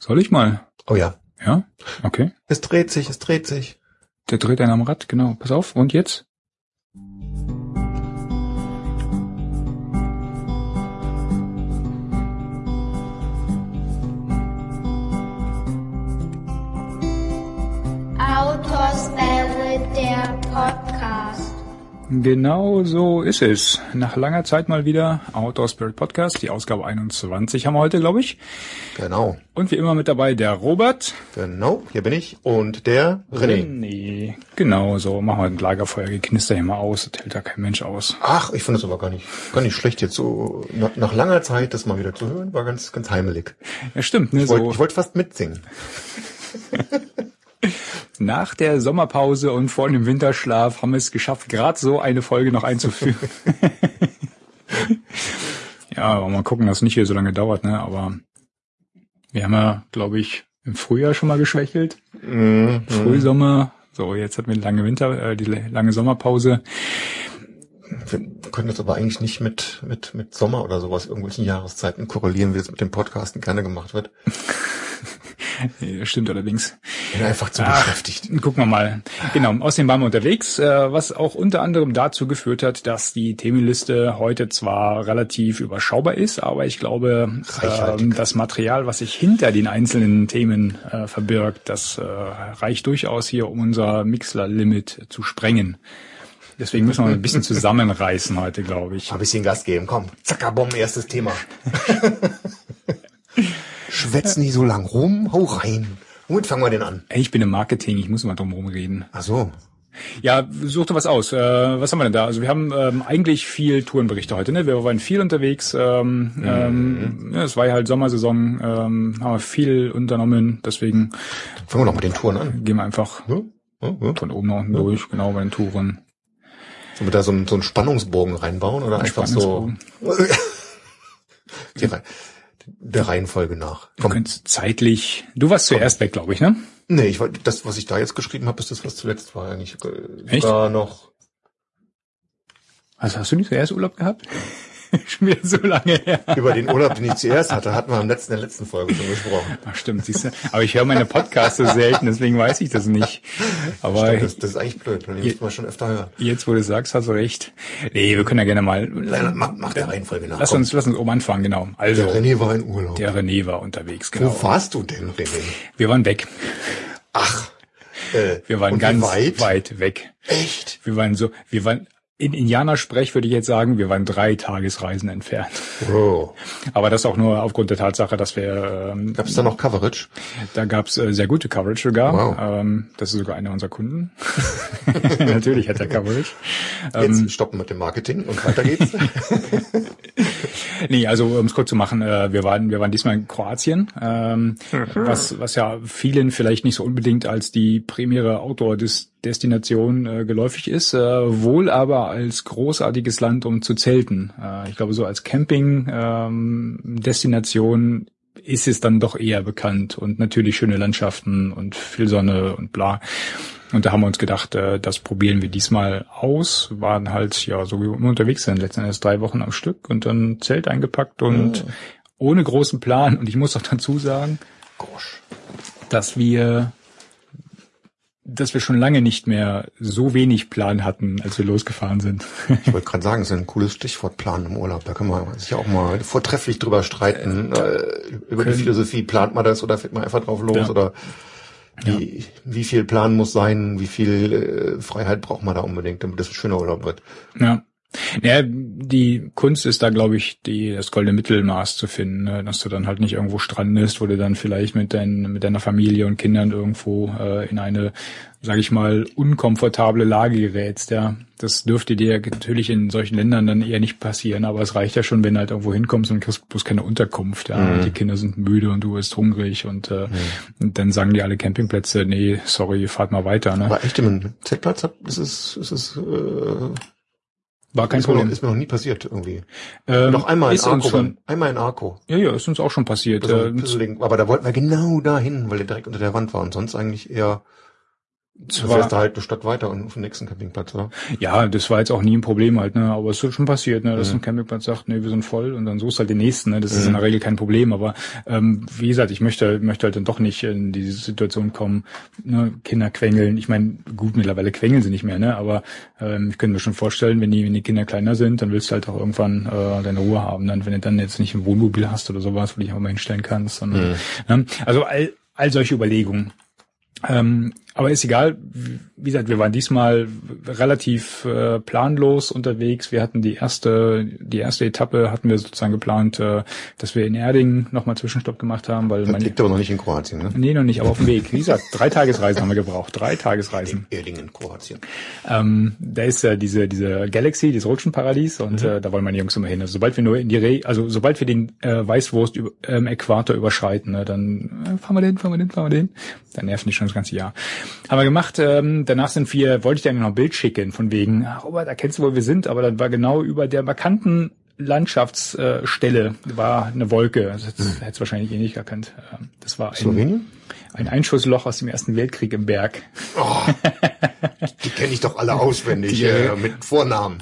Soll ich mal? Oh ja. Ja? Okay. Es dreht sich, es dreht sich. Der dreht einen am Rad, genau. Pass auf. Und jetzt? Genau so ist es. Nach langer Zeit mal wieder Outdoor Spirit Podcast, die Ausgabe 21 haben wir heute, glaube ich. Genau. Und wie immer mit dabei der Robert. Genau, hier bin ich. Und der René. Nee, genau so. Machen wir ein Lagerfeuer, geknister hier mal aus, das hält da kein Mensch aus. Ach, ich finde es aber gar nicht, gar nicht schlecht jetzt so nach, nach langer Zeit das mal wieder zu hören, war ganz, ganz heimelig. Ja, stimmt, ne? Ich wollte So ich wollte fast mitsingen. nach der Sommerpause und vor dem Winterschlaf haben wir es geschafft, gerade so eine Folge noch einzuführen. ja, aber mal gucken, dass es nicht hier so lange dauert, ne? Aber wir haben ja, glaube ich, im Frühjahr schon mal geschwächelt. Mhm. Frühsommer. So, jetzt hatten wir die lange Winter, äh, die lange Sommerpause. Wir können das aber eigentlich nicht mit, mit, mit Sommer oder sowas, irgendwelchen Jahreszeiten korrelieren, wie es mit dem Podcasten gerne gemacht wird. Nee, das stimmt allerdings. Bin einfach zu Ach, beschäftigt. Gucken wir mal. Genau, außerdem waren wir unterwegs, äh, was auch unter anderem dazu geführt hat, dass die Themenliste heute zwar relativ überschaubar ist, aber ich glaube, ähm, das Material, was sich hinter den einzelnen Themen äh, verbirgt, das äh, reicht durchaus hier, um unser Mixler-Limit zu sprengen. Deswegen müssen wir ein bisschen zusammenreißen heute, glaube ich. Ein bisschen Gas geben, komm. Zackerbomben, erstes Thema. Schwätz nicht so lang rum, hau rein. Womit fangen wir denn an? Ich bin im Marketing, ich muss mal drum herum reden. Ach so. Ja, such doch was aus. Äh, was haben wir denn da? Also wir haben ähm, eigentlich viel Tourenberichte heute. Ne? Wir waren viel unterwegs. Ähm, ähm, ja, es war ja halt Sommersaison. Ähm, haben wir viel unternommen. Deswegen Fangen wir doch mit den Touren an. gehen wir einfach? Hm? Hm? von oben nach unten durch, genau bei den Touren. Sollen wir da so einen, so einen Spannungsbogen reinbauen oder einfach so der Reihenfolge nach? Du Komm. könntest zeitlich. Du warst zuerst weg, glaube ich, ne? Nee, ich wollte das, was ich da jetzt geschrieben habe, ist das, was zuletzt war eigentlich. äh, Echt? Sogar noch. Also hast du nicht zuerst Urlaub gehabt? Schon wieder so lange her. Über den Urlaub, den ich zuerst hatte, hatten wir im letzten, in der letzten Folge schon gesprochen. Ach stimmt, siehst du. Aber ich höre meine Podcasts so selten, deswegen weiß ich das nicht. Aber Stimmt, das, das ist eigentlich blöd, weil die müssen wir schon öfter hören. jetzt, wo du sagst, hast du recht. Nee, wir können ja gerne mal. Nein, mach, mach der Reihenfolge nach. Lass uns, lass uns oben anfangen, genau. Also, Der René war in Urlaub. der René war unterwegs, genau. Wo warst du denn, René? Wir waren weg. Ach. Äh, Wir waren ganz weit? weit weg. Echt? Wir waren so, wir waren, in Indianersprech würde ich jetzt sagen, wir waren drei Tagesreisen entfernt. Oh. Aber das auch nur aufgrund der Tatsache, dass wir, ähm, Gab es da noch Coverage? da gab's äh, sehr gute Coverage sogar. Wow. Ähm, das ist sogar einer unserer Kunden. Natürlich hat er Coverage. Jetzt Ähm, stoppen mit dem Marketing und weiter geht's. Nee, also um es kurz zu machen, äh, wir waren wir waren diesmal in Kroatien, ähm, was was ja vielen vielleicht nicht so unbedingt als die primäre Outdoor-Destination äh, geläufig ist, äh, wohl aber als großartiges Land, um zu zelten. Äh, ich glaube, so als Camping-Destination ist es dann doch eher bekannt und natürlich schöne Landschaften und viel Sonne und bla. Und da haben wir uns gedacht, äh, das probieren wir diesmal aus. Waren halt, ja, so wie wir unterwegs sind, letzten Endes drei Wochen am Stück und dann Zelt eingepackt und ohne großen Plan. Und ich muss auch dazu sagen, Gosh. dass wir, dass wir schon lange nicht mehr so wenig Plan hatten, als wir losgefahren sind. Ich wollte gerade sagen, es ist ein cooles Stichwort Plan im Urlaub. Da kann man sich auch mal vortrefflich drüber streiten. Äh, über die können- Philosophie, plant man das oder fährt man einfach drauf los? Ja. Oder wie, wie viel Plan muss sein? Wie viel äh, Freiheit braucht man da unbedingt, damit es ein schöner Urlaub wird? Ja. Ja, die Kunst ist da, glaube ich, die, das goldene Mittelmaß zu finden, ne? dass du dann halt nicht irgendwo strandest, wo du dann vielleicht mit, dein, mit deiner Familie und Kindern irgendwo äh, in eine, sage ich mal, unkomfortable Lage gerätst. Ja, das dürfte dir natürlich in solchen Ländern dann eher nicht passieren, aber es reicht ja schon, wenn du halt irgendwo hinkommst und kriegst bloß keine Unterkunft. Ja, Mhm. die Kinder sind müde und du bist hungrig und, äh, und dann sagen die alle Campingplätze, nee, sorry, fahrt mal weiter. Ne? Aber echt, im Zeltplatz ist es, ist es, äh, War kein ist, mir noch, Problem. ist mir noch nie passiert irgendwie. Ähm, noch einmal in Arco. schon, Einmal in Arco. ja, ja, ist uns auch schon passiert. Äh, ein Pissling. aber da wollten wir genau dahin, weil der direkt unter der Wand war und sonst eigentlich eher Das wärst du halt eine Stadt weiter und auf dem nächsten Campingplatz, oder? Ja, das war jetzt auch nie ein Problem halt, ne? Aber es ist schon passiert, ne? Dass ein Campingplatz sagt, nee, wir sind voll und dann suchst halt den nächsten, ne? Das ist in der Regel kein Problem. Aber ähm, wie gesagt, ich möchte, möchte halt dann doch nicht in diese Situation kommen, ne? Kinder quengeln. Ich meine, gut, mittlerweile quengeln sie nicht mehr, ne? Aber ähm, ich könnte mir schon vorstellen, wenn die, wenn die Kinder kleiner sind, dann willst du halt auch irgendwann äh, deine Ruhe haben. Dann, wenn du dann jetzt nicht ein Wohnmobil hast oder sowas, wo du dich auch mal hinstellen kannst. Sondern, ne? Also all, all solche Überlegungen. Ähm, aber ist egal. Wie gesagt, wir waren diesmal relativ äh, planlos unterwegs. Wir hatten die erste, die erste Etappe hatten wir sozusagen geplant, äh, dass wir in Erding nochmal Zwischenstopp gemacht haben, weil Das mein, liegt aber noch nicht in Kroatien, ne? nee, noch nicht, aber auf dem Weg. Wie gesagt, drei Tagesreisen haben wir gebraucht. Drei Tagesreisen. Erdingen, Kroatien. Ähm, da ist ja diese, diese Galaxy, dieses Rutschenparadies und äh, da wollen meine Jungs immer hin. Also sobald wir nur in die Re also sobald wir den äh, Weißwurst über, ähm, Äquator überschreiten, ne, dann äh, fahren wir hin, fahren wir hin, fahren wir hin. Dann nerven die schon das ganze Jahr. Haben wir gemacht. Ähm, danach sind wir, wollte ich dir noch ein Bild schicken, von wegen, ah, Robert, da kennst du, wo wir sind, aber dann war genau über der markanten Landschaftsstelle war eine Wolke. Also das Hm. hättest du wahrscheinlich eh nicht erkannt. Ähm, Das war ein, Slowenien? Ein Einschussloch aus dem Ersten Weltkrieg im Berg. Die kenne ich doch alle auswendig, Die- äh, mit Vornamen.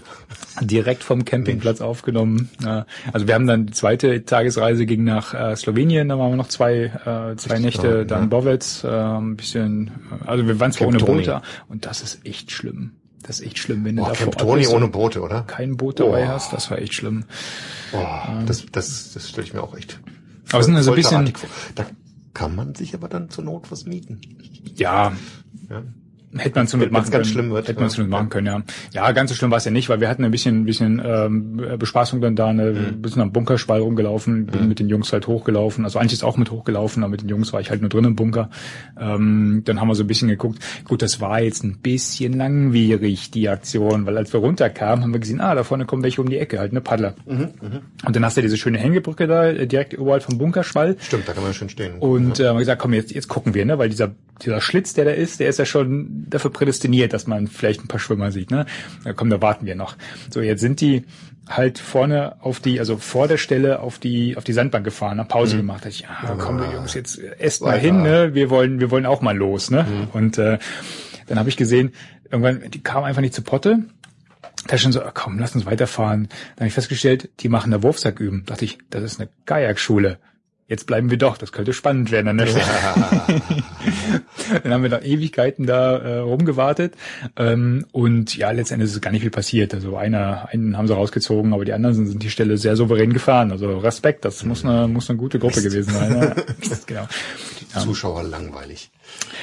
direkt vom Campingplatz aufgenommen. Ja, Also wir haben dann die zweite Tagesreise ging nach äh, Slowenien, da waren wir noch zwei, äh, zwei Nächte, dann ja. Bovec, äh, ein bisschen, also wir waren zwar ohne. Boote und das ist echt schlimm. Das ist echt schlimm, wenn du Boah, da Camp vor Ort bist ohne Boote, oder? kein Boot dabei Boah. hast, das war echt schlimm. Boah, das, das, das stelle ich mir auch echt. Aber es sind also ein bisschen-. Da kann man sich aber dann zur Not was mieten. Ja, Ja. Hätte man Not Wenn's machen ganz können. schlimm wird, Hätte man ja. zur Not machen können, ja. Ja, ganz so schlimm war es ja nicht, weil wir hatten ein bisschen, bisschen ähm, Bespaßung dann da, eine, Mhm. ein bisschen am Bunkerschwall rumgelaufen, bin mit den Jungs halt hochgelaufen. Also eigentlich ist auch mit hochgelaufen, aber mit den Jungs war ich halt nur drin im Bunker. Ähm, dann haben wir so ein bisschen geguckt. Gut, das war jetzt ein bisschen langwierig, die Aktion, weil als wir runterkamen, haben wir gesehen, ah, da vorne kommen welche um die Ecke, halt, ne, Paddler. Mhm, Und dann hast du diese schöne Hängebrücke da, äh, direkt überall vom Bunkerschwall. Stimmt, da kann man schön stehen. Und äh, haben gesagt, komm, jetzt, jetzt gucken wir, ne? Weil dieser, dieser Schlitz, der da ist, der ist ja schon dafür prädestiniert, dass man vielleicht ein paar Schwimmer sieht, ne? Ja, komm, da warten wir noch. So, jetzt sind die halt vorne auf die, also vor der Stelle auf die, auf die Sandbank gefahren, haben Pause gemacht. Da dachte ich, ja, komm, Jungs, jetzt esst mal Weiter. hin, ne? Wir wollen, wir wollen auch mal los, ne? Und äh, dann habe ich gesehen, irgendwann, die kamen einfach nicht zu Potte. Da schon so, ah, komm, lass uns weiterfahren. Dann habe ich festgestellt, die machen da Wurfsack üben. Dachte ich, das ist eine Kajakschule. Jetzt bleiben wir doch, das könnte spannend werden an der Stelle. Dann haben wir da Ewigkeiten da äh, rumgewartet. Ähm, und ja, letztendlich ist es gar nicht viel passiert. Also einer, einen haben sie rausgezogen, aber die anderen sind, sind die Stelle sehr souverän gefahren. Also Respekt, das muss eine, muss eine gute Gruppe gewesen sein. Ne? genau. Die Zuschauer langweilig.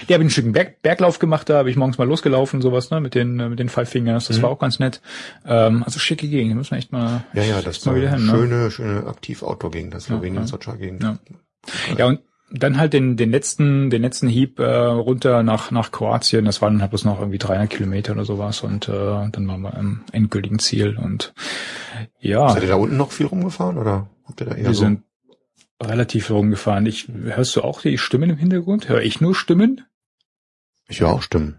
Ja, habe einen schönen Berg, Berglauf gemacht, da habe ich morgens mal losgelaufen, sowas, ne, mit den, äh, mit den Five Fingers, das war auch ganz nett. Ähm, also schicke Gegend, da müssen wir echt mal, Ja, ja, das mal war wieder hin, ne? schöne, schöne Aktiv-Outdoor-Gegend, das Slowenien, ja. Socha-Gegend. Ja. Ja, und dann halt den, den letzten, den letzten Hieb äh, runter nach, nach Kroatien. Das waren halt bloß noch irgendwie 300 Kilometer oder sowas. Und äh, dann waren wir im endgültigen Ziel. Und ja, Seid ihr da unten noch viel rumgefahren oder habt ihr da eher wir so? sind relativ rumgefahren. Ich, hörst du auch die Stimmen im Hintergrund? Höre ich nur Stimmen? Ich höre auch Stimmen.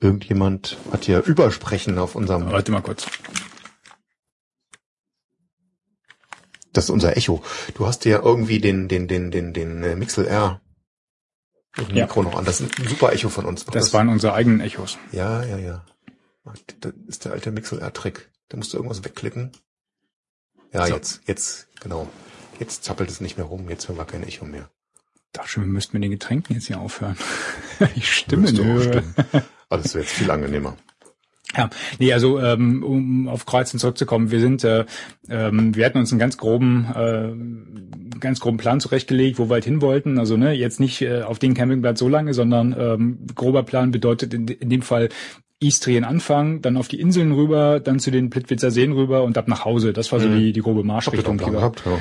Irgendjemand hat hier Übersprechen auf unserem, Warte mal kurz. das ist unser Echo. Du hast ja irgendwie den, den, den, den, den äh, Mixel R Ja. Mikro noch an. Das ist ein super Echo von uns. Das waren unsere eigenen Echos. Ja, ja, ja. Das ist der alte Mixel R-Trick. Da musst du irgendwas wegklicken. Ja, So. jetzt, jetzt, genau. Jetzt zappelt es nicht mehr rum. Jetzt hören wir kein Echo mehr. dachte schon, wir müssten mit den Getränken jetzt hier aufhören. ich stimme nur. stimmen. Aber das wäre jetzt viel angenehmer. Ja, nee, also ähm, um auf Kroatien zurückzukommen, wir sind, äh, ähm, wir hatten uns einen ganz groben, äh, ganz groben Plan zurechtgelegt, wo wir halt hin wollten. Also ne, jetzt nicht äh, auf den Campingplatz so lange, sondern ähm, grober Plan bedeutet in, in dem Fall Istrien anfangen, dann auf die Inseln rüber, dann zu den Plitwitzer Seen rüber und ab nach Hause. Das war so die, die grobe Marschrichtung. die gehabt? Ja.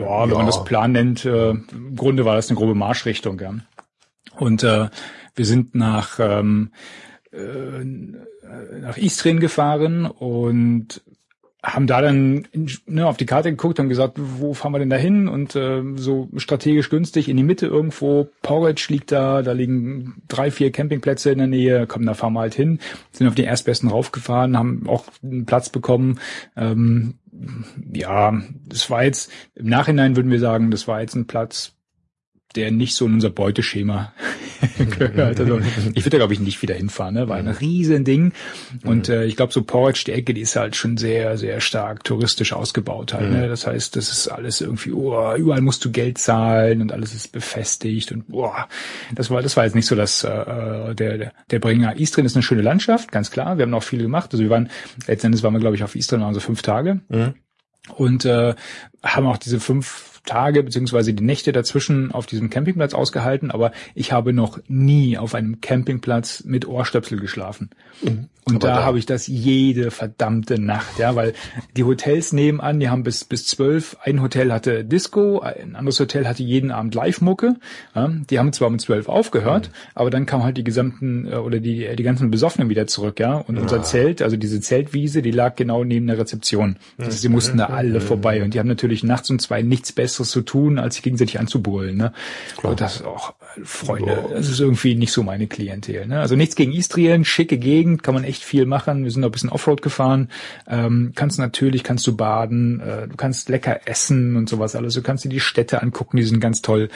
ja, wenn Ja. man das Plan nennt, äh, im Grunde war das eine grobe Marschrichtung, ja. Und äh, wir sind nach ähm, äh, nach Istrien gefahren und haben da dann ne, auf die Karte geguckt und gesagt, wo fahren wir denn da hin? Und äh, so strategisch günstig in die Mitte irgendwo, Porridge liegt da, da liegen drei, vier Campingplätze in der Nähe, komm, da fahren wir halt hin, sind auf die erstbesten raufgefahren, haben auch einen Platz bekommen. Ähm, ja, das war jetzt, im Nachhinein würden wir sagen, das war jetzt ein Platz, der nicht so in unser Beuteschema gehört. Also ich würde da glaube ich nicht wieder hinfahren, ne? War ein riesen Ding. Und äh, ich glaube so Porridge, die Ecke, die ist halt schon sehr, sehr stark touristisch ausgebaut halt. Ne? Das heißt, das ist alles irgendwie, oh, überall musst du Geld zahlen und alles ist befestigt und boah, das war, das war jetzt nicht so das äh, der, der, der Bringer. Istrien ist eine schöne Landschaft, ganz klar. Wir haben auch viel gemacht. Also wir waren, letztendlich waren wir, glaube ich, auf Istrien waren so fünf Tage. Und äh, haben auch diese fünf Tage beziehungsweise die Nächte dazwischen auf diesem Campingplatz ausgehalten, aber ich habe noch nie auf einem Campingplatz mit Ohrstöpsel geschlafen. Und Aber da da- habe ich das jede verdammte Nacht, ja, weil die Hotels nebenan, die haben bis bis zwölf. Ein Hotel hatte Disco, ein anderes Hotel hatte jeden Abend Live-Mucke. Ja, die haben zwar um zwölf aufgehört, aber dann kamen halt die gesamten äh, oder die die ganzen Besoffenen wieder zurück, ja. Und unser Zelt, also diese Zeltwiese, die lag genau neben der Rezeption. Das heißt, die mussten da alle vorbei und die haben natürlich nachts um zwei nichts Besseres zu tun, als sich gegenseitig anzubrüllen. Ne? Und das auch Freunde, das ist irgendwie nicht so meine Klientel. Ne? Also nichts gegen Istrien, schicke Gegend, kann man echt viel machen. Wir sind noch ein bisschen Offroad gefahren. Ähm, kannst natürlich, kannst du baden, äh, du kannst lecker essen und sowas alles. Du kannst dir die Städte angucken, die sind ganz toll.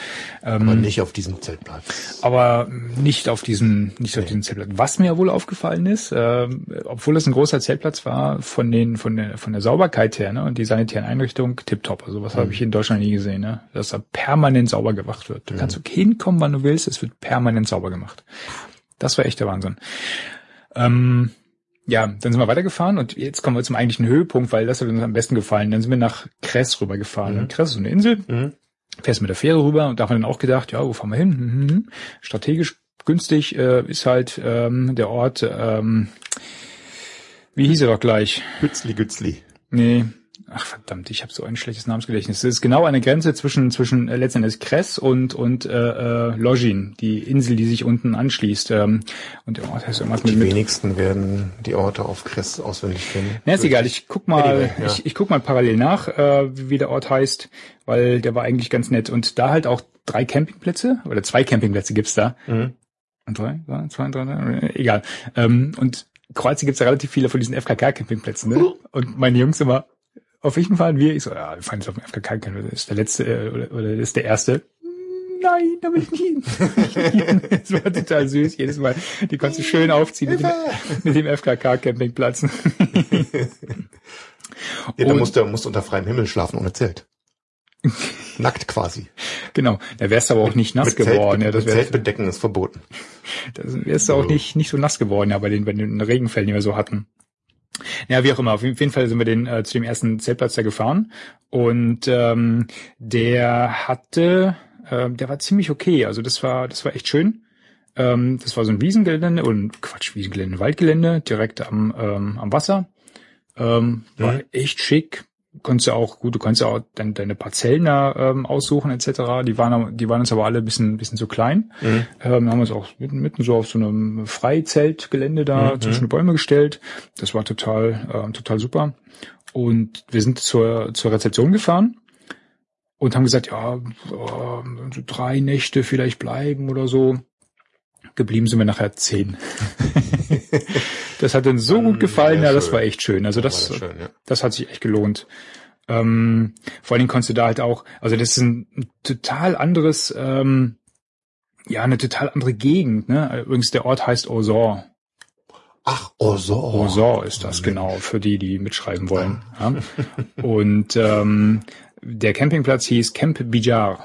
Ähm, Aber nicht auf diesem Zeltplatz. aber nicht auf diesem, nicht auf diesem Zeltplatz. Was mir wohl aufgefallen ist, ähm, obwohl es ein großer Zeltplatz war, von den, von der, von der Sauberkeit her, ne, und die sanitären Einrichtungen, tipptopp. Also was habe ich in Deutschland nie gesehen, ne, dass da permanent sauber gemacht wird. Du kannst hinkommen, wann du willst, es wird permanent sauber gemacht. Das war echt der Wahnsinn. Ähm, ja, dann sind wir weitergefahren und jetzt kommen wir zum eigentlichen Höhepunkt, weil das hat uns am besten gefallen. Dann sind wir nach Kress rübergefahren. Und Kress ist eine Insel fährst mit der Fähre rüber und da haben wir dann auch gedacht, ja, wo fahren wir hin? Hm, hm, hm. Strategisch günstig äh, ist halt ähm, der Ort, ähm, wie hieß er doch gleich? Gützli, Gützli. Nee, ach verdammt, ich habe so ein schlechtes Namensgedächtnis. Das ist genau der Grenze zwischen zwischen äh, letztendlich Kress und und äh, äh, Login, die Insel, die sich unten anschließt. Ähm, und der Ort heißt irgendwas mit, Die mit wenigsten werden die Orte auf Kress auswendig kennen. Na, ist egal, ich guck mal, Anyway, ja. ich, ich guck mal parallel nach, äh, wie der Ort heißt, weil der war eigentlich ganz nett. Und da halt auch drei Campingplätze, oder zwei Campingplätze gibt's da. Mhm. Und drei, zwei, zwei, drei, drei, egal. Ähm, und Kroatien gibt's ja relativ viele von diesen FKK-Campingplätzen, ne? Und meine Jungs immer, auf welchen fahren wir? Ich so, ja, wir fahren jetzt auf den FKK-Campingplatz, das ist der letzte, äh, oder, oder das ist der erste. Nein, da will ich hin. Das war total süß. Jedes Mal, die konntest du schön aufziehen mit dem, mit dem FKK-Campingplatz. Ja, da musst du, musst unter freiem Himmel schlafen, ohne Zelt. Nackt quasi. Genau, da wärst du aber auch nicht nass Mit Zelt, geworden. Ja, das wär, Zelt bedecken ist verboten. das wärst du auch nicht, nicht so nass geworden, ja, bei den, bei den Regenfällen, die wir so hatten. Ja, wie auch immer. Auf jeden Fall sind wir den, äh, zu dem ersten Zeltplatz da gefahren. Und ähm, der hatte, äh, der war ziemlich okay. Also das war, das war echt schön. Ähm, das war so ein Wiesengelände und Quatsch, Wiesengelände, Waldgelände, direkt am, ähm, am Wasser. Ähm, war Mhm. echt schick. Konntest du auch, gut, du konntest ja auch deine, deine Parzellen da ähm, aussuchen etc. Die waren, die waren uns aber alle ein bisschen, bisschen zu klein. Mhm. Ähm, haben uns auch mitten, mitten so auf so einem Freizeltgelände da Mhm. zwischen Bäume gestellt. Das war total, äh, total super. Und wir sind zur, zur Rezeption gefahren und haben gesagt, ja, oh, so drei Nächte vielleicht bleiben oder so. Geblieben sind wir nachher zehn. das hat uns so Ähm, gut gefallen, ja, ja, das schön. war echt schön. Also das, War schön, ja. das hat sich echt gelohnt. Ähm, vor allen Dingen konntest du da halt auch, also das ist ein total anderes, ähm, ja, eine total andere Gegend. Ne? Übrigens, der Ort heißt Osor. Ach, so. Osor ist das genau, für die, die mitschreiben wollen. Ja? Und ähm, der Campingplatz hieß Camp Bijar,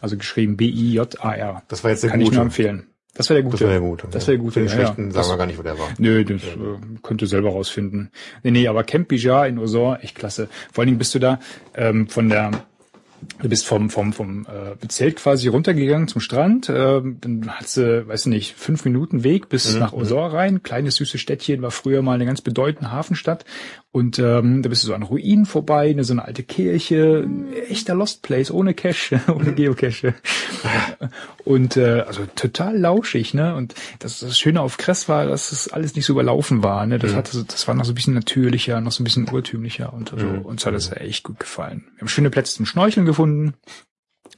also geschrieben B-I-J-A-R. Das war jetzt der Kann ich gute. nur empfehlen. Das war der gute. Das war der gute. Das war der gute. Für den ja, ja. schlechten Das- sagen wir gar nicht, wo der war. Nö, das äh, könnt ihr selber rausfinden. Nee, nee, aber Camp Bijar in Osor, echt klasse. Vor allen Dingen bist du da ähm, von der Du bist vom, vom, vom äh, Zelt quasi runtergegangen zum Strand. Ähm, dann hast du, weiß nicht, fünf Minuten Weg bis nach Osor rein. Kleines süßes Städtchen war früher mal eine ganz bedeutende Hafenstadt. Und ähm, da bist du so an Ruinen vorbei, eine, so eine alte Kirche, ein echter Lost Place, ohne Cache, ohne Geocache. Und äh, also total lauschig, ne? Und das, das Schöne auf Kress war, dass es alles nicht so überlaufen war. Ne? Das hatte so, das war noch so ein bisschen natürlicher, noch so ein bisschen urtümlicher und also, uns hat das echt gut gefallen. Wir haben schöne Plätze zum Schnorcheln gefunden.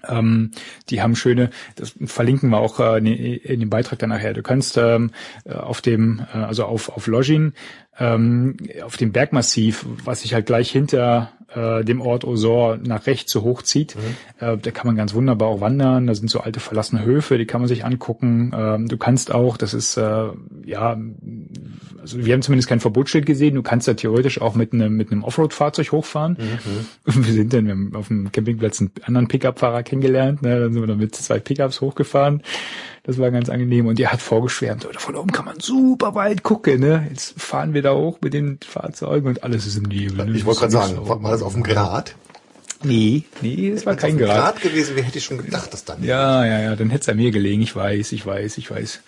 Ähm, die haben schöne, das verlinken wir auch äh, in dem Beitrag dann nachher. Du kannst ähm, äh, auf dem, äh, also auf, auf Login, ähm, auf dem Bergmassiv, was sich halt gleich hinter äh, dem Ort Osor nach rechts so hochzieht. Mhm. Äh, da kann man ganz wunderbar auch wandern. Da sind so alte verlassene Höfe, die kann man sich angucken. Ähm, du kannst auch, das ist äh, ja, also wir haben zumindest kein Verbotsschild gesehen. Du kannst da theoretisch auch mit einem mit einem Offroad-Fahrzeug hochfahren. Mhm. Wir sind dann wir haben auf dem Campingplatz einen anderen Pickup-Fahrer kennengelernt. Ne? Dann sind wir dann mit zwei Pickups hochgefahren. Das war ganz angenehm. Und der hat vorgeschwärmt, oder von oben kann man super weit gucken. Ne? Jetzt fahren wir da hoch mit den Fahrzeugen und alles ist im Nebel. Ne? Ich wollte gerade sagen, war, war das auf dem Grat? Nee, nee, es war kein Grat. Grat gewesen wäre, hätte ich schon gedacht, dass dann. Ja, ja, ja, dann hätte es an mir gelegen. Ich weiß, ich weiß, ich weiß.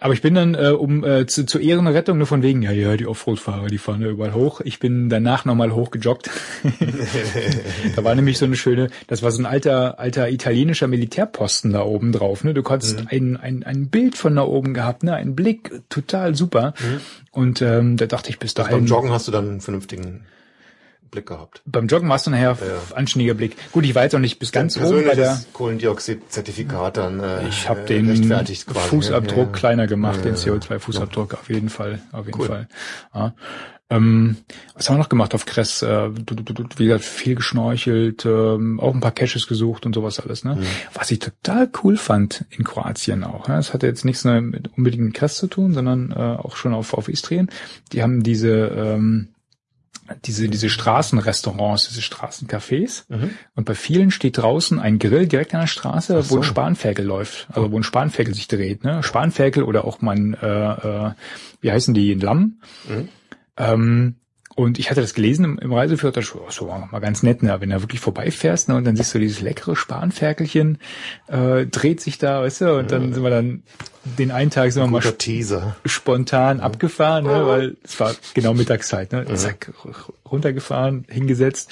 Aber ich bin dann, äh, um äh, zu, zur Ehrenrettung, nur von wegen, ja, ja, die Offroad-Fahrer, die fahren ja überall hoch. Ich bin danach nochmal hochgejoggt. da war nämlich so eine schöne, das war so ein alter, alter italienischer Militärposten da oben drauf. Ne? Du konntest mhm. ein, ein, ein Bild von da oben gehabt, ne? ein Blick, total super. Mhm. Und ähm, da dachte ich bis dahin. Also beim Joggen hast du dann einen vernünftigen Blick gehabt. Beim Joggen warst du nachher ja. anständiger Blick. Gut, ich war jetzt auch nicht bis ganz oben bei der Kohlendioxid-Zertifikat dann. Äh, ich habe den Fußabdruck ja. kleiner gemacht, den CO2-Fußabdruck auf jeden Fall, auf jeden cool. Fall. Ja. Ähm, was haben wir noch gemacht auf Kress? Äh, wie gesagt, viel geschnorchelt, ähm, auch ein paar Caches gesucht und sowas alles. Ne? Mhm. Was ich total cool fand in Kroatien auch. Ne? Das hatte jetzt nichts mit, unbedingt mit Kress zu tun, sondern äh, auch schon auf, auf Istrien. Die haben diese ähm, diese, diese Straßenrestaurants, diese Straßencafés. Mhm. Und bei vielen steht draußen ein Grill direkt an der Straße, so. wo ein Spanferkel läuft. Also wo ein Spanferkel sich dreht. Ne? Spanferkel oder auch mein, äh, äh, wie heißen die, Lamm. Mhm. Ähm, und ich hatte das gelesen im, im Reiseführer, das war so mal ganz nett, ne? wenn du wirklich vorbeifährst ne? und dann siehst du dieses leckere Spanferkelchen, äh, dreht sich da, weißt du, und dann sind wir dann den einen Tag sind wir mal Teaser. spontan abgefahren, ne? weil es war genau Mittagszeit, ne? Zack, runtergefahren, hingesetzt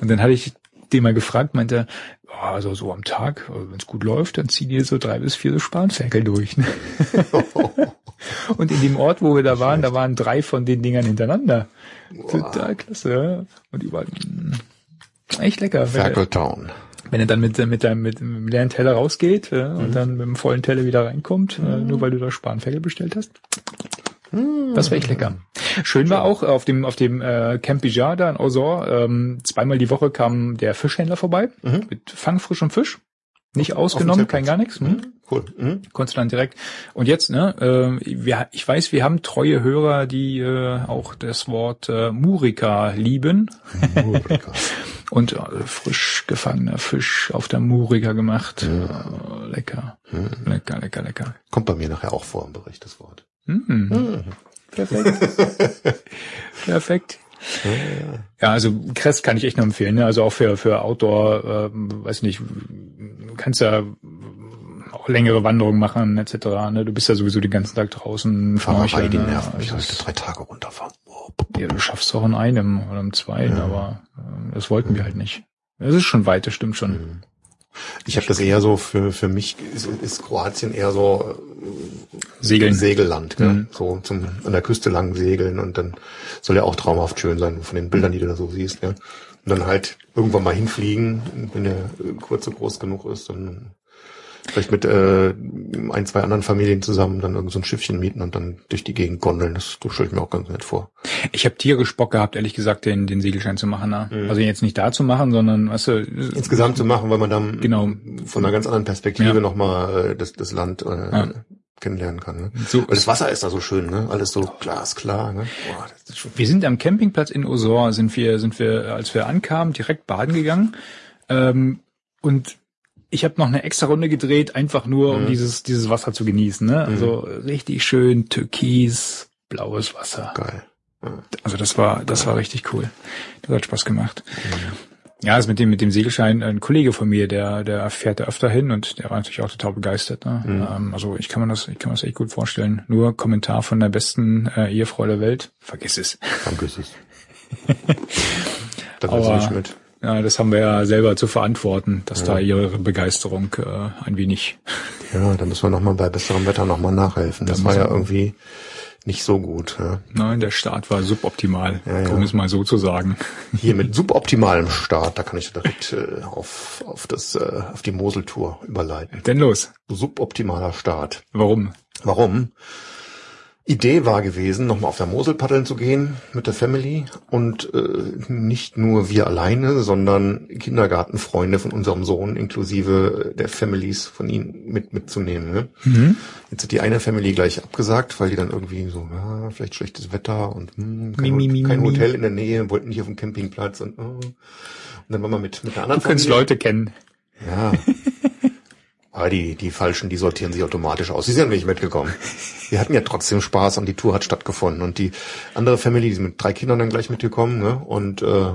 und dann hatte ich den mal gefragt, meinte, oh, also so am Tag, wenn es gut läuft, dann ziehen die so drei bis vier so Spanferkel durch. Ne? Und in dem Ort, wo wir da waren, da waren drei von den Dingern hintereinander. Boah. Total klasse. Und überall mm, echt lecker. Ferkeltown. Wenn er dann mit, mit deinem mit dem leeren Teller rausgeht ja, mhm. und dann mit dem vollen Teller wieder reinkommt, äh, mhm. äh, nur weil du da Spanferkel bestellt hast. Mhm. Das war echt lecker. Schön war auch auf dem auf dem äh, Camp Bijar da in Osor, ähm, zweimal die Woche kam der Fischhändler vorbei mhm. mit fangfrischem Fisch. Nicht ausgenommen, kein gar nichts. Hm? Cool. Mhm. Konntest du dann direkt. Und jetzt, ne, äh, wir, ich weiß, wir haben treue Hörer, die äh, auch das Wort äh, Murika lieben. Murika. Und äh, frisch gefangener Fisch auf der Murika gemacht. Ja. Oh, lecker. Mhm. Lecker, lecker, lecker. Kommt bei mir nachher auch vor im Bericht, das Wort. Mhm. Mhm. Perfekt. Perfekt. Ja, also Crest kann ich echt nur empfehlen. Ne? Also auch für für Outdoor, äh, weiß nicht, kannst ja auch längere Wanderungen machen etc. Ne? Du bist ja sowieso den ganzen Tag draußen. Fahrerei, die ne? nervt mich, also, drei Tage runterfahren. Ja, du schaffst auch in einem oder im zweiten, ja. aber äh, das wollten wir halt nicht. Das ist schon weit, das stimmt schon. Mhm. Ich habe das eher so für für mich ist, ist Kroatien eher so äh, Segeln. Segelland, gell? Mhm. so zum an der Küste lang segeln und dann soll ja auch traumhaft schön sein von den Bildern, die du da so siehst, gell? Und dann halt irgendwann mal hinfliegen, wenn der kurz so groß genug ist, dann vielleicht mit äh, ein, zwei anderen Familien zusammen dann irgend so ein Schiffchen mieten und dann durch die Gegend gondeln. Das, stelle ich mir auch ganz nett vor. Ich habe tierisch Bock gehabt, ehrlich gesagt, den, den Segelschein zu machen. Ne? Mhm. Also jetzt nicht da zu machen, sondern weißt du, insgesamt zu machen, weil man dann genau. von einer ganz anderen Perspektive ja. nochmal äh, das, das Land äh, ja. kennenlernen kann. Ne? So, Weil das Wasser ist da so schön, ne? Alles so glasklar. Ne? Boah, wir sind am Campingplatz in Osor, sind wir, sind wir, als wir ankamen, direkt baden gegangen. Ähm, und ich habe noch eine extra Runde gedreht, einfach nur, um mhm. dieses, dieses Wasser zu genießen. Ne? Also mhm. richtig schön türkis, blaues Wasser. Geil. Also das war, das war richtig cool. Das hat Spaß gemacht. Mhm. Ja, also mit dem, mit dem Segelschein, ein Kollege von mir, der, der fährt da öfter hin und der war natürlich auch total begeistert. Ne? Mhm. Ähm, also ich kann mir das, ich kann mir das echt gut vorstellen. Nur Kommentar von der besten äh, Ehefrau der Welt. Vergiss es. Vergiss es. da Aber, nicht mit. Ja, das haben wir ja selber zu verantworten, dass ja. da ihre Begeisterung äh, ein wenig. Ja, da müssen wir nochmal bei besserem Wetter nochmal nachhelfen. Das war ja irgendwie nicht so gut. Ja. Nein, der Start war suboptimal, Ja, ja. um es mal so zu sagen. Hier mit suboptimalem Start, da kann ich direkt äh, auf, auf, das, äh, auf die Moseltour überleiten. Denn los. Suboptimaler Start. Warum? Warum? Idee war gewesen, nochmal auf der Mosel paddeln zu gehen mit der Family und äh, nicht nur wir alleine, sondern Kindergartenfreunde von unserem Sohn inklusive der Families von ihm mit mitzunehmen. Ne? Mhm. Jetzt hat die eine Family gleich abgesagt, weil die dann irgendwie so, ja, vielleicht schlechtes Wetter und hm, kein, Mi, mi, mi, kein. Hotel in der Nähe, wollten nicht auf dem Campingplatz und, oh. und dann waren wir mit, mit einer anderen Du könntest Leute kennen. ja. Aber die, die Falschen, die sortieren sich automatisch aus. Sie sind nicht mitgekommen. Wir hatten ja trotzdem Spaß und die Tour hat stattgefunden. Und die andere Family, die sind mit drei Kindern dann gleich mitgekommen, ne? Und äh,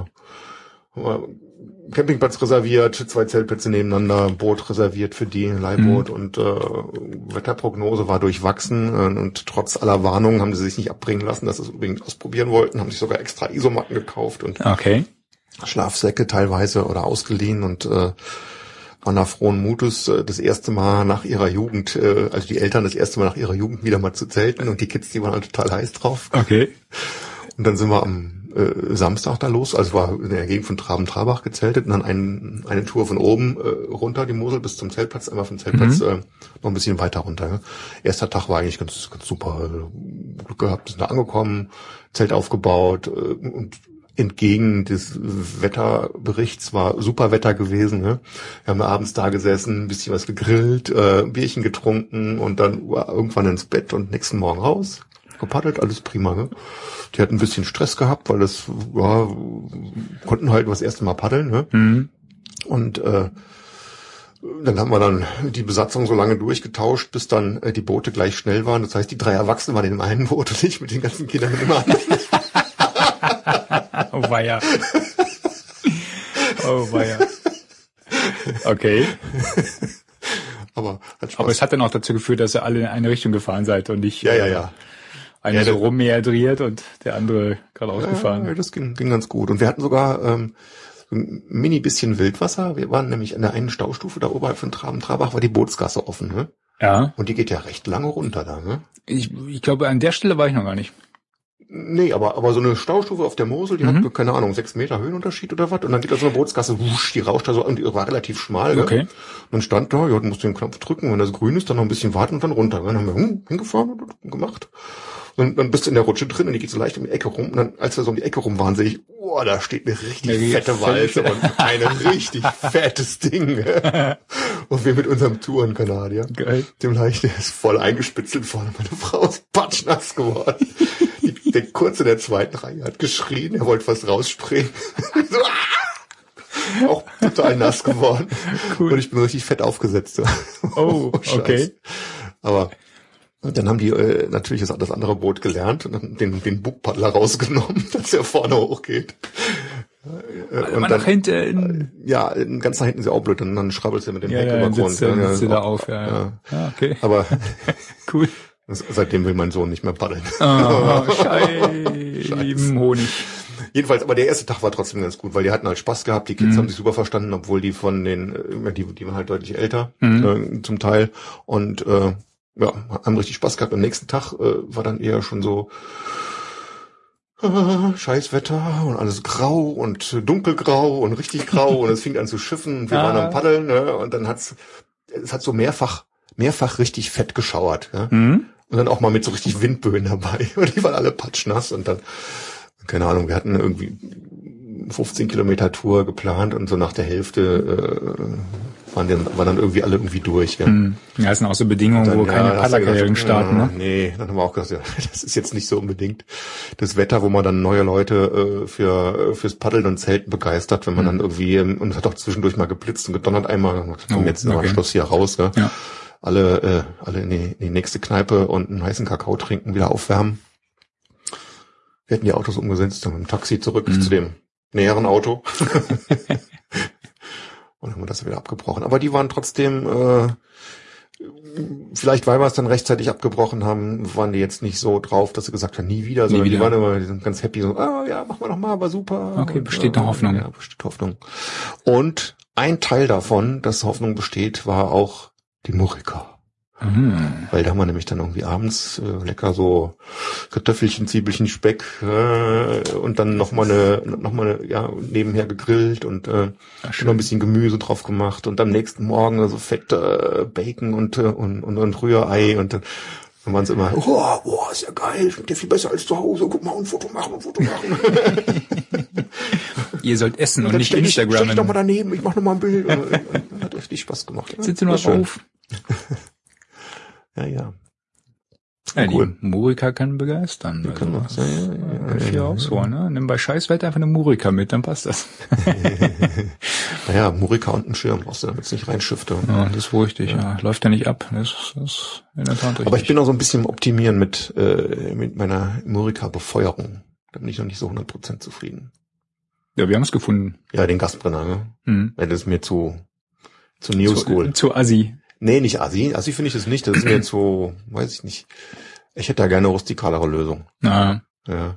Campingplatz reserviert, zwei Zeltplätze nebeneinander, Boot reserviert für die, Leihboot und äh, Wetterprognose war durchwachsen äh, und trotz aller Warnungen haben sie sich nicht abbringen lassen, dass sie es übrigens ausprobieren wollten, haben sich sogar extra Isomatten gekauft und Okay. Schlafsäcke teilweise oder ausgeliehen und äh, da frohen Mutes äh, das erste Mal nach ihrer Jugend, äh, also die Eltern das erste Mal nach ihrer Jugend wieder mal zu zelten und die Kids, die waren halt total heiß drauf. Okay. Und dann sind wir am äh, Samstag da los, also war in der Gegend von Traben-Trabach gezeltet und dann ein, eine Tour von oben äh, runter die Mosel bis zum Zeltplatz, einmal vom Zeltplatz äh, noch ein bisschen weiter runter. Ja. Erster Tag war eigentlich ganz, ganz super. Glück gehabt, sind da angekommen, Zelt aufgebaut äh, und entgegen des Wetterberichts war super Wetter gewesen. Ne? Wir haben abends da gesessen, ein bisschen was gegrillt, äh, Bierchen getrunken und dann irgendwann ins Bett und nächsten Morgen raus. Gepaddelt, alles prima. Ne? Die hatten ein bisschen Stress gehabt, weil das ja, konnten halt das erste Mal paddeln. Ne? Mhm. Und äh, dann haben wir dann die Besatzung so lange durchgetauscht, bis dann äh, die Boote gleich schnell waren. Das heißt, die drei Erwachsenen waren in dem einen Boot und ich mit den ganzen Kindern in dem anderen. Oh weia. Oh weia. Okay. Aber hat Spaß. Aber es hat dann auch dazu geführt, dass ihr alle in eine Richtung gefahren seid und nicht ja, ja, äh, ja. einer Ja, so der- rummeandriert und der andere geradeaus Ja, gefahren. das ging, ging ganz gut. Und wir hatten sogar ähm, ein mini bisschen Wildwasser. Wir waren nämlich an der einen Staustufe da oberhalb von Traben-Trabach war die Bootsgasse offen. Ne? Ja. Und die geht ja recht lange runter da. Ne? Ich, ich glaube, an der Stelle war ich noch gar nicht. Nee, aber, aber so eine Staustufe auf der Mosel, die Mhm. hat, keine Ahnung, sechs Meter Höhenunterschied oder was. Und dann geht da so eine Bootsgasse, wusch, die rauscht da so, und die war relativ schmal. Ne? Okay. Und dann stand da, ja, du musst den Knopf drücken, wenn das grün ist, dann noch ein bisschen warten und dann runter. Dann haben wir hm, hingefahren und gemacht. Und dann bist du in der Rutsche drin und die geht so leicht um die Ecke rum. Und dann, als wir so um die Ecke rum waren, sehe ich, oh, da steht eine richtig Eine fette Walze und ein richtig fettes Ding. und wir mit unserem Tourenkanadier. Geil. Dem leicht, der ist voll eingespitzelt vorne. Meine Frau ist patschnass geworden. Die, der Kurze der zweiten Reihe hat geschrien, er wollte fast rausspringen. so, ah! Auch total nass geworden. Cool. Und ich bin richtig fett aufgesetzt. Oh, Scheiß. okay. Aber dann haben die äh, natürlich das, das andere Boot gelernt und haben den, den Bugpaddler rausgenommen, dass er vorne hochgeht. Äh, Und nach hinten. ja, ganz nach hinten ist ja auch blöd, und dann schrabbelst du mit dem Ja, Heck ja, dann über Grund. dann Ja, ja, da auch- auf. Ja, ja. ja. ja okay. Aber Cool. seitdem will mein Sohn nicht mehr paddeln. Oh, Scheiben Honig. Jedenfalls, aber der erste Tag war trotzdem ganz gut, weil die hatten halt Spaß gehabt, die Mhm. Kids haben sich super verstanden, obwohl die von den, äh, die, die waren halt deutlich älter Mhm. äh, zum Teil und äh, ja, haben richtig Spaß gehabt. Am nächsten Tag äh, war dann eher schon so äh, Scheißwetter und alles grau und dunkelgrau und richtig grau und es fing an zu schiffen und wir waren Ah. am Paddeln ne? und dann hat's es hat so mehrfach mehrfach richtig fett geschauert ja? Mhm. und dann auch mal mit so richtig Windböen dabei und die waren alle patschnass und dann keine Ahnung, wir hatten irgendwie 15 Kilometer Tour geplant und so nach der Hälfte äh, waren, dann, waren dann irgendwie alle irgendwie durch. Ja. Mhm. Ja, das sind auch so Bedingungen, Dann, wo ja, keine Paddlerkarrieren gedacht, starten, ne? Nee, dann haben wir auch gesagt, ja, das ist jetzt nicht so unbedingt das Wetter, wo man dann neue Leute äh, für äh, fürs Paddeln und Zelten begeistert, wenn man dann irgendwie, ähm, und es hat auch zwischendurch mal geblitzt und gedonnert einmal, und komm, Oh, jetzt ist okay. Schluss hier raus. Ja. Ja. Alle, äh, alle in die, in die nächste Kneipe und einen heißen Kakao trinken, wieder aufwärmen. Wir hätten die Autos umgesetzt, dann mit dem Taxi zurück Mhm. zu dem näheren Auto. und haben wir das wieder abgebrochen. Aber die waren trotzdem, äh, vielleicht weil wir es dann rechtzeitig abgebrochen haben, waren die jetzt nicht so drauf, dass sie gesagt haben, nie wieder, sondern wieder. die waren immer die sind ganz happy, so, ah ja, mach mal noch mal, war super. Okay, Und, besteht äh, noch Hoffnung. Ja, besteht Hoffnung. Und ein Teil davon, dass Hoffnung besteht, war auch die Murika. Mhm. Weil da haben wir nämlich dann irgendwie abends äh, lecker so Kartoffelchen, Zwiebelchen, Speck äh, und dann noch mal eine, noch mal eine, ja nebenher gegrillt und äh, noch ein bisschen Gemüse drauf gemacht und am nächsten Morgen so also fett äh, Bacon und, äh, und und und Rührei und dann dann waren sie immer, oh, oh, ist ja geil, schmeckt ja viel besser als zu Hause, guck mal, ein Foto machen, ein Foto machen. Ihr sollt essen und, dann nicht ich, Instagram. Stell ich doch mal daneben, ich mach noch mal ein Bild. Und, und, und, hat richtig Spaß gemacht. Noch war schön. auf? Ja, ja. Ja, Cool. die Murika kann begeistern. Die kann also, was, ja, ja, ja, kann ja, viel ja, rausholen, ne? Nimm bei Scheißwetter einfach eine Murika mit, dann passt das. Naja, Murika und einen Schirm brauchst du, damit es nicht reinschifft. Ja, das beruhigt dich, ja. Läuft ja nicht ab. Das, das ist in der Tat richtig. Aber ich bin auch so ein bisschen im Optimieren mit, äh, mit meiner Murika-Befeuerung. Da bin ich noch nicht so 100% zufrieden. ja, wir haben es gefunden. Ja, den Gasbrenner, ne? Hm. Ja, das ist mir zu, zu New School. Zu, zu Assi. Nee, nicht Assi. Assi finde ich das nicht. Das ist mir zu, weiß ich nicht. Ich hätte da gerne eine rustikalere Lösung. Na, Ja.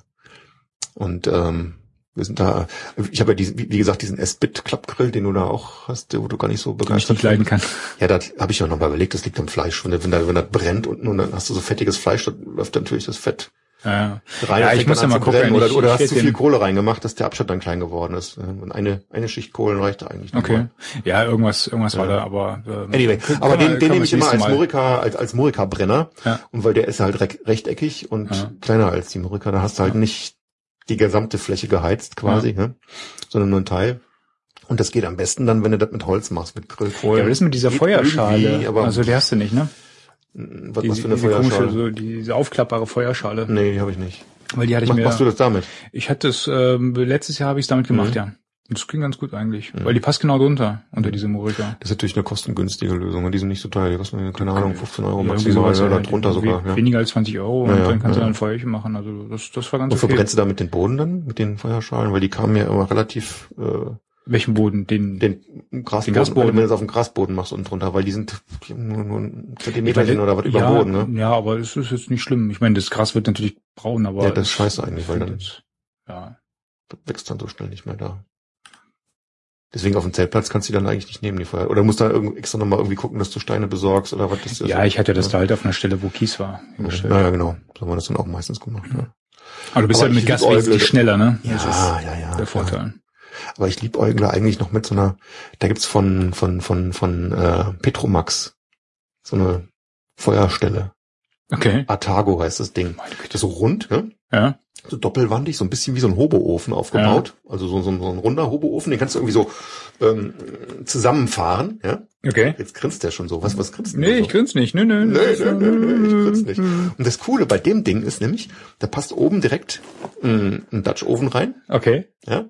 Und ähm, wir sind da, ich habe ja diesen, wie gesagt, diesen S-Bit-Klappgrill, den du da auch hast, wo du gar nicht so begeistert nicht leiden kann. Ja, da habe ich ja noch mal überlegt, das liegt am Fleisch. Wenn, wenn, da, wenn das brennt unten und dann hast du so fettiges Fleisch, dann läuft natürlich das Fett Ja, ja ich muss ja mal gucken. Oder, ich, oder ich hast zu viel Kohle reingemacht, dass der Abstand dann klein geworden ist. Und eine, eine Schicht Kohlen reicht eigentlich. Okay. mal. Ja, irgendwas, irgendwas war Ja. da, aber ähm, Anyway, können aber den, den nehme ich immer als Murika, als, als Murika-Brenner. Ja. Und weil der ist halt reck- rechteckig und Ja. kleiner als die Murika, da hast du halt nicht die gesamte Fläche geheizt quasi, ne? sondern nur ein Teil. Und das geht am besten dann, wenn du das mit Holz machst, mit Grillkohle. Ja, das ist mit dieser Geht Feuerschale. also die hast du nicht, ne? Was, was Diese, für eine diese Feuerschale? komische, so diese aufklappbare Feuerschale. Nee, die habe ich nicht. Weil die hatte ich Mach, mir. machst du das damit? Ich hatte es ähm, letztes Jahr habe ich es damit gemacht, Mhm. ja. Und das ging ganz gut eigentlich, weil die passt genau drunter unter diese Murika. Das ist natürlich eine kostengünstige Lösung. und Die sind nicht so teuer. Die kosten, keine Ahnung, 15 Euro Ja, maximal oder ja, drunter sogar. Ja. Weniger als 20 Euro Ja, und dann kannst du dann ein Feuerchen machen. Also das, das war ganz Und okay. verbrennst du damit den Boden dann mit den Feuerschalen? Weil die kamen ja immer relativ äh, Welchen Boden? Den, den Grasboden, Grasboden. wenn du es auf dem Grasboden machst unten drunter, weil die sind nur, nur ein Zentimeter meine, oder was über ja, dem Boden, ne? Ja, aber es ist jetzt nicht schlimm. Ich meine, das Gras wird natürlich braun, aber Ja, das ist scheiße eigentlich, weil dann jetzt- ja. wächst dann so schnell nicht mehr da. Deswegen auf dem Zeltplatz kannst du die dann eigentlich nicht nehmen, die Feuer. Oder musst da irgendwie extra nochmal irgendwie gucken, dass du Steine besorgst oder was das ist. Ja, ich hatte das ja. da halt auf einer Stelle, wo Kies war. hingestellt. Ja, ja, genau. So haben wir das dann auch meistens gemacht. Ja, Aber du bist Aber ja mit ich Gas liebäugle- wesentlich schneller, ne? Das ist ja, ja. ja der Vorteil. Aber ich liebäugle eigentlich noch mit so einer, da gibt's von, von, von, von äh, Petromax so eine Feuerstelle. Okay. Atago heißt das Ding. Das ist so rund, ne? Ja. so doppelwandig, so ein bisschen wie so ein Hoboofen aufgebaut. Also so, so, so ein runder Hoboofen, den kannst du irgendwie so ähm, zusammenfahren. Ja? Okay. Jetzt grinst der schon so. Was, was grinst du Nee, so? ich grin's nicht. Nö, nö. Nee, nee, nee, nee, ich grinst nicht. Und das Coole bei dem Ding ist nämlich, da passt oben direkt ein, ein Dutch Oven rein. Okay. Ja?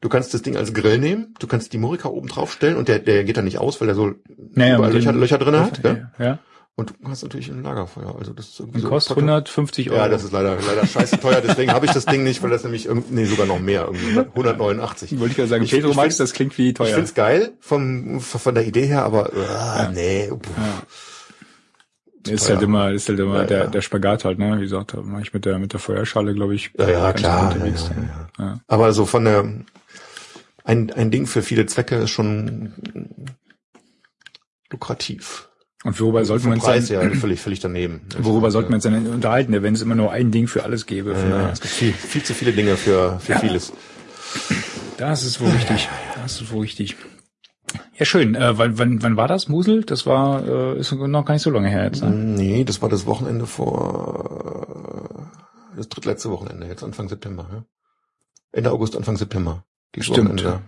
Du kannst das Ding als Grill nehmen, du kannst die Murika oben draufstellen und der, der geht dann nicht aus, weil der so Naja, Löcher, Löcher drin hat. Ja? Ja. Und du hast natürlich ein Lagerfeuer. Also das ist irgendwie Und so kostet praktisch- 150 Euro. Ja, das ist leider, leider scheiße teuer, deswegen habe ich das Ding nicht, weil das nämlich irgendwie, nee, sogar noch mehr, irgendwie 189. Wollte ich ja sagen, Ich- Pedro ich Max, das klingt wie Ich teuer. find's geil vom, von der Idee her, aber äh, nee, pff, Ja. Ist teuer. halt immer, ist halt immer Ja, der, ja. der Spagat halt, ne? Wie gesagt, da mach ich mit der, mit der Feuerschale, glaube ich. ja, ja, klar, ja, ja, ja. Ja. aber so von der, ein, ein Ding für viele Zwecke ist schon lukrativ. Und worüber sollten wir uns Preis dann, ja völlig, völlig daneben. worüber sollten wir uns dann unterhalten, wenn es immer nur ein Ding für alles gäbe? Ja, es gibt viel, viel zu viele Dinge für, für Ja. vieles. Das ist wohl richtig. Das ist wohl richtig. Ja, schön. Äh, wann, wann, wann war das, Musel? Das war, äh, ist noch gar nicht so lange her jetzt. Ne? Nee, das war das Wochenende vor, das drittletzte Wochenende, jetzt Anfang September, ja. Ende August, Anfang September. Stimmt. Ja.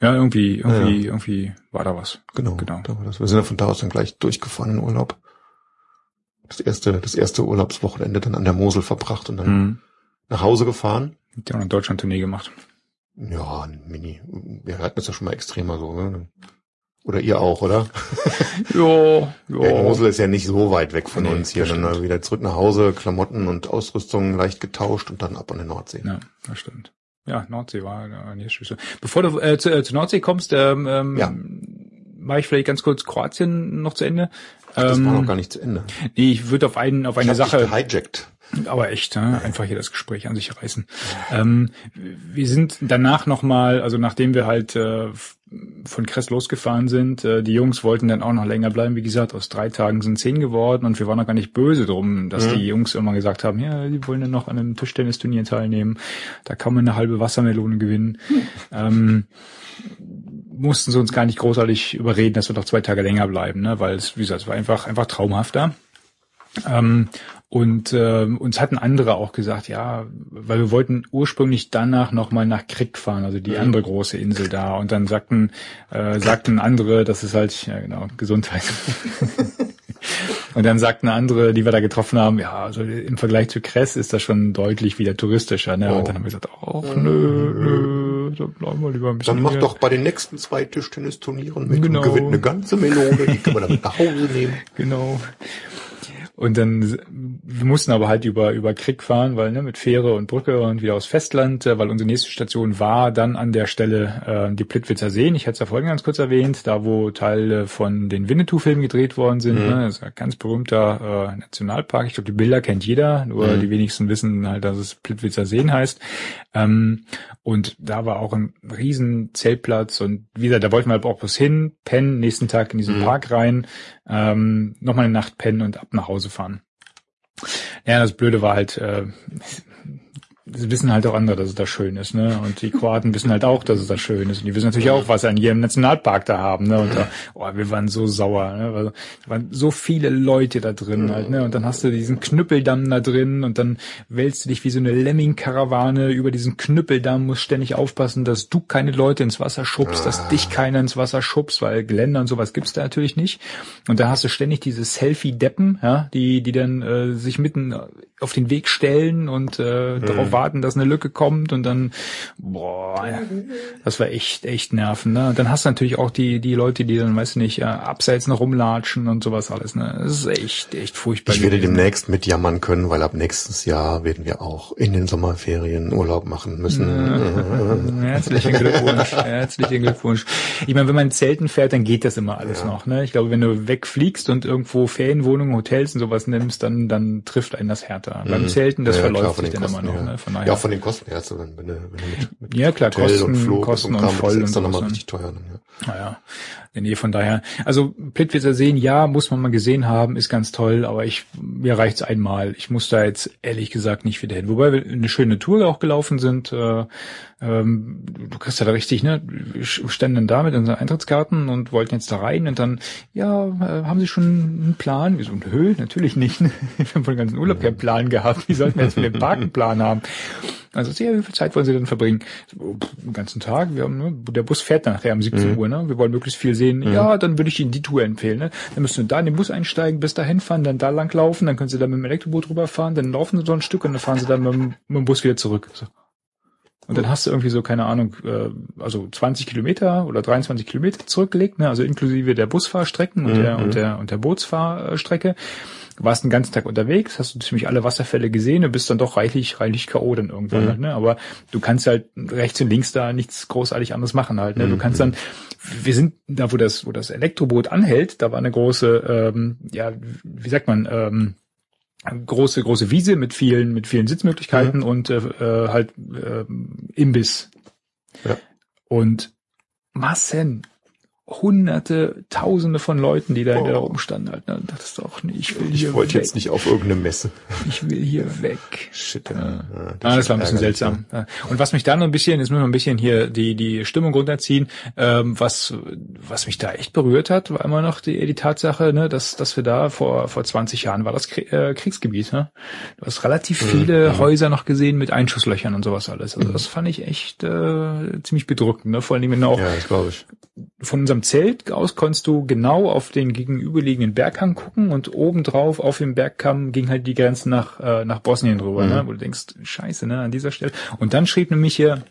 Ja, irgendwie, irgendwie, Ja. irgendwie war da was. Genau, Genau. Da war das. Wir sind ja von da aus dann gleich durchgefahren in Urlaub. Das erste, das erste Urlaubswochenende dann an der Mosel verbracht und dann Mhm. nach Hause gefahren. Die haben eine Deutschland-Tournee gemacht. Ja, ein Mini. Wir hatten es ja schon mal extremer so, ne? Oder ihr auch, oder? Ja, Ja, die Mosel ist ja nicht so weit weg von Nee, uns hier. Dann wieder zurück nach Hause, Klamotten und Ausrüstung leicht getauscht und dann ab an die Nordsee. Ja, das stimmt. Ja, Nordsee war war nicht schüsse. Bevor du äh, zu, äh, zu Nordsee kommst, ähm, ähm, Ja. mache ich vielleicht ganz kurz Kroatien noch zu Ende. Das ähm, war noch gar nicht zu Ende. Nee, ich würde auf einen auf eine ich Sache. dich gehijackt. Aber echt, ne? einfach hier das Gespräch an sich reißen. Ähm, wir sind danach nochmal, also nachdem wir halt äh, von Kress losgefahren sind, äh, die Jungs wollten dann auch noch länger bleiben. Wie gesagt, aus drei Tagen sind zehn geworden und wir waren auch gar nicht böse drum, dass mhm. die Jungs immer gesagt haben, ja, die wollen dann noch an einem Tischtennisturnier teilnehmen. Da kann man eine halbe Wassermelone gewinnen. Mhm. Ähm, mussten sie uns gar nicht großartig überreden, dass wir noch zwei Tage länger bleiben, ne? weil es, wie gesagt, es war einfach, einfach traumhafter. Ähm, und äh, uns hatten andere auch gesagt, ja, weil wir wollten ursprünglich danach nochmal nach Krieg fahren, also die andere große Insel da. Und dann sagten, äh, sagten andere, das ist halt, ja genau, Gesundheit. Und dann sagten andere, die wir da getroffen haben, ja, also im Vergleich zu Kress ist das schon deutlich wieder touristischer. Ne? Oh. Und dann haben wir gesagt, ach nö, nö, dann bleiben wir lieber ein bisschen Dann mach doch bei den nächsten zwei Tischtennisturnieren mit genau. und gewinnt eine ganze Melone, die können wir dann mit nach Hause nehmen. Genau. Und dann, wir mussten aber halt über, über Krieg fahren, weil, ne, mit Fähre und Brücke und wieder aus Festland, äh, weil unsere nächste Station war dann an der Stelle äh, die Plitwitzer Seen. Ich hatte es ja vorhin ganz kurz erwähnt, da wo Teile von den Winnetou-Filmen gedreht worden sind. Mhm. Ne? Das ist ein ganz berühmter äh, Nationalpark. Ich glaube, die Bilder kennt jeder, nur mhm. die wenigsten wissen halt, dass es Plitwitzer Seen heißt. Ähm, und da war auch ein riesen Zeltplatz und wieder, da wollten wir halt auch bloß hin, pennen, nächsten Tag in diesen mhm. Park rein, ähm, nochmal eine Nacht pennen und ab nach Hause fahren. Ja, das Blöde war halt, äh, sie wissen halt auch andere, dass es da schön ist, ne? Und die Kroaten wissen halt auch, dass es da schön ist. Und die wissen natürlich auch, was sie an jedem Nationalpark da haben, ne? Und da, oh, wir waren so sauer, ne? Weil, da waren so viele Leute da drin halt, ne? Und dann hast du diesen Knüppeldamm da drin und dann wälzt du dich wie so eine Lemming-Karawane über diesen Knüppeldamm, musst ständig aufpassen, dass du keine Leute ins Wasser schubst, dass ah. dich keiner ins Wasser schubst, weil Geländer und sowas gibt's da natürlich nicht. Und da hast du ständig diese Selfie-Deppen, ja, die, die dann äh, sich mitten auf den Weg stellen und äh, mhm. darauf warten, dass eine Lücke kommt und dann, boah, das war echt, echt nerven. Ne? Und dann hast du natürlich auch die, die Leute, die dann, weiß nicht, ja, abseits noch rumlatschen und sowas alles. Ne? Das ist echt, echt furchtbar. Ich werde demnächst mitjammern können, weil ab nächstes Jahr werden wir auch in den Sommerferien Urlaub machen müssen. Herzlichen Glückwunsch, herzlichen Glückwunsch. Ich meine, wenn man in Zelten fährt, dann geht das immer alles ja. noch. Ne? Ich glaube, wenn du wegfliegst und irgendwo Ferienwohnungen, Hotels und sowas nimmst, dann, dann trifft einen das härter. Mhm. Beim Zelten, das ja, verläuft klar, sich dann immer noch. Ja. Ne? Von daher. ja, auch von den Kosten her. Also wenn, wenn, du, wenn mit, mit ja, klar, Hotel Kosten, und Flug Kosten und, und voll und, ist dann nochmal richtig teuer. Dann, ja. Naja, nee, von daher. Also Plitwitzer Seen, ja, muss man mal gesehen haben, ist ganz toll, aber ich mir reicht's einmal. Ich muss da jetzt ehrlich gesagt nicht wieder hin. Wobei wir eine schöne Tour auch gelaufen sind. Äh, ähm, du kriegst ja da richtig, ne? Wir standen da mit unseren Eintrittskarten und wollten jetzt da rein und dann, ja, äh, haben Sie schon einen Plan? So, nö, natürlich nicht. wir haben von den ganzen Urlaub keinen Plan gehabt. Wie sollten wir jetzt Park einen Plan haben? Also sehr, wie viel Zeit wollen Sie denn verbringen? Den ganzen Tag. Wir haben, ne, der Bus fährt nachher um 17 mhm. Uhr, ne? Wir wollen möglichst viel sehen. Mhm. Ja, dann würde ich Ihnen die Tour empfehlen, ne? Dann müssen Sie da in den Bus einsteigen, bis dahin fahren, dann da lang laufen, dann können Sie da mit dem Elektroboot rüberfahren, dann laufen Sie so ein Stück und dann fahren Sie dann mit, dem, mit dem Bus wieder zurück. So. Und dann hast du irgendwie so, keine Ahnung, äh, also 20 Kilometer oder 23 Kilometer zurückgelegt, ne? also inklusive der Busfahrstrecken und, mhm. der, und, der, und der Bootsfahrstrecke. Du warst den ganzen Tag unterwegs, hast du ziemlich alle Wasserfälle gesehen und bist dann doch reichlich, reichlich K.O. dann irgendwann mhm. halt, ne? Aber du kannst halt rechts und links da nichts großartig anderes machen halt, ne? Du mhm. kannst dann, wir sind da, wo das, wo das Elektroboot anhält, da war eine große, ähm, ja, wie sagt man, ähm, große große Wiese mit vielen mit vielen Sitzmöglichkeiten mhm. und äh, äh, halt äh, Imbiss. Ja. Und Massen hunderte, tausende von Leuten, die da, oh. da rumstanden halt. Ne? Das ist doch nicht, ich will ich wollte weg. jetzt nicht auf irgendeine Messe. Ich will hier weg. Shit. Ja. Ja, das, ah, das war ein bisschen seltsam. Ja. Und was mich da noch ein bisschen, jetzt müssen wir ein bisschen hier die, die Stimmung runterziehen, ähm, was, was mich da echt berührt hat, war immer noch die, die Tatsache, ne, dass, dass wir da vor, vor 20 Jahren war das äh, Kriegsgebiet, ne? Du hast relativ mhm. viele mhm. Häuser noch gesehen mit Einschusslöchern und sowas alles. Also mhm. das fand ich echt äh, ziemlich bedrückend, ne? Vor allem, wenn auch ja, ich. von unserem Zelt aus konntest du genau auf den gegenüberliegenden Berghang gucken und obendrauf auf dem Bergkamm ging halt die Grenze nach, äh, nach Bosnien drüber, ne? mhm. ne? wo du denkst, scheiße, ne, an dieser Stelle. Und dann schrieb nämlich hier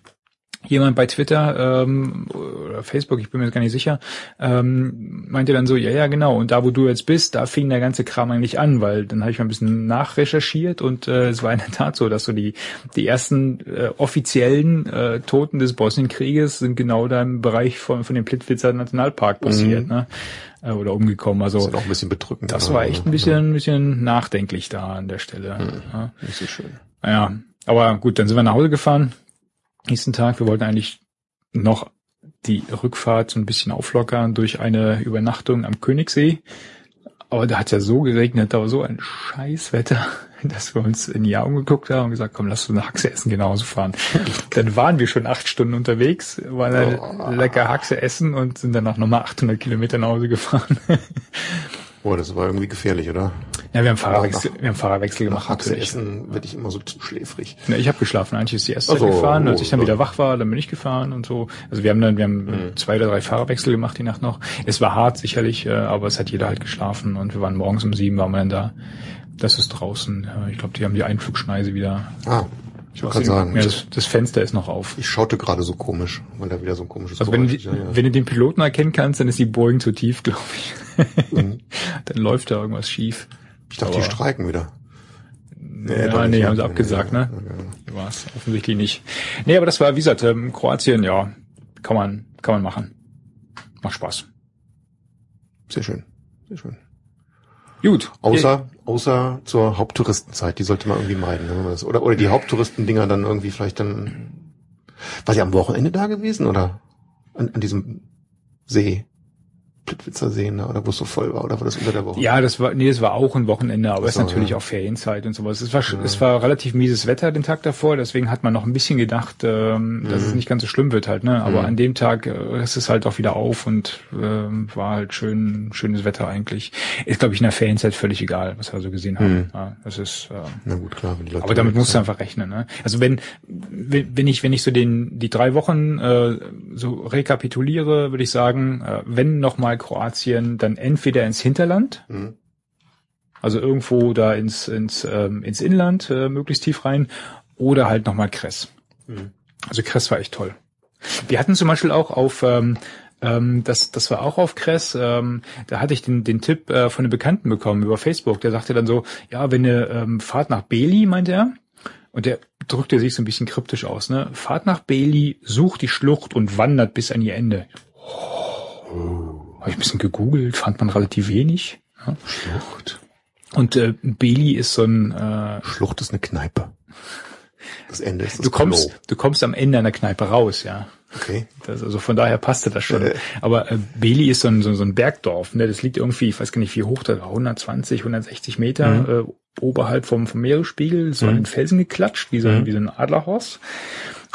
jemand bei Twitter ähm, oder Facebook, ich bin mir jetzt gar nicht sicher, ähm, meinte dann so, ja, ja, genau, und da, wo du jetzt bist, da fing der ganze Kram eigentlich an, weil dann habe ich mal ein bisschen nachrecherchiert und äh, es war in der Tat so, dass so die, die ersten äh, offiziellen äh, Toten des Bosnienkrieges sind genau da im Bereich von, von dem Plitvicer Nationalpark passiert. Mhm. Ne? äh, oder umgekommen. Also Das ist auch ein bisschen bedrückend. das aber, war echt ein bisschen, ein bisschen nachdenklich da an der Stelle. Mhm. Ja. Nicht so schön. Ja, aber gut, dann sind wir nach Hause gefahren. Nächsten Tag, wir wollten eigentlich noch die Rückfahrt so ein bisschen auflockern durch eine Übernachtung am Königssee. Aber da hat ja so geregnet, da war so ein Scheißwetter, dass wir uns in die Augen geguckt haben und gesagt, komm, lass uns eine Haxe essen genauso fahren. dann waren wir schon acht Stunden unterwegs, waren Oh. lecker Haxe essen und sind danach nochmal 800 Kilometer nach Hause gefahren. Boah, das war irgendwie gefährlich, oder? ja, wir haben Fahrerwechsel, wir haben Fahrerwechsel Nach gemacht. Natürlich. essen werde ich immer so schläfrig. Ne, ich habe geschlafen. Eigentlich ist die erste Ach so, Zeit gefahren. Als oh, ich dann ja. wieder wach war, dann bin ich gefahren und so. Also wir haben dann, wir haben Mhm. zwei oder drei Fahrerwechsel gemacht die Nacht noch. Es war hart sicherlich, äh, aber es hat jeder halt geschlafen und wir waren morgens um sieben waren wir dann da. Das ist draußen. Äh, Ich glaube, die haben die Einflugschneise wieder. Ah, ich wollte gerade sagen, Ja, ich, das, das Fenster ist noch auf. ich schaute gerade so komisch, weil da wieder so ein komisches Also wenn, die, ist. Ja, ja. wenn du den Piloten erkennen kannst, dann ist die Boeing zu tief, glaube ich. Mhm. dann läuft da irgendwas schief. Ich dachte, die Aber- streiken wieder. Ja, doch nee, haben sie ja. abgesagt, Ja, ne? ja, War es offensichtlich nicht. Nee, aber das war, wie gesagt, ähm, Kroatien, ja, kann man, kann man machen. Macht Spaß. Sehr schön. Sehr schön. Gut. Außer, außer zur Haupttouristenzeit, die sollte man irgendwie meiden. Oder, oder die Haupttouristendinger dann irgendwie vielleicht dann, war sie am Wochenende da gewesen oder an, an diesem See? Plitwitzer See, ne? oder wo es so voll war, oder war das unter der Woche? Ja, das war, nee, das war auch ein Wochenende, aber es ist natürlich ja. auch Ferienzeit und sowas. Es war, sch- es war relativ mieses Wetter den Tag davor, deswegen hat man noch ein bisschen gedacht, ähm, dass es nicht ganz so schlimm wird halt, ne? Aber Mhm. an dem Tag äh, ist es halt auch wieder auf und ähm, war halt schön, schönes Wetter eigentlich. Ist, glaube ich, in der Ferienzeit völlig egal, was wir so gesehen haben. Mhm. Ja, das ist, ähm, Na gut, klar, wenn die Leute. Aber damit musst du einfach rechnen. Ne? Also wenn, wenn wenn ich wenn ich so den die drei Wochen äh, so rekapituliere, würde ich sagen, äh, wenn noch mal Kroatien, dann entweder ins Hinterland. Mhm. also irgendwo da ins ins ähm, ins Inland äh, möglichst tief rein, oder halt noch mal Kress. Mhm. Also Kress war echt toll. Wir hatten zum Beispiel auch auf ähm, ähm, das, das war auch auf Kress. Ähm, da hatte ich den, den Tipp äh, von einem Bekannten bekommen über Facebook. Der sagte dann so, ja, wenn eine ähm, Fahrt nach Beli, meinte er, und der drückte sich so ein bisschen kryptisch aus, ne? Fahrt nach Beli, sucht die Schlucht und wandert bis an ihr Ende. Oh, Habe ich ein bisschen gegoogelt, fand man relativ wenig. Ja. Schlucht. Und äh, Beli ist so ein äh, Schlucht ist eine Kneipe. Das Ende ist das du kommst, Klo. du kommst am Ende einer Kneipe raus, ja. Okay. Das, also von daher passte das schon. Äh. Aber äh, Beli ist so ein, so, so ein Bergdorf, ne? Das liegt irgendwie, ich weiß gar nicht, wie hoch das war, 120, 160 Meter äh, oberhalb vom, vom Meeresspiegel, so an den Felsen geklatscht, wie so, ein wie so ein Adlerhorst.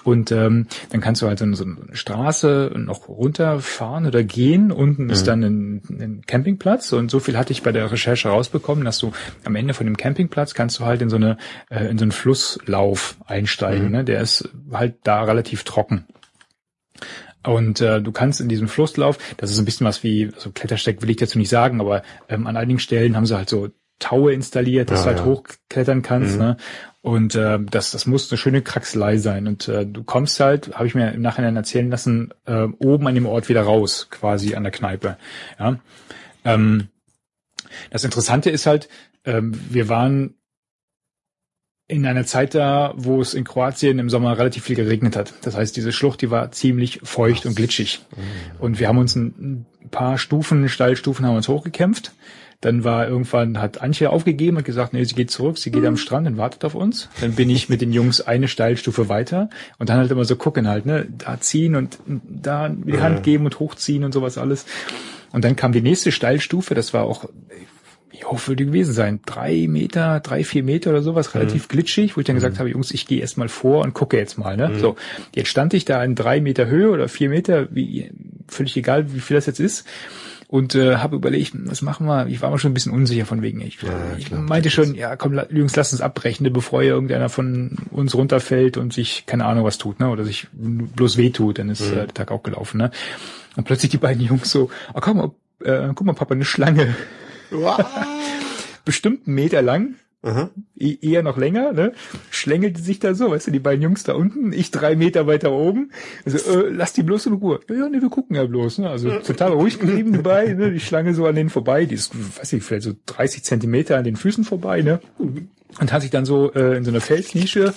Und ähm, dann kannst du halt eine, so eine Straße noch runterfahren oder gehen. Unten ist dann ein, ein Campingplatz. Und so viel hatte ich bei der Recherche rausbekommen, dass du am Ende von dem Campingplatz kannst du halt in so eine äh, in so einen Flusslauf einsteigen. Ne? Der ist halt da relativ trocken. Und äh, du kannst in diesem Flusslauf, das ist ein bisschen was wie, so Klettersteig will ich dazu nicht sagen, aber ähm, an einigen Stellen haben sie halt so Taue installiert, dass Ja, du halt ja. hochklettern kannst. Ne? Und äh, das, das muss eine schöne Kraxelei sein. Und äh, du kommst halt, habe ich mir im Nachhinein erzählen lassen, äh, oben an dem Ort wieder raus, quasi an der Kneipe. Ja. Ähm, das Interessante ist halt, ähm, wir waren in einer Zeit da, wo es in Kroatien im Sommer relativ viel geregnet hat. Das heißt, diese Schlucht, die war ziemlich feucht und glitschig. Und wir haben uns ein, paar Stufen, Steilstufen haben uns hochgekämpft. Dann war irgendwann, hat Antje aufgegeben und gesagt, nee, sie geht zurück, sie geht am Strand und wartet auf uns. Dann bin ich mit den Jungs eine Steilstufe weiter und dann halt immer so gucken halt, ne, da ziehen und da die Hand geben und hochziehen und sowas alles. Und dann kam die nächste Steilstufe, das war auch, wie hoch würde die gewesen sein? Drei Meter, drei, vier Meter oder sowas, relativ glitschig, wo ich dann gesagt habe, Jungs, ich gehe erst mal vor und gucke jetzt mal. Ne? So, jetzt stand ich da in drei Meter Höhe oder vier Meter, wie völlig egal, wie viel das jetzt ist. Und äh, habe überlegt, was machen wir? Ich war mir schon ein bisschen unsicher von wegen. Ich, Ja, ich klar. meinte schon, ja komm, Jungs, lass uns abbrechen, bevor hier irgendeiner von uns runterfällt und sich keine Ahnung was tut, ne? Oder sich bloß weh tut, dann ist äh, der Tag auch gelaufen, ne? Und plötzlich die beiden Jungs so, ah komm, äh, guck mal, Papa, eine Schlange. Bestimmt einen Meter lang, Aha. e- eher noch länger, ne? Schlängelte sich da so, weißt du, die beiden Jungs da unten, ich drei Meter weiter oben. Also, äh, lass die bloß in Ruhe. Ja, ja, nee, wir gucken ja bloß, ne? Also total ruhig geblieben dabei, ne? Die Schlange so an denen vorbei, die ist, weiß ich, vielleicht so 30 Zentimeter an den Füßen vorbei, ne? Und hat sich dann so äh, in so einer Felsnische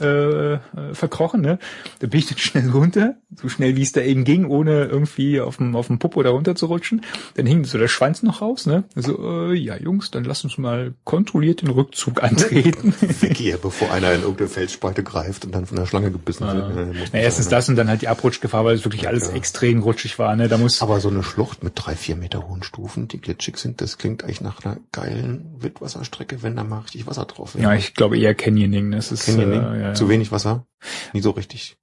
äh, äh, verkrochen. Ne? Da bin ich dann schnell runter, so schnell wie es da eben ging, ohne irgendwie auf dem auf dem Popo da runter zu rutschen. Dann hing so der Schwanz noch raus. Ne? Also äh, ja Jungs, dann lass uns mal kontrolliert den Rückzug antreten. Weg hier, bevor einer in irgendeine Felsspalte greift und dann von der Schlange gebissen wird. Äh, muss Na, erstens sagen, das und dann halt die Abrutschgefahr, weil es wirklich alles Ja. extrem rutschig war. Ne? Da muss Aber so eine Schlucht mit drei, vier Meter hohen Stufen, die glitschig sind, das klingt eigentlich nach einer geilen Wildwasserstrecke, wenn da mal richtig Wasser drauf wäre. ja, ich glaube eher Canyoning. Das ist Canyoning, Äh, ja, ja. zu wenig Wasser, nie so richtig.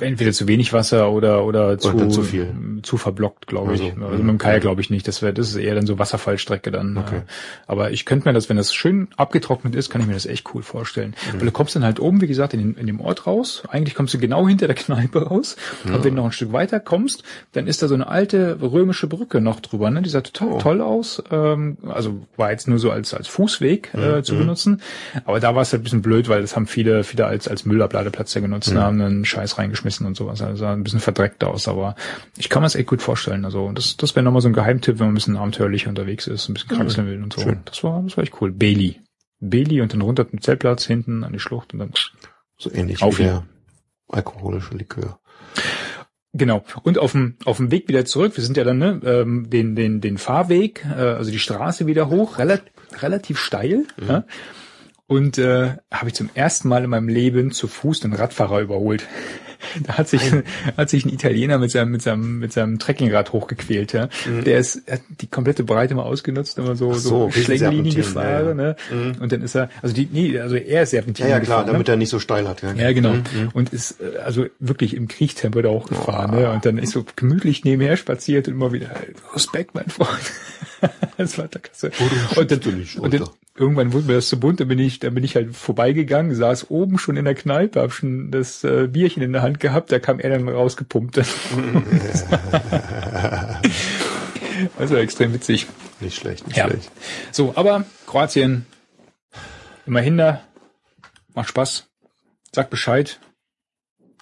Entweder zu wenig Wasser oder oder zu dann zu viel. zu verblockt, glaube ich. Also, Also, mhm. mit dem Kajak glaube ich nicht. Das wäre das ist eher dann so Wasserfallstrecke dann. Okay. Äh, Aber ich könnte mir das, wenn das schön abgetrocknet ist, kann ich mir das echt cool vorstellen. Mhm. Weil du kommst dann halt oben, wie gesagt, in, den, in dem Ort raus. Eigentlich kommst du genau hinter der Kneipe raus. Und wenn du noch ein Stück weiter kommst, dann ist da so eine alte römische Brücke noch drüber. Ne? Die sah total Oh. toll aus. Ähm, also war jetzt nur so als als Fußweg äh, Mhm. zu benutzen. Aber da war es halt ein bisschen blöd, weil das haben viele viele als als Müllabladeplatz ja genutzt, Mhm. haben einen Scheiß reingeschmissen und sowas. Also sah ein bisschen verdreckt aus. Aber ich kann mir das echt gut vorstellen. Also das das wäre nochmal so ein Geheimtipp, wenn man ein bisschen abenteuerlich unterwegs ist, ein bisschen kraxeln will und so. Schön. Das war das war echt cool. Bailey. Bailey und dann runter zum Zeltplatz hinten an die Schlucht und dann So ähnlich Auf wie der alkoholische Likör. Genau. Und auf dem auf dem Weg wieder zurück, wir sind ja dann ne, ähm, den den den Fahrweg, äh, also die Straße wieder hoch, relativ relativ steil. Ja? Und äh, habe ich zum ersten Mal in meinem Leben zu Fuß einen Radfahrer überholt. Da hat sich hat sich ein Italiener mit seinem mit seinem mit seinem Trekkingrad hochgequält. Ja? Der ist er hat die komplette Breite mal ausgenutzt, immer so Mhm. Ach so, so Riesenserpentin, gefahren. ja, Ne? Und dann ist er also die nee also er ist Serpentin Ja, ja, klar, gefahren, ne? damit er nicht so steil hat. Ja, Ja, genau. Mhm. Und ist äh, also wirklich im Kriechtempo da hochgefahren. Ne? Und dann ist so gemütlich nebenher spaziert und immer wieder Respekt, mein Freund. das war der Klasse. und dann, und dann irgendwann wurde mir das zu bunt, dann bin ich, dann bin ich halt vorbeigegangen, saß oben schon in der Kneipe, hab schon das äh, Bierchen in der Hand gehabt, da kam er dann rausgepumpt. also extrem witzig. Nicht schlecht, nicht Ja. schlecht. So, aber Kroatien, immerhin da, macht Spaß. Sag Bescheid.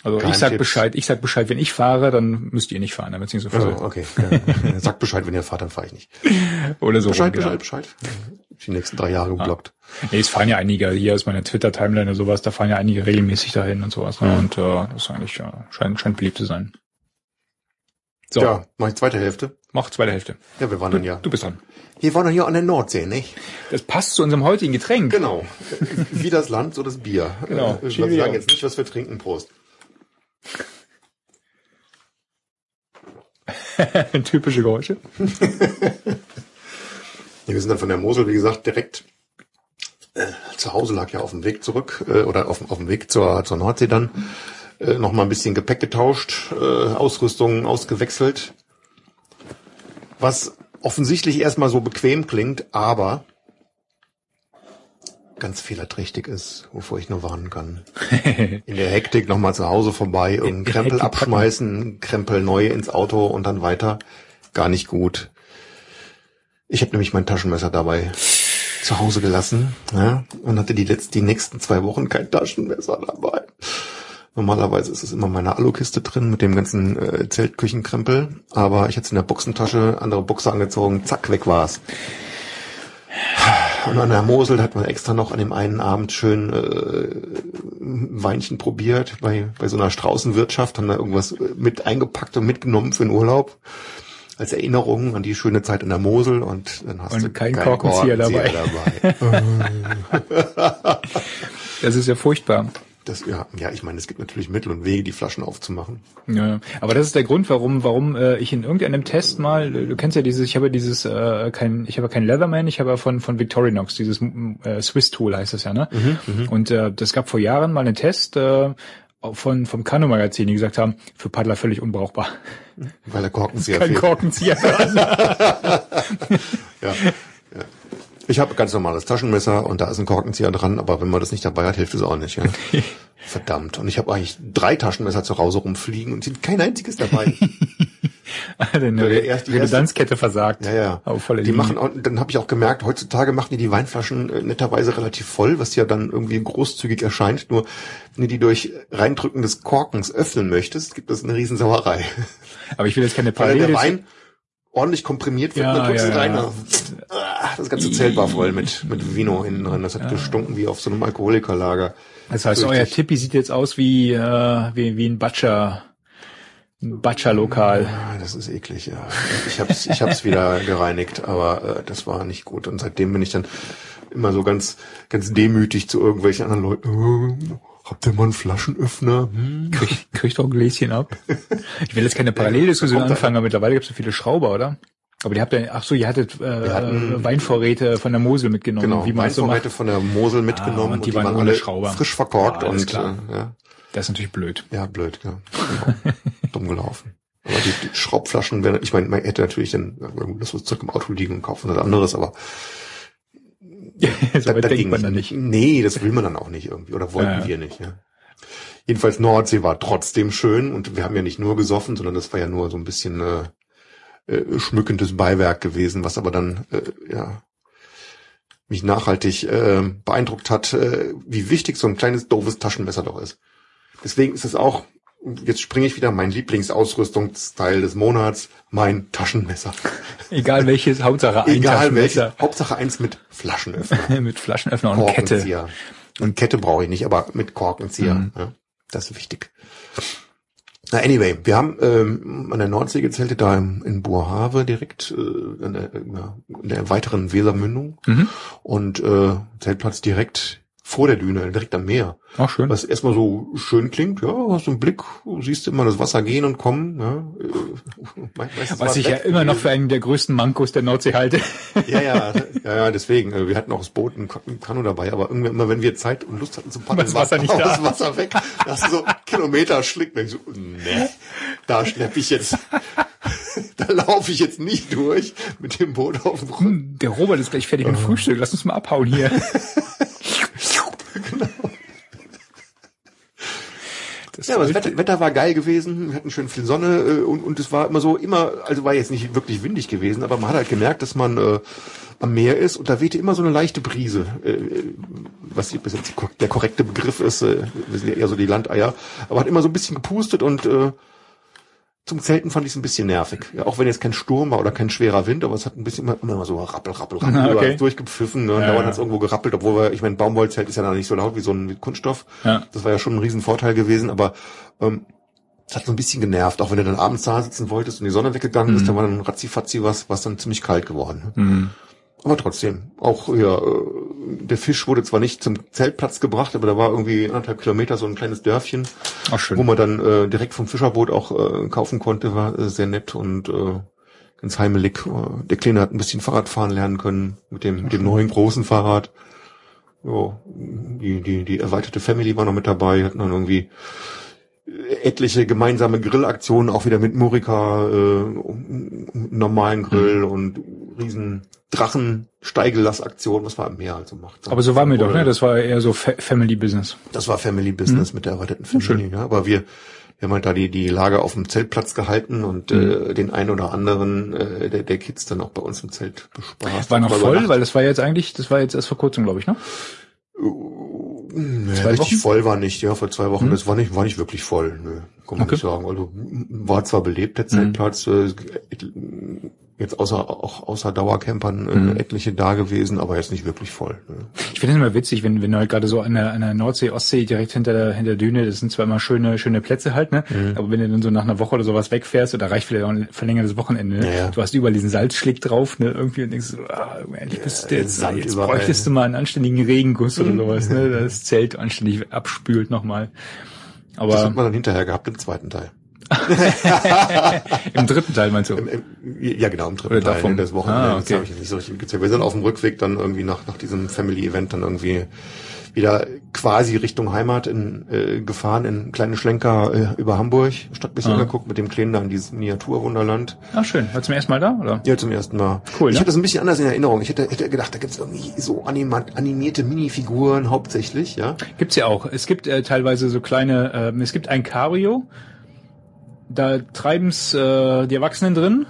Also ich sag Geheimtipps. Bescheid, ich sag Bescheid, wenn ich fahre, dann müsst ihr nicht fahren, dann wird's nicht so. Also, okay. Ja. Sagt Bescheid, wenn ihr fahrt, dann fahre ich nicht. Oder so. Bescheid, rum, Bescheid, Bescheid. Die nächsten drei Jahre geblockt. Nee, es fahren ja einige, hier aus meiner Twitter-Timeline oder sowas, da fahren ja einige regelmäßig dahin und sowas. Ne? Und äh, das ist eigentlich ja, scheint, scheint beliebt zu sein. So, Ja, mach ich zweite Hälfte. mach zweite Hälfte. Ja, wir waren dann ja. Du bist dran. Wir waren dann hier an der Nordsee, nicht? Das passt zu unserem heutigen Getränk. Genau. Wie das Land, so das Bier. Genau. Äh, Wir sagen jetzt nicht, was wir trinken. Prost. Typische Geräusche. Wir sind dann von der Mosel, wie gesagt, direkt äh, zu Hause lag ja auf dem Weg zurück äh, oder auf, auf dem Weg zur, zur Nordsee dann äh, noch ein bisschen Gepäck getauscht, äh, Ausrüstung ausgewechselt. Was offensichtlich erstmal so bequem klingt, aber ganz fehlerträchtig ist, wovor ich nur warnen kann. In der Hektik nochmal zu Hause vorbei, irgendeinen in Krempel Hektik packen. abschmeißen, Krempel neu ins Auto und dann weiter. Gar nicht gut. Ich habe nämlich mein Taschenmesser dabei zu Hause gelassen ja, und hatte die letzten, die nächsten zwei Wochen kein Taschenmesser dabei. Normalerweise ist es immer in meiner Alukiste drin mit dem ganzen äh, Zeltküchenkrempel, aber ich hatte es in der Boxentasche, andere Boxer angezogen, zack, weg war's. Und an der Mosel hat man extra noch an dem einen Abend schön äh, ein Weinchen probiert bei, bei so einer Straußenwirtschaft, haben da irgendwas äh, mit eingepackt und mitgenommen für den Urlaub. Als Erinnerung an die schöne Zeit in der Mosel und dann hast Und du kein keinen Korkenzieher dabei. dabei. Das ist ja furchtbar. Das, ja, ja, ich meine, es gibt natürlich Mittel und Wege, die Flaschen aufzumachen. Ja, aber das ist der Grund, warum, warum äh, ich in irgendeinem Test mal, äh, du kennst ja dieses, ich habe ja dieses, äh, kein, ich habe kein Leatherman, ich habe von von Victorinox dieses äh, Swiss Tool heißt das ja, ne? Und äh, das gab vor Jahren mal einen Test äh, von vom Kano Magazin, die gesagt haben, für Paddler völlig unbrauchbar. Weil der Korkenzieher Kein fehlt. Korkenzieher. Ja. Ich habe ganz normales Taschenmesser und da ist ein Korkenzieher dran, aber wenn man das nicht dabei hat, hilft es auch nicht. Ja? Verdammt. Und ich habe eigentlich drei Taschenmesser zu Hause rumfliegen und kein einziges dabei. Eine Der erst- die Redundanzkette versagt. Ja, ja. Aber volle die Linie. machen, auch, dann habe ich auch gemerkt, heutzutage machen die die Weinflaschen äh, netterweise relativ voll, was ja dann irgendwie großzügig erscheint. Nur wenn du die durch Reindrücken des Korkens öffnen möchtest, gibt es eine Riesensauerei. Aber ich will jetzt keine Weil Parallele. der Wein ordentlich komprimiert wird, Ja, und dann drückst ja, rein. ja. dann- das ganze Zelt war voll mit, mit Vino innen drin. Das hat gestunken wie auf so einem Alkoholikerlager. Das heißt, euer Richtig. Tippi sieht jetzt aus wie, äh, wie, wie ein Butcher, Butcher-Lokal. Ah, das ist eklig, ja. Ich hab's, ich hab's wieder gereinigt, aber äh, das war nicht gut. Und seitdem bin ich dann immer so ganz, ganz demütig zu irgendwelchen anderen Leuten. Äh, habt ihr mal einen Flaschenöffner? Hm? Krieg, krieg doch ein Gläschen ab. Ich will jetzt keine Paralleldiskussion anfangen, aber mittlerweile gibt es so viele Schrauber, oder? Aber die habt ja, ach so, ihr hattet äh, hatten- Weinvorräte von der Mosel mitgenommen, Genau, wie man es so Weinvorräte macht. von der Mosel mitgenommen Ah, und die und die waren alle Schrauber. frisch verkorkt Ja, alles und klar. Äh, ja, Das ist natürlich blöd. ja, blöd, ja. Genau. Dumm gelaufen. Aber die, die Schraubflaschen wären, ich meine, man hätte natürlich dann, ja, das was zurück im Auto liegen und kaufen was anderes, aber so weit denkt ging man da nicht. Nee, das will man dann auch nicht irgendwie. Oder wollten ja. wir nicht. Ja. Jedenfalls Nordsee war trotzdem schön und wir haben ja nicht nur gesoffen, sondern das war ja nur so ein bisschen äh, äh, schmückendes Beiwerk gewesen, was aber dann äh, ja mich nachhaltig äh, beeindruckt hat, äh, wie wichtig so ein kleines doofes Taschenmesser doch ist. Deswegen ist es auch, jetzt springe ich wieder, mein Lieblingsausrüstungsteil des Monats, mein Taschenmesser. Egal welches, Hauptsache ein Egal welches, Taschenmesser Hauptsache eins mit Flaschenöffner. mit Flaschenöffner und Kette. Und Kette brauche ich nicht, aber mit Korkenzieher. Mhm. Ja, das ist wichtig. Na, anyway, wir haben ähm, an der Nordsee gezeltet, da im, in Burhave direkt äh, an der, in der weiteren Wesermündung Mhm. und äh, Zeltplatz direkt vor der Düne, direkt am Meer. Auch schön. Was erstmal so schön klingt, ja, hast du einen Blick, siehst immer das Wasser gehen und kommen. Ja, äh, meistens Was ich ja immer noch für einen der größten Mankos der Nordsee halte. Ja, ja, ja, ja, deswegen. äh, Wir hatten auch das Boot und Kan- Kanu dabei, aber irgendwie immer, wenn wir Zeit und Lust hatten zu paddeln, das Wasser nicht war da. das Wasser weg. Da hast du so Kilometer schlickt. Und ich so, nee, da schlepp ich jetzt, da laufe ich jetzt nicht durch mit dem Boot auf dem Rücken. Hm, Der Robert ist gleich fertig mit. Frühstück. Lass uns mal abhauen hier. Das Ja, aber das. Wetter, Wetter war geil gewesen, wir hatten schön viel Sonne äh, und, und es war immer so, immer, also war jetzt nicht wirklich windig gewesen, aber man hat halt gemerkt, dass man äh, am Meer ist und da wehte immer so eine leichte Brise, äh, was hier bis jetzt der korrekte Begriff ist, äh, wir sind ja eher so die Landeier, aber hat immer so ein bisschen gepustet und äh, zum Zelten fand ich es ein bisschen nervig. Ja, auch wenn jetzt kein Sturm war oder kein schwerer Wind, aber es hat ein bisschen immer, immer so rappel, rappel, rappel Ah, okay. über- durchgepfiffen. Ne? Und Ja, dauernd ja. hat es irgendwo gerappelt, obwohl wir, ich meine, Baumwollzelt ist ja dann nicht so laut wie so ein Kunststoff. Ja. Das war ja schon ein Riesenvorteil gewesen, aber ähm, es hat so ein bisschen genervt, auch wenn du dann abends da sitzen wolltest und die Sonne weggegangen ist, dann war dann ratzifatzi was, was dann ziemlich kalt geworden. Mhm. Aber trotzdem, auch ja, äh, der Fisch wurde zwar nicht zum Zeltplatz gebracht, aber da war irgendwie anderthalb Kilometer so ein kleines Dörfchen, Auch schön. wo man dann äh, direkt vom Fischerboot auch äh, kaufen konnte, war äh, sehr nett und äh, ganz heimelig. Äh, Der Kleine hat ein bisschen Fahrrad fahren lernen können mit dem, mit dem neuen großen Fahrrad. Ja, die, die, die erweiterte Family war noch mit dabei, hatten dann irgendwie etliche gemeinsame Grillaktionen, auch wieder mit Murika, äh, normalen Grill und riesen Drachen-Steigellassaktion, was war am Meer also macht. Aber so war mir doch, ne? Das war eher so Fa Family Business. Das war Family Business mit der erweiterten Familie, ja. Aber wir, wir haben halt da die, die Lager auf dem Zeltplatz gehalten und äh, den einen oder anderen äh, der, der Kids dann auch bei uns im Zelt bespaßt. War noch voll, weil das war jetzt eigentlich, das war jetzt erst vor kurzem, glaube ich, ne? Nee, Zwei richtig Wochen? voll war nicht, ja, vor zwei Wochen. Das war nicht, war nicht wirklich voll, nö, kann man Okay. nicht sagen. Also war zwar belebt der Zeltplatz, äh, et- jetzt außer auch außer Dauercampern äh, etliche da gewesen, aber jetzt nicht wirklich voll. Nö. Ich finde es immer witzig, wenn, wenn du halt gerade so an der, an der Nordsee, Ostsee direkt hinter der, hinter der Düne, das sind zwar immer schöne, schöne Plätze halt, ne? Aber wenn du dann so nach einer Woche oder sowas wegfährst, oder reicht vielleicht auch ein verlängertes Wochenende, ne? Ja, ja. Du hast überall diesen Salzschlick drauf, ne? Irgendwie und denkst so, ah, endlich bist du jetzt, Sand jetzt überall. bräuchtest du mal einen anständigen Regenguss oder sowas, ne? Das Zelt anständig abspült nochmal. Das Aber hat man dann hinterher gehabt im zweiten Teil. im dritten Teil meinst du? Im, im, ja, genau, im dritten Oder Teil davon? ne, des Wochenendes. Ah, okay. habe ich nicht so richtig gezählt. Wir sind auf dem Rückweg dann irgendwie nach, nach diesem Family-Event dann irgendwie wieder quasi Richtung Heimat in, äh, gefahren, in kleine Schlenker äh, über Hamburg, Stadt ein bisschen Ah. angeguckt, mit dem Kleinen da in dieses Miniaturwunderland. Ah, schön. War zum ersten Mal da, oder? Ja, zum ersten Mal. Cool, Ich ne? hatte das ein bisschen anders in Erinnerung. Ich hätte, hätte gedacht, da gibt's irgendwie so animierte Minifiguren hauptsächlich, ja. Gibt's ja auch. Es gibt äh, teilweise so kleine, ähm, es gibt ein Cabrio, da treiben's äh, die Erwachsenen drin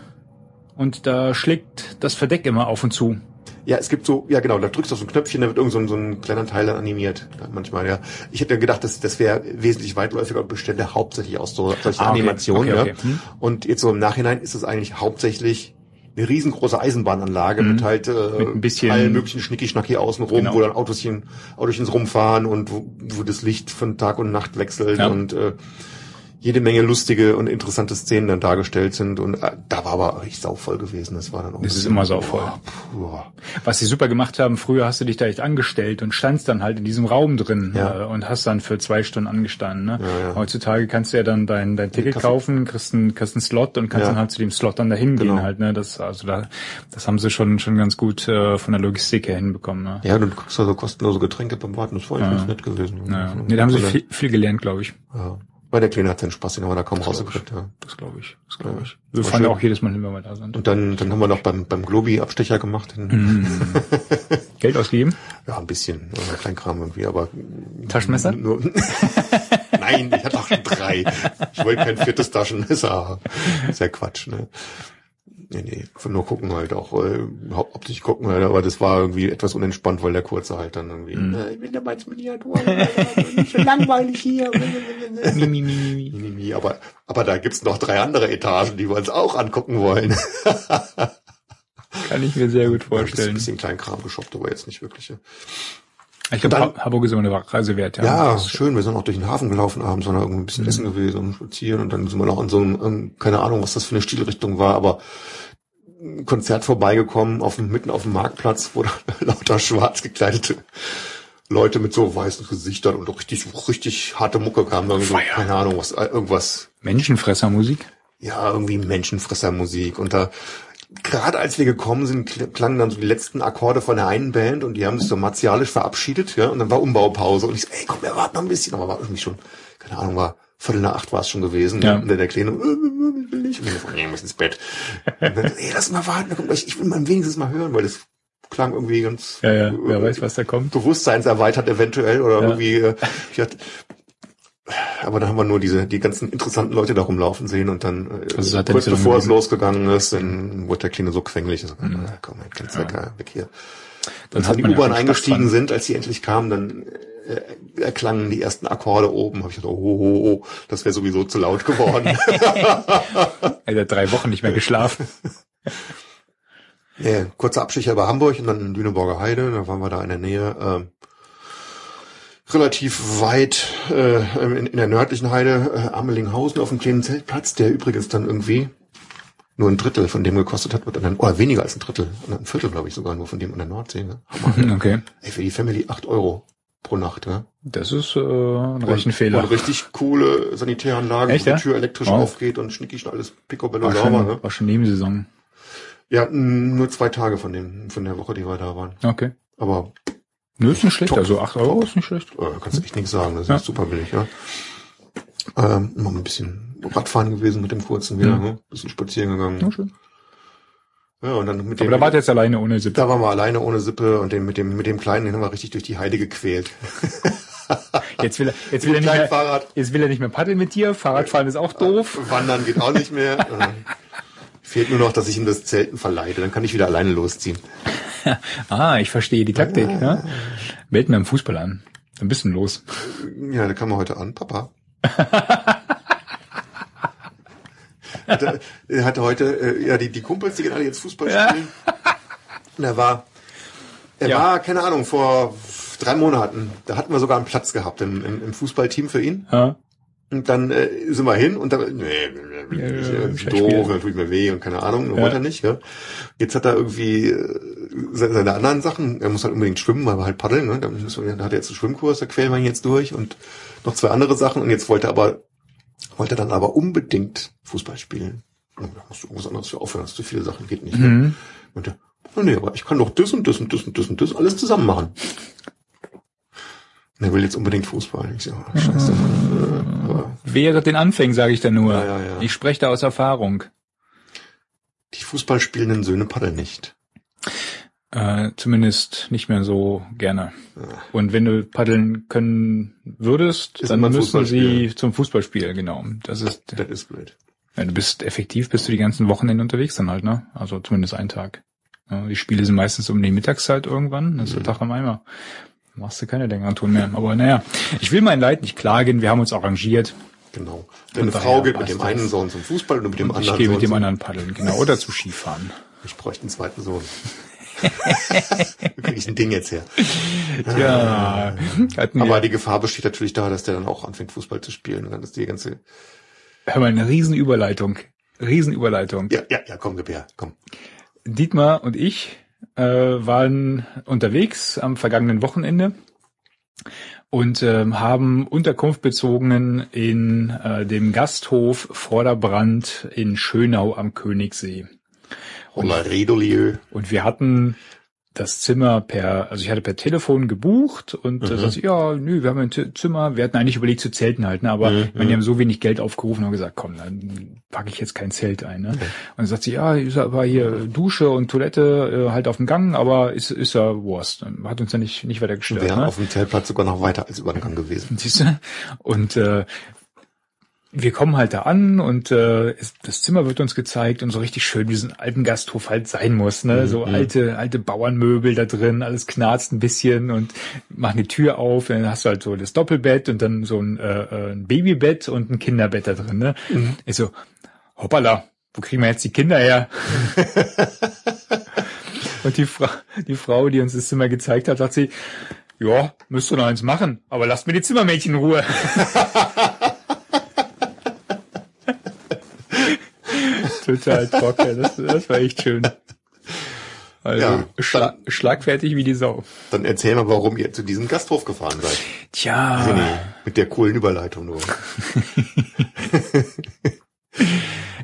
und da schlägt das Verdeck immer auf und zu. Ja, es gibt so, ja genau, da drückst du auf so ein Knöpfchen, da wird irgend so ein, so ein kleiner Teil dann animiert. Manchmal, ja. Ich hätte gedacht, das, das wäre wesentlich weitläufiger und bestände hauptsächlich aus so solchen Ah, okay. Animationen, Okay, okay. ja. Hm. Und jetzt so im Nachhinein ist es eigentlich hauptsächlich eine riesengroße Eisenbahnanlage mit halt äh, Mhm. Mit ein bisschen- allen möglichen Schnicki-Schnacki außenrum, Genau. wo dann Autoschen, Autochens rumfahren und wo, wo das Licht von Tag und Nacht wechselt Ja. und äh, jede Menge lustige und interessante Szenen dann dargestellt sind und äh, da war aber echt sauvoll gewesen. Das war dann auch Das ist immer sauvoll. Boah, boah. Was sie super gemacht haben, früher hast du dich da echt angestellt und standst dann halt in diesem Raum drin Ja. äh, und hast dann für zwei Stunden angestanden. Ne? Ja, ja. Heutzutage kannst du ja dann dein, dein Ticket Kaffee. kaufen, kriegst einen, kriegst einen Slot und kannst Ja. dann halt zu dem Slot dann dahin Genau. gehen halt. Ne? Das, also da, das haben sie schon schon ganz gut äh, von der Logistik her hinbekommen. Ne? Ja, du kriegst also kostenlose Getränke beim Warten. Das war ganz nett gewesen. Ja. Nee, da haben sie viel, viel gelernt, glaube ich. Ja. Weil der Kleine hat seinen Spaß, den haben wir da kaum glaub rausgekriegt. Ja. Das glaube ich. Das glaube ich. Wir fahren ja auch jedes Mal hin, wenn wir da sind. Und dann, dann haben wir noch beim, beim Globi Abstecher gemacht. Mhm. Geld ausgeben? Ja, ein bisschen. Ja, Kleinkram irgendwie, aber. Taschenmesser? Nur, Nein, ich hatte auch schon drei. Ich wollte kein viertes Taschenmesser. Ist ja Quatsch, ne? Nee, nee, von nur gucken halt auch, äh, optisch gucken halt, aber das war irgendwie etwas unentspannt, weil der Kurze halt dann irgendwie, äh, ich bin dabei als Miniatur, so langweilig hier. Aber, aber da gibt's noch drei andere Etagen, die wir uns auch angucken wollen. Kann ich mir sehr gut Ein bisschen, vorstellen. bisschen Kleinkram geshoppt, aber jetzt nicht wirkliche. Ich glaube, Hamburg ist immer eine Reise wert. Ja, Ja, Das- schön. Wir sind auch durch den Hafen gelaufen abends, da irgendwie ein bisschen essen gewesen und spazieren und dann sind wir noch an so einem, ähm, keine Ahnung, was das für eine Stilrichtung war, aber ein Konzert vorbeigekommen, auf dem, mitten auf dem Marktplatz, wo da lauter schwarz gekleidete Leute mit so weißen Gesichtern und richtig, richtig harte Mucke kamen. Irgendwie so, Feier. keine Ahnung, was, äh, irgendwas, Menschenfressermusik. ja, irgendwie Menschenfressermusik. Und da, gerade als wir gekommen sind, kl- klangen dann so die letzten Akkorde von der einen Band und die haben sich so martialisch verabschiedet, ja, und dann war Umbaupause. Und ich so, ey, komm, wir warten noch ein bisschen. Aber war irgendwie schon, keine Ahnung, war Viertel nach acht war es schon gewesen. Ja. Und dann der Kleine, äh, äh, ich will nicht. Und ich nee, muss ins Bett. Und dann, ey, lass mal warten, komm, ich, ich will mal wenigstens mal hören, weil das klang irgendwie ganz, Ja, ja, wer weiß, was da kommt. bewusstseinserweitert eventuell oder Ja. irgendwie, äh, ich hatte, aber da haben wir nur diese, die ganzen interessanten Leute da rumlaufen sehen und dann, äh, Also er kurz so bevor es losgegangen ist, dann wurde der Kleine so quengelig, also, na, komm, ganz weg, äh, weg hier. Dann Als in die ja U-Bahn schon eingestiegen sind, als sie endlich kamen, dann äh, erklangen die ersten Akkorde oben. Habe ich gedacht, oh, oh, oh, das wäre sowieso zu laut geworden. Er hat drei Wochen nicht mehr geschlafen. Nee, kurzer Abstecher bei Hamburg und dann in Lüneburger Heide, da waren wir da in der Nähe, ähm, relativ weit äh, in, in der nördlichen Heide, äh, Amelinghausen auf einem kleinen Zeltplatz, der übrigens dann irgendwie nur ein Drittel von dem gekostet hat, wird dann, oder weniger als ein Drittel, ein Viertel, glaube ich, sogar nur von dem an der Nordsee. Ne? Hammer. Okay. Ey, für die Family acht Euro pro Nacht, ja. Das ist äh, ein Rechenfehler. Und richtig coole Sanitäranlage, Echt, wo ja? die Tür elektrisch Wow. aufgeht und schnickig und alles picobello War sauber, schon, ne? war schon Nebensaison. Ja, nur zwei Tage von dem, von der Woche, die wir da waren. Okay. Aber Nö, ist nicht schlecht. Top. Also 8 Euro ist nicht schlecht. äh, kannst du echt nichts sagen, das ist Ja. super billig, ja. Ähm, noch ein bisschen Radfahren gewesen mit dem kurzen wieder, Mhm. ne? Bisschen spazieren gegangen. Ja, schön. Ja, und dann mit Aber dem, da wart ihr jetzt alleine ohne Sippe. da waren wir alleine ohne Sippe und dem, mit dem, mit dem Kleinen, den haben wir richtig durch die Heide gequält. Jetzt will er, jetzt will er nicht mehr, Fahrrad. jetzt will er nicht mehr paddeln mit dir. Fahrradfahren ist auch doof. Wandern geht auch nicht mehr. Fehlt nur noch, dass ich ihm das Zelten verleide, dann kann ich wieder alleine losziehen. Ah, ich verstehe die Taktik. Ja. Melden wir im Fußball an. Ein bisschen los. Ja, da kam er heute an, Papa. hatte, er hatte heute, äh, ja, die, die Kumpels, die gehen alle jetzt Fußball spielen. Und er war, er Ja. war, keine Ahnung, vor drei Monaten, da hatten wir sogar einen Platz gehabt im, im, im Fußballteam für ihn. Ja. Und dann äh, sind wir hin und dann, nee, Ja, ja, doof, dann tut mir weh und keine Ahnung, Ja. wollte er nicht. Ja. Jetzt hat er irgendwie äh, seine, anderen Sachen, er muss halt unbedingt schwimmen, weil wir halt paddeln, ne? Dann, dann hat er jetzt einen Schwimmkurs, da quälen wir ihn jetzt durch und noch zwei andere Sachen und jetzt wollte er aber, wollte er dann aber unbedingt Fußball spielen. Da musst du irgendwas anderes für aufhören, das zu viele Sachen geht nicht. Mhm. Und er, oh nee, aber ich kann doch das und das und das und das und das alles zusammen machen. Er will jetzt unbedingt Fußball. Ich so, oh, scheiße. Äh, aber Während den Anfängen sage ich da nur. Ja, ja, ja. Ich spreche da aus Erfahrung. Die Fußball spielenden Söhne paddeln nicht. Äh, zumindest nicht mehr so gerne. Und wenn du paddeln können würdest, Ist dann müssen sie zum Fußballspiel, genau. Das ist, Das ist blöd. ja, du bist effektiv, bist du die ganzen Wochenende unterwegs dann halt, ne? Also zumindest einen Tag. Ja, die Spiele sind meistens um die Mittagszeit irgendwann, das ist der Tag am Eimer. Machst du keine längeren Touren mehr. Aber naja, ich will mein Leid nicht klagen, wir haben uns arrangiert. Genau. Deine Frau geht mit dem das. einen Sohn zum Fußball und mit dem Und anderen ich gehe Sohn mit dem anderen paddeln, genau. Oder zu Skifahren. Ich bräuchte einen zweiten Sohn. Krieg ich ein Ding jetzt her? Ja, wir, Aber die Gefahr besteht natürlich da, dass der dann auch anfängt, Fußball zu spielen. Und dann ist die ganze. hör mal, eine Riesenüberleitung. Riesenüberleitung. Ja, ja, ja, komm, gib her, komm. Dietmar und ich äh, waren unterwegs am vergangenen Wochenende und ähm, haben Unterkunft bezogen in äh, dem Gasthof Vorderbrand in Schönau am Königssee. Redolieu. Und wir hatten das Zimmer per, also ich hatte per Telefon gebucht und mhm. sagte, ja, nö, wir haben ein T Zimmer, wir hatten eigentlich überlegt zu zelten halten, aber Mhm, mhm. die haben so wenig Geld aufgerufen und gesagt, komm, dann packe ich jetzt kein Zelt ein. Ne? Und dann sagt sie, ja, ist aber hier Dusche und Toilette äh, halt auf dem Gang, aber ist, ist ja Wurst. Hat uns ja nicht, nicht weiter gestört. Wäre ne? auf dem Zeltplatz sogar noch weiter als über den Gang gewesen. Siehst du? Und äh, wir kommen halt da an und äh, es, das Zimmer wird uns gezeigt und so richtig schön, wie so ein alten Gasthof halt sein muss, ne? So alte, alte Bauernmöbel da drin, alles knarzt ein bisschen und machen die Tür auf, dann hast du halt so das Doppelbett und dann so ein, äh, äh, ein Babybett und ein Kinderbett da drin, ne? Ich so, hoppala, wo kriegen wir jetzt die Kinder her? und die, Fra die Frau, die uns das Zimmer gezeigt hat, sagt sie, ja, müsst ihr noch eins machen, aber lasst mir die Zimmermädchen in Ruhe. Total trocken, das, das war echt schön. Also Ja, schla schlagfertig wie die Sau. Dann erzähl mal, warum ihr zu diesem Gasthof gefahren seid. Tja, René, mit der coolen Überleitung nur.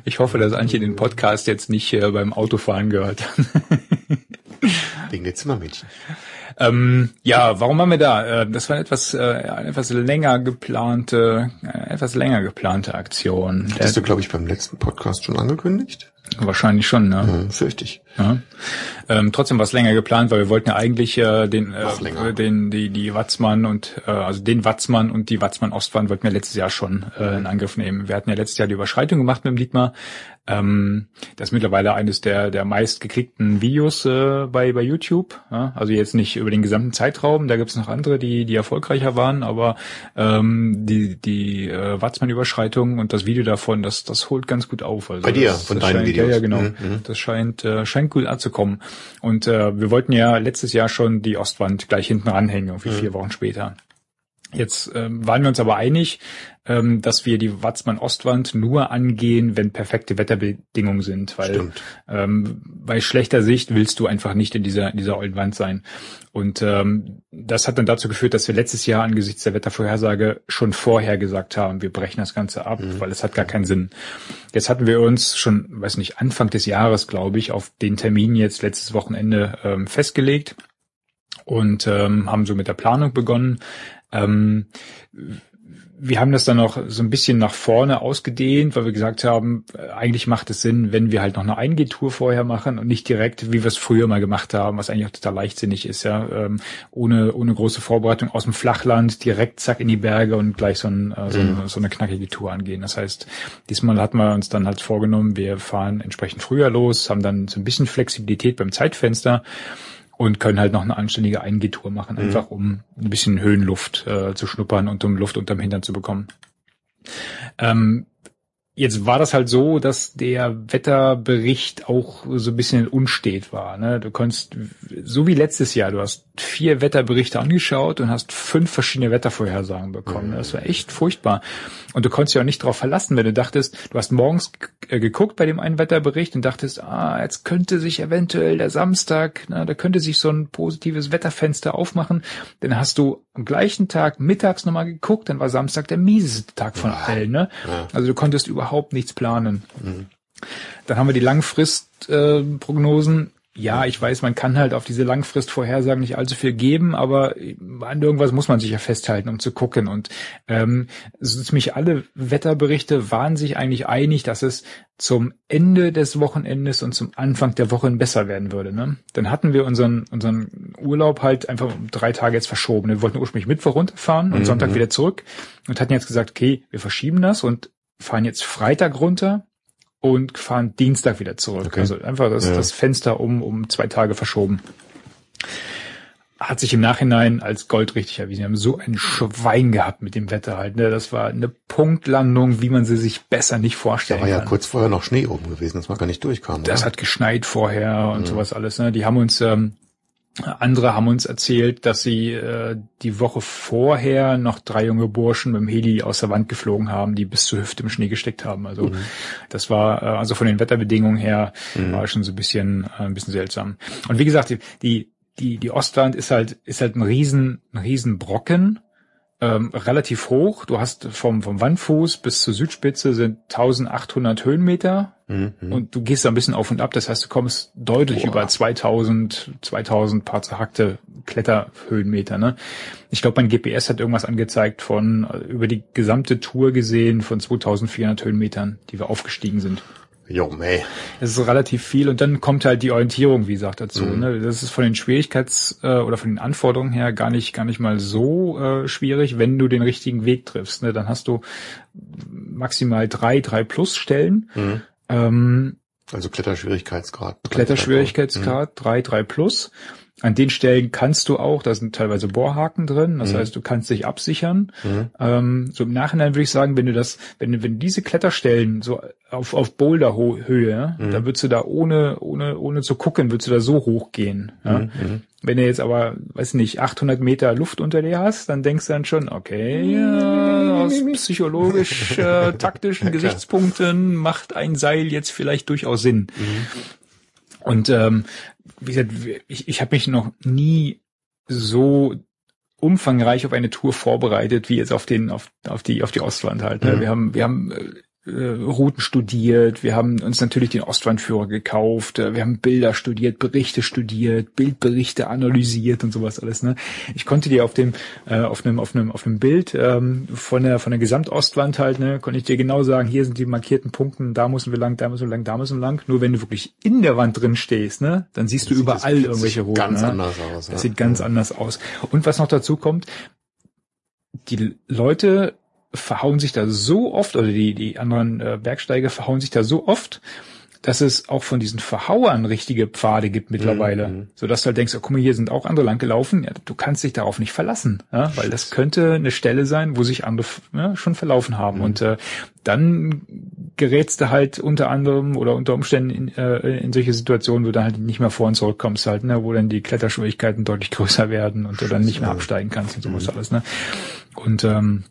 ich hoffe, dass Antje den Podcast jetzt nicht äh, beim Autofahren gehört hat. Wegen der Zimmermädchen. Ähm, ja, warum waren wir da? Äh, das war etwas, äh, eine etwas länger geplante, äh, etwas länger geplante Aktion. Hast du, glaube ich, beim letzten Podcast schon angekündigt? wahrscheinlich schon, ne? Hm, fürchte ich. Ja. Ähm, trotzdem war es länger geplant, weil wir wollten ja eigentlich äh, den, äh, den, die, die Watzmann und äh, also den Watzmann und die Watzmann Ostwand wollten wir letztes Jahr schon äh, in Angriff nehmen. Wir hatten ja letztes Jahr die Überschreitung gemacht mit dem Dietmar. Ähm, das ist mittlerweile eines der der meistgeklickten Videos äh, bei bei YouTube. Ja? Also jetzt nicht über den gesamten Zeitraum. Da gibt es noch andere, die die erfolgreicher waren, aber ähm, die die äh, Watzmann Überschreitung und das Video davon, das das holt ganz gut auf. Also Bei dir, das, von das deinen scheint, Videos. Ja, ja, genau. Mhm, mhm. Das scheint, äh, scheint gut anzukommen. Und äh, wir wollten ja letztes Jahr schon die Ostwand gleich hinten ranhängen, irgendwie vier Wochen später. Jetzt ähm, waren wir uns aber einig, ähm, dass wir die Watzmann-Ostwand nur angehen, wenn perfekte Wetterbedingungen sind, weil Stimmt. ähm, bei schlechter Sicht willst du einfach nicht in dieser in dieser ollen Wand sein. Und ähm, das hat dann dazu geführt, dass wir letztes Jahr angesichts der Wettervorhersage schon vorher gesagt haben, wir brechen das Ganze ab, weil es hat gar keinen Sinn. Jetzt hatten wir uns schon, weiß nicht, Anfang des Jahres, glaube ich, auf den Termin jetzt letztes Wochenende ähm, festgelegt und ähm, haben so mit der Planung begonnen. Ähm, wir haben das dann noch so ein bisschen nach vorne ausgedehnt, weil wir gesagt haben, äh, eigentlich macht es Sinn, wenn wir halt noch eine Eingehtour vorher machen und nicht direkt, wie wir es früher mal gemacht haben, was eigentlich auch total leichtsinnig ist, ja, ähm, ohne, ohne große Vorbereitung aus dem Flachland direkt zack in die Berge und gleich so, ein, äh, so, eine, so eine knackige Tour angehen. Das heißt, diesmal hatten wir uns dann halt vorgenommen, wir fahren entsprechend früher los, haben dann so ein bisschen Flexibilität beim Zeitfenster und können halt noch eine anständige Eingehtour machen, einfach um ein bisschen Höhenluft äh, zu schnuppern und um Luft unterm Hintern zu bekommen. Ähm, jetzt war das halt so, dass der Wetterbericht auch so ein bisschen unstet war. Ne? Du konntest, so wie letztes Jahr, du hast vier Wetterberichte angeschaut und hast fünf verschiedene Wettervorhersagen bekommen. Das war echt furchtbar. Und du konntest dich auch nicht darauf verlassen, wenn du dachtest, du hast morgens äh, geguckt bei dem einen Wetterbericht und dachtest, ah, jetzt könnte sich eventuell der Samstag, na, da könnte sich so ein positives Wetterfenster aufmachen. Dann hast du am gleichen Tag mittags nochmal geguckt, dann war Samstag der mieseste Tag von allen. Ne? Also du konntest überhaupt nichts planen. Dann haben wir die Langfristprognosen. Äh, ja, ich weiß, man kann halt auf diese Langfristvorhersagen nicht allzu viel geben, aber an irgendwas muss man sich ja festhalten, um zu gucken. Und ähm, so ziemlich alle Wetterberichte waren sich eigentlich einig, dass es zum Ende des Wochenendes und zum Anfang der Woche besser werden würde. Ne? Dann hatten wir unseren, unseren Urlaub halt einfach um drei Tage jetzt verschoben. Wir wollten ursprünglich Mittwoch runterfahren und Sonntag wieder zurück und hatten jetzt gesagt, okay, wir verschieben das und fahren jetzt Freitag runter und fahren Dienstag wieder zurück. Okay. Also einfach das, Ja. das Fenster um, um zwei Tage verschoben. hat sich im Nachhinein als Gold richtig erwiesen. Wir haben so ein Schwein gehabt mit dem Wetter halt. Ne? Das war eine Punktlandung, wie man sie sich besser nicht vorstellen Da war ja kann. kurz vorher noch Schnee oben gewesen, dass man gar nicht durchkam. Das oder? hat geschneit vorher und sowas alles. Ne? Die haben uns, ähm, andere haben uns erzählt, dass sie äh, die Woche vorher noch drei junge Burschen mit dem Heli aus der Wand geflogen haben, die bis zur Hüfte im Schnee gesteckt haben. Also das war, äh, also von den Wetterbedingungen her, war schon so ein bisschen, äh, ein bisschen seltsam. Und wie gesagt, die, die, die, Ostwand ist halt, ist halt ein riesen, ein riesen Brocken ähm, relativ hoch. Du hast vom, vom Wandfuß bis zur Südspitze sind 1800 Höhenmeter Mhm. und du gehst da ein bisschen auf und ab. Das heißt, du kommst deutlich Boah. über 2000, 2000 paar zerhackte Kletterhöhenmeter. Ne? Ich glaube, mein GPS hat irgendwas angezeigt von äh, über die gesamte Tour gesehen von 2400 Höhenmetern, die wir aufgestiegen sind. Jo, meh. Das ist relativ viel und dann kommt halt die Orientierung, wie gesagt, dazu. Mhm. Ne? Das ist von den Schwierigkeits- äh, oder von den Anforderungen her gar nicht gar nicht mal so äh, schwierig, wenn du den richtigen Weg triffst. Ne? Dann hast du maximal drei, drei plus Stellen. Mhm. Ähm, Also Kletterschwierigkeitsgrad. Kletterschwierigkeitsgrad 3, 3 plus. An den Stellen kannst du auch, da sind teilweise Bohrhaken drin, das Mhm. heißt, du kannst dich absichern. Mhm. Ähm, so im Nachhinein würde ich sagen, wenn du das, wenn du, wenn diese Kletterstellen so auf, auf Boulderhöhe, ja, Mhm. dann würdest du da ohne, ohne, ohne zu gucken, würdest du da so hoch gehen. Ja. Mhm. Wenn du jetzt aber, weiß nicht, 800 Meter Luft unter dir hast, dann denkst du dann schon, okay, ja, aus psychologisch, äh, taktischen Gesichtspunkten macht ein Seil jetzt vielleicht durchaus Sinn. Und ähm, wie gesagt, ich, ich habe mich noch nie so umfangreich auf eine Tour vorbereitet, wie jetzt auf den, auf, auf die, auf die Ostwand halt. ne? Mhm. Wir haben, wir haben äh, Routen studiert, wir haben uns natürlich den Ostwandführer gekauft, äh, wir haben Bilder studiert, Berichte studiert, Bildberichte analysiert und sowas alles. Ne? Ich konnte dir auf dem, äh, auf einem, auf einem, auf einem Bild ähm, von der, von der Gesamtostwand halt, ne, konnte ich dir genau sagen, hier sind die markierten Punkte, da müssen wir lang, da müssen wir lang, da müssen wir lang. Nur wenn du wirklich in der Wand drin stehst, ne, dann siehst du Sieht überall das irgendwelche Routen. Ganz ne? anders aus. Das ja. sieht ganz anders aus. Und was noch dazu kommt, die Leute verhauen sich da so oft, oder die, die anderen äh, Bergsteiger verhauen sich da so oft, dass es auch von diesen Verhauern richtige Pfade gibt mittlerweile. Mhm. So dass du halt denkst, oh, guck mal, hier sind auch andere lang gelaufen. Ja, du kannst dich darauf nicht verlassen, ja, weil das könnte eine Stelle sein, wo sich andere ja, schon verlaufen haben. Mhm. Und äh, dann gerätst du halt unter anderem oder unter Umständen in, äh, in solche Situationen, wo du halt nicht mehr vor und zurückkommst halt, ne, wo dann die Kletterschwierigkeiten deutlich größer werden und du dann nicht mehr absteigen kannst und sowas alles, ne. Und ähm,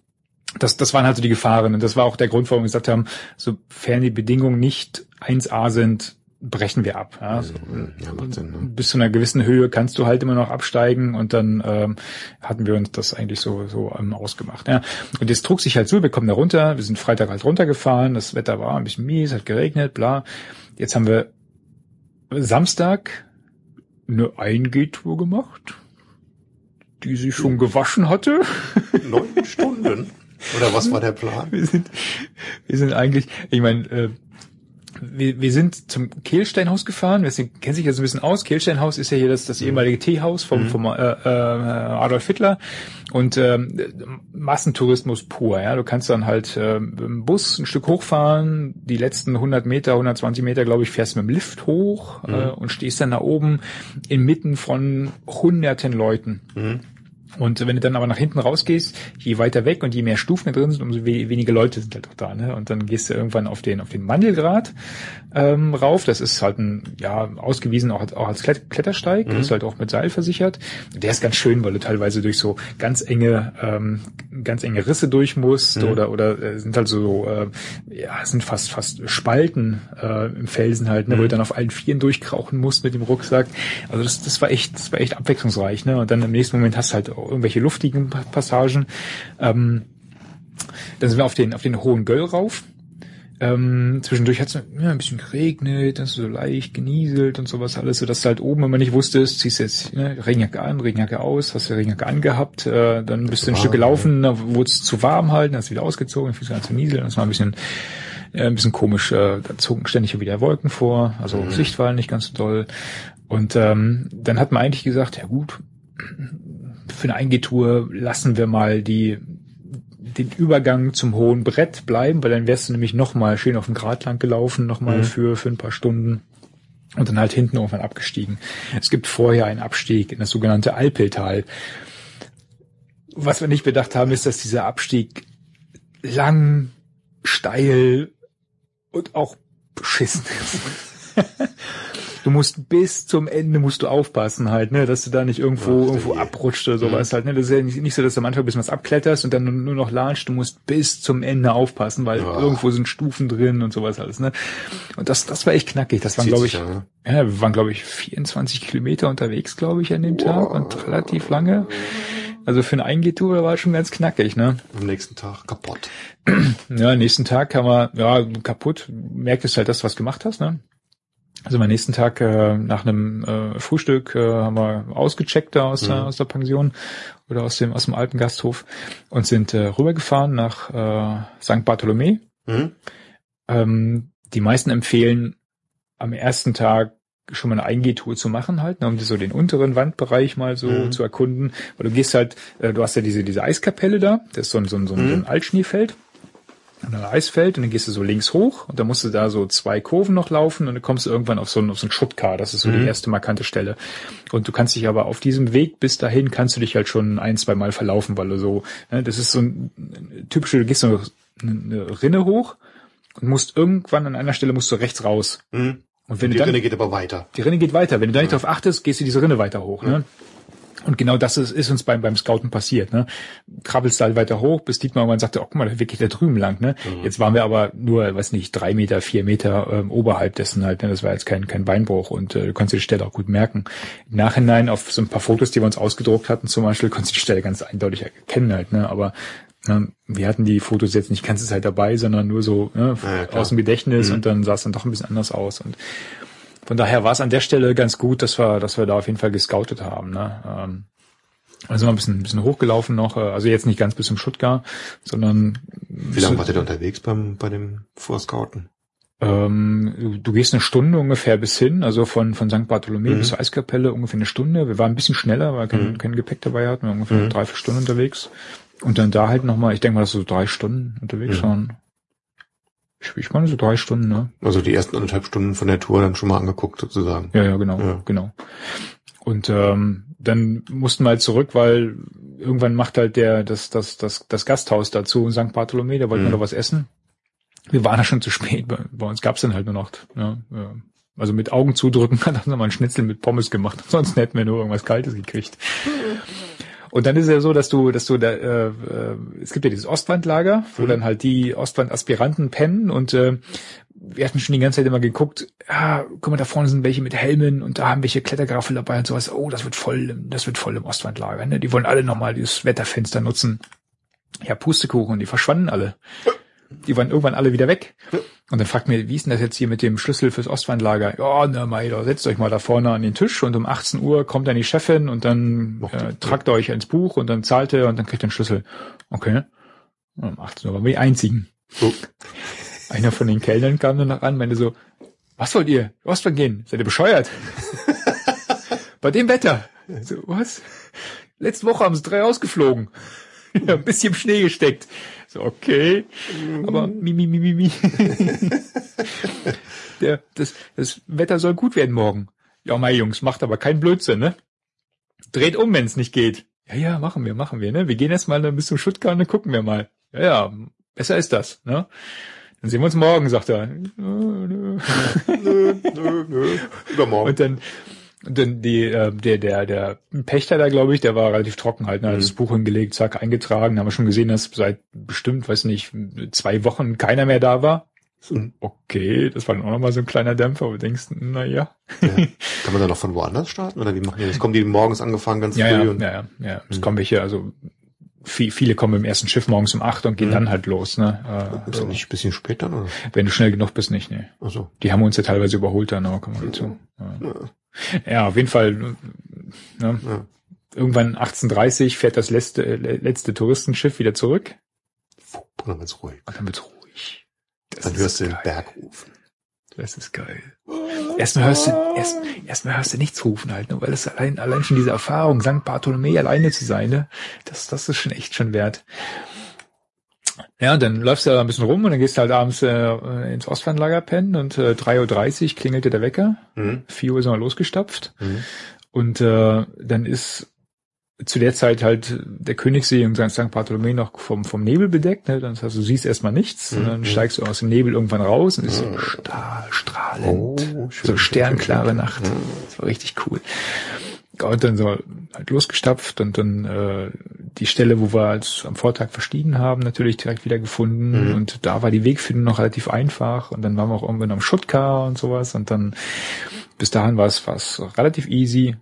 das, das waren halt so die Gefahren. Und das war auch der Grund, warum wir gesagt haben, sofern die Bedingungen nicht 1A sind, brechen wir ab. Ja. So, Ja, macht Sinn. Ne? bis zu einer gewissen Höhe kannst du halt immer noch absteigen und dann ähm, hatten wir uns das eigentlich so so ähm, ausgemacht. Ja. Und jetzt trug sich halt so, wir kommen da runter, wir sind Freitag halt runtergefahren, das Wetter war ein bisschen mies, hat geregnet, bla. Jetzt haben wir Samstag eine Eingehtour gemacht, die sie schon gewaschen hatte. Neun Stunden. Oder was war der Plan? wir sind, wir sind eigentlich, ich meine, äh, wir, wir sind zum Kehlsteinhaus gefahren. Wer kennt sich ja so ein bisschen aus. Kehlsteinhaus ist ja hier das, das ehemalige Teehaus vom, vom äh, äh, Adolf Hitler und ähm, Massentourismus pur. Ja, du kannst dann halt äh, mit dem Bus ein Stück hochfahren. Die letzten 100 Meter, 120 Meter, glaube ich, fährst mit dem Lift hoch äh, und stehst dann da oben inmitten von hunderten Leuten. Mhm. Und wenn du dann aber nach hinten rausgehst, je weiter weg und je mehr Stufen drin sind, umso we weniger Leute sind halt auch da. Ne? Und dann gehst du irgendwann auf den auf den Mandelgrad ähm, rauf. Das ist halt ein ja ausgewiesen auch, auch als Klet Klettersteig, ist halt auch mit Seil versichert. Der ist ganz schön, weil du teilweise durch so ganz enge ähm, ganz enge Risse durch musst oder oder äh, sind halt so äh, ja sind fast fast Spalten äh, im Felsen halt, ne, wo du dann auf allen Vieren durchkrauchen musst mit dem Rucksack. Also das das war echt das war echt abwechslungsreich. Ne? Und dann im nächsten Moment hast du halt auch irgendwelche luftigen Pa- Passagen. Ähm, dann sind wir auf den, auf den hohen Göll rauf. Ähm, zwischendurch hat es ja, ein bisschen geregnet, dann ist so leicht genieselt und sowas alles, so dass du halt oben immer nicht wusstest, ziehst jetzt ne, Regenjacke an, Regenjacke aus, hast du Regenjacke angehabt, äh, dann bist du ein warm, Stück gelaufen, dann wurde es zu warm halt, dann hast du wieder ausgezogen, dann du an zu nieseln, das war ein bisschen, äh, ein bisschen komisch, äh, da zogen ständig wieder Wolken vor, also Sicht war nicht ganz so doll. Und ähm, dann hat man eigentlich gesagt, ja gut, für eine Eingehtour lassen wir mal die den Übergang zum hohen Brett bleiben, weil dann wärst du nämlich nochmal schön auf dem Grat lang gelaufen, nochmal Mhm. für, für ein paar Stunden. und dann halt hinten irgendwann abgestiegen. Es gibt vorher einen Abstieg in das sogenannte Alpeltal. Was wir nicht bedacht haben, ist, dass dieser Abstieg lang, steil und auch beschissen ist. du musst bis zum Ende musst du aufpassen halt, ne, dass du da nicht irgendwo Ach, irgendwo je. abrutscht oder sowas halt, ne. Das ist ja nicht, nicht so, dass du am Anfang bisschen was abkletterst und dann nur- noch latscht. Du musst bis zum Ende aufpassen, weil Ja. irgendwo sind Stufen drin und sowas alles, ne. Und das, das war echt knackig. Das waren, glaube ich, ja, ne? ja, wir waren, glaube ich, 24 Kilometer unterwegs, glaube ich, an dem Tag und relativ lange. Also für eine Eingehtour war schon ganz knackig, ne? Am nächsten Tag kaputt. Ja, nächsten Tag haben wir, ja, kaputt, merktest halt, dass du was gemacht hast, ne? Also am nächsten Tag äh, nach einem äh, Frühstück äh, haben wir ausgecheckt da aus, der, Mhm. aus der Pension oder aus dem aus dem alten Gasthof und sind äh, rübergefahren nach äh, St. Bartholomä. Mhm. Ähm, die meisten empfehlen am ersten Tag schon mal eine Eingehtour zu machen halt, ne, um so den unteren Wandbereich mal so Mhm. zu erkunden. Weil du gehst halt, äh, du hast ja diese, diese Eiskapelle da, das ist so ein, so ein, so ein, so ein Altschneefeld. Und ein Eisfeld und dann gehst du so links hoch und dann musst du da so zwei Kurven noch laufen und dann kommst du irgendwann auf so ein, auf so ein Schuttkar. Das ist so die erste markante Stelle. Und du kannst dich aber auf diesem Weg bis dahin kannst du dich halt schon ein, zwei Mal verlaufen, weil du so, ne, das ist so ein typische, du gehst so eine Rinne hoch und musst irgendwann an einer Stelle musst du rechts raus. Mhm. Und wenn Die du dann, Rinne geht aber weiter. die Rinne geht weiter. Wenn du da nicht drauf achtest, gehst du diese Rinne weiter hoch. Ne? Und genau das ist, ist uns beim, beim Scouten passiert. Ne? Krabbelst halt weiter hoch, bis Dietmar irgendwann sagte, oh, guck mal, da geht der drüben lang. Ne? Jetzt waren wir aber nur, weiß nicht, drei Meter, vier Meter ähm, oberhalb dessen halt. Ne? Das war jetzt kein, kein Beinbruch und äh, du konntest die Stelle auch gut merken. Im Nachhinein auf so ein paar Fotos, die wir uns ausgedruckt hatten zum Beispiel, konntest du die Stelle ganz eindeutig erkennen halt. Ne? Aber ne, wir hatten die Fotos jetzt nicht ganze Zeit dabei, sondern nur so ne, Ja, aus dem Gedächtnis und dann sah es dann doch ein bisschen anders aus. Und von daher war es an der Stelle ganz gut, dass wir, dass wir da auf jeden Fall gescoutet haben. Ne? Ähm, also wir ein bisschen, ein bisschen hochgelaufen noch, äh, also jetzt nicht ganz bis zum Stuttgart, sondern Wie lange wart ihr da unterwegs beim, bei dem Vorscouten? ähm, du gehst eine Stunde ungefähr bis hin, also von, von St. Bartholomä Mhm. bis zur Eiskapelle ungefähr eine Stunde. Wir waren ein bisschen schneller, weil wir kein, Mhm. kein Gepäck dabei hatten, wir waren ungefähr Mhm. drei, vier Stunden unterwegs. Und dann da halt nochmal, ich denke mal, dass wir so drei Stunden unterwegs Mhm. waren. Ich, ich meine so drei Stunden, ne? Also die ersten anderthalb Stunden von der Tour dann schon mal angeguckt sozusagen. Ja, ja, genau, Ja. genau. Und ähm, dann mussten wir halt zurück, weil irgendwann macht halt der das das das das Gasthaus dazu in St. Bartholomä, da wollten wir Mhm. noch was essen. Wir waren da schon zu spät. Bei, bei uns gab's dann halt nur noch, ja, ja. also mit Augen zudrücken hat dann mal ein Schnitzel mit Pommes gemacht. Sonst hätten wir nur irgendwas Kaltes gekriegt. Und dann ist es ja so, dass du, dass du da, äh, äh, es gibt ja dieses Ostwandlager, wo Mhm. dann halt die Ostwand-Aspiranten pennen und äh, wir hatten schon die ganze Zeit immer geguckt, ja, guck mal, da vorne sind welche mit Helmen und da haben welche Klettergraffel dabei und sowas. Oh, das wird voll, das wird voll im Ostwandlager. Ne? Die wollen alle nochmal dieses Wetterfenster nutzen. Ja, Pustekuchen, die verschwanden alle. Die waren irgendwann alle wieder weg. Und dann fragt mir, wie ist denn das jetzt hier mit dem Schlüssel fürs Ostwandlager? Ja, na Meider, setzt euch mal da vorne an den Tisch und um 18 Uhr kommt dann die Chefin und dann Macht äh, tragt ihr euch ins Buch und dann zahlt ihr und dann kriegt ihr den Schlüssel. Okay. Um 18 Uhr waren wir die Einzigen. So. Einer von den Kellnern kam dann noch an, meinte so, was wollt ihr? Ostwand gehen? Seid ihr bescheuert? Bei dem Wetter. So, was? Letzte Woche haben sie drei ausgeflogen. Ja, ein bisschen im Schnee gesteckt. So, okay. Aber mi, mi, mi, mi, mi. Der, das, das Wetter soll gut werden morgen. Ja, mein Jungs, macht aber keinen Blödsinn, ne? Dreht um, wenn es nicht geht. Ja, ja, machen wir, machen wir, ne? Wir gehen erst mal dann bis zum Stuttgart und dann gucken wir mal. Ja, ja, besser ist das, ne? Dann sehen wir uns morgen, sagt er. Nö, nö, nö. Übermorgen. Und dann, dann die, äh, der, der, der Pächter da, glaube ich, der war relativ trocken halt, ne, hat Mhm. das Buch hingelegt, zack, eingetragen, Da haben wir schon gesehen, dass seit bestimmt, weiß nicht, zwei Wochen keiner mehr da war. Mhm. okay, das war dann auch nochmal so ein kleiner Dämpfer, wo du denkst, na ja. Kann man da noch von woanders starten? Oder wie machen die das? Kommen die morgens angefangen ganz Ja, früh? ja, und ja, ja, ja. Es Mhm. kommen welche, also viel, viele kommen im ersten Schiff morgens um acht und gehen Mhm. dann halt los, ne. Äh, Ist das so. nicht ein bisschen spät dann? Oder? Wenn du schnell genug bist, nicht, ne. Ach so. Die haben uns ja teilweise überholt dann, aber kommen wir dazu. Ja. Ja, auf jeden Fall, ne, Ja. irgendwann 1830 fährt das letzte, äh, letzte Touristenschiff wieder zurück. Und dann wird's ruhig. Und dann wird's ruhig. Das Dann hörst du den. Berg rufen. Das ist geil. Erstmal hörst du, erst, erstmal hörst du nichts rufen halt, ne, weil das allein, allein schon diese Erfahrung, St. Bartholomä alleine zu sein, ne, das, das ist schon echt schon wert. Ja, dann läufst du da ein bisschen rum und dann gehst du halt abends äh, ins Ostwandlager pennen und äh, 3.30 Uhr klingelte der Wecker. Mhm. 4 Uhr sind wir losgestapft. Mhm. Und äh, dann ist zu der Zeit halt der Königssee und St. Bartholomew noch vom, vom Nebel bedeckt. Ne? Das heißt, du siehst erstmal nichts und dann Mhm. steigst du aus dem Nebel irgendwann raus und es ist so stahl, strahlend. Oh, schön, so schön, sternklare schön. Nacht. Das war richtig cool. Ja, Und dann so halt losgestapft und dann äh, die Stelle, wo wir als am Vortag verstiegen haben, natürlich direkt wieder gefunden. Mhm. Und da war die Wegfindung noch relativ einfach. Und dann waren wir auch irgendwann am Schuttkar und sowas. Und dann bis dahin war es war es relativ easy.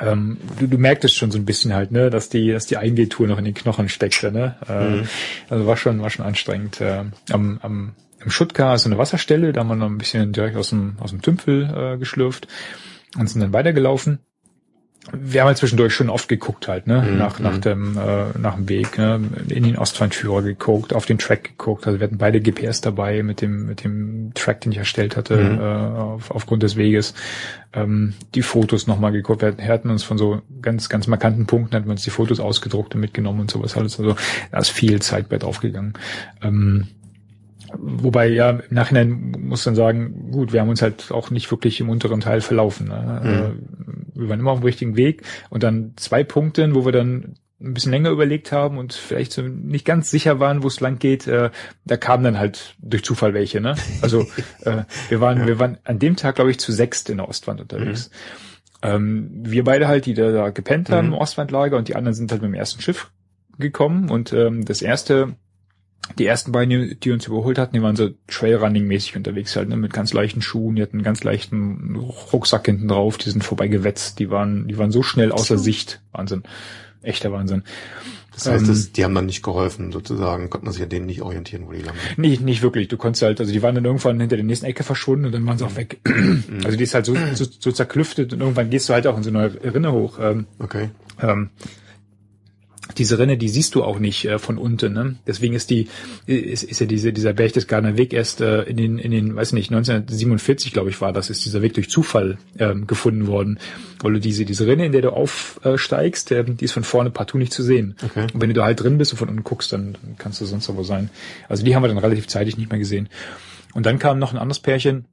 Ähm, du, du merktest schon so ein bisschen halt, ne, dass die, dass die Eingehtour noch in den Knochen steckte, ne? Äh, Mhm. Also war schon, war schon anstrengend. Äh, am, am, im Schuttkar ist so eine Wasserstelle, da haben wir noch ein bisschen direkt aus dem, aus dem Tümpel äh, geschlürft und sind dann weitergelaufen. Wir haben halt zwischendurch schon oft geguckt halt, ne, Mhm. nach, nach dem, äh, nach dem Weg, ne, in den Ostwandführer geguckt, auf den Track geguckt. Also wir hatten beide GPS dabei mit dem, mit dem Track, den ich erstellt hatte, Mhm. äh, auf, aufgrund des Weges. Ähm, die Fotos nochmal geguckt. Wir hatten uns von so ganz, ganz markanten Punkten, hatten wir uns die Fotos ausgedruckt und mitgenommen und sowas alles. Also da ist viel Zeit bei draufgegangen. Ähm, Wobei, ja, im Nachhinein muss dann sagen, gut, wir haben uns halt auch nicht wirklich im unteren Teil verlaufen. Ne? Äh, Wir waren immer auf dem richtigen Weg und dann zwei Punkte, wo wir dann ein bisschen länger überlegt haben und vielleicht so nicht ganz sicher waren, wo es lang geht, äh, da kamen dann halt durch Zufall welche, ne? Also äh, wir waren, wir waren an dem Tag, glaube ich, zu sechst in der Ostwand unterwegs. Ähm, wir beide halt, die da, da gepennt haben Mhm. im Ostwandlager und die anderen sind halt mit dem ersten Schiff gekommen und ähm, das erste die ersten beiden, die- uns überholt hatten, die waren so Trailrunning-mäßig unterwegs halt, ne, mit ganz leichten Schuhen, die hatten einen ganz leichten Rucksack hinten drauf, die sind vorbeigewetzt, die waren, die waren so schnell außer Sicht. Wahnsinn. Echter Wahnsinn. Das heißt, Ähm, das, die haben dann nicht geholfen, sozusagen, konnte man sich an denen nicht orientieren, wo die lang sind. Nicht, nicht wirklich. Du konntest halt, also die waren dann irgendwann hinter der nächsten Ecke verschwunden und dann waren sie auch weg. Also die ist halt so, so, so zerklüftet und irgendwann gehst du halt auch in so eine Rinne hoch. Ähm, Okay. ähm, diese Rinne, die siehst du auch nicht äh, von unten. Ne? Deswegen ist die ist, ist ja diese dieser Berchtesgadener Weg erst äh, in den in den weiß nicht 1947 glaube ich war das ist dieser Weg durch Zufall ähm, gefunden worden, weil du diese diese Rinne, in der du aufsteigst, äh, die ist von vorne partout nicht zu sehen. Okay. Und wenn du da halt drin bist und von unten guckst, dann, dann kannst du sonst wo sein. Also die haben wir dann relativ zeitig nicht mehr gesehen. Und dann kam noch ein anderes Pärchen,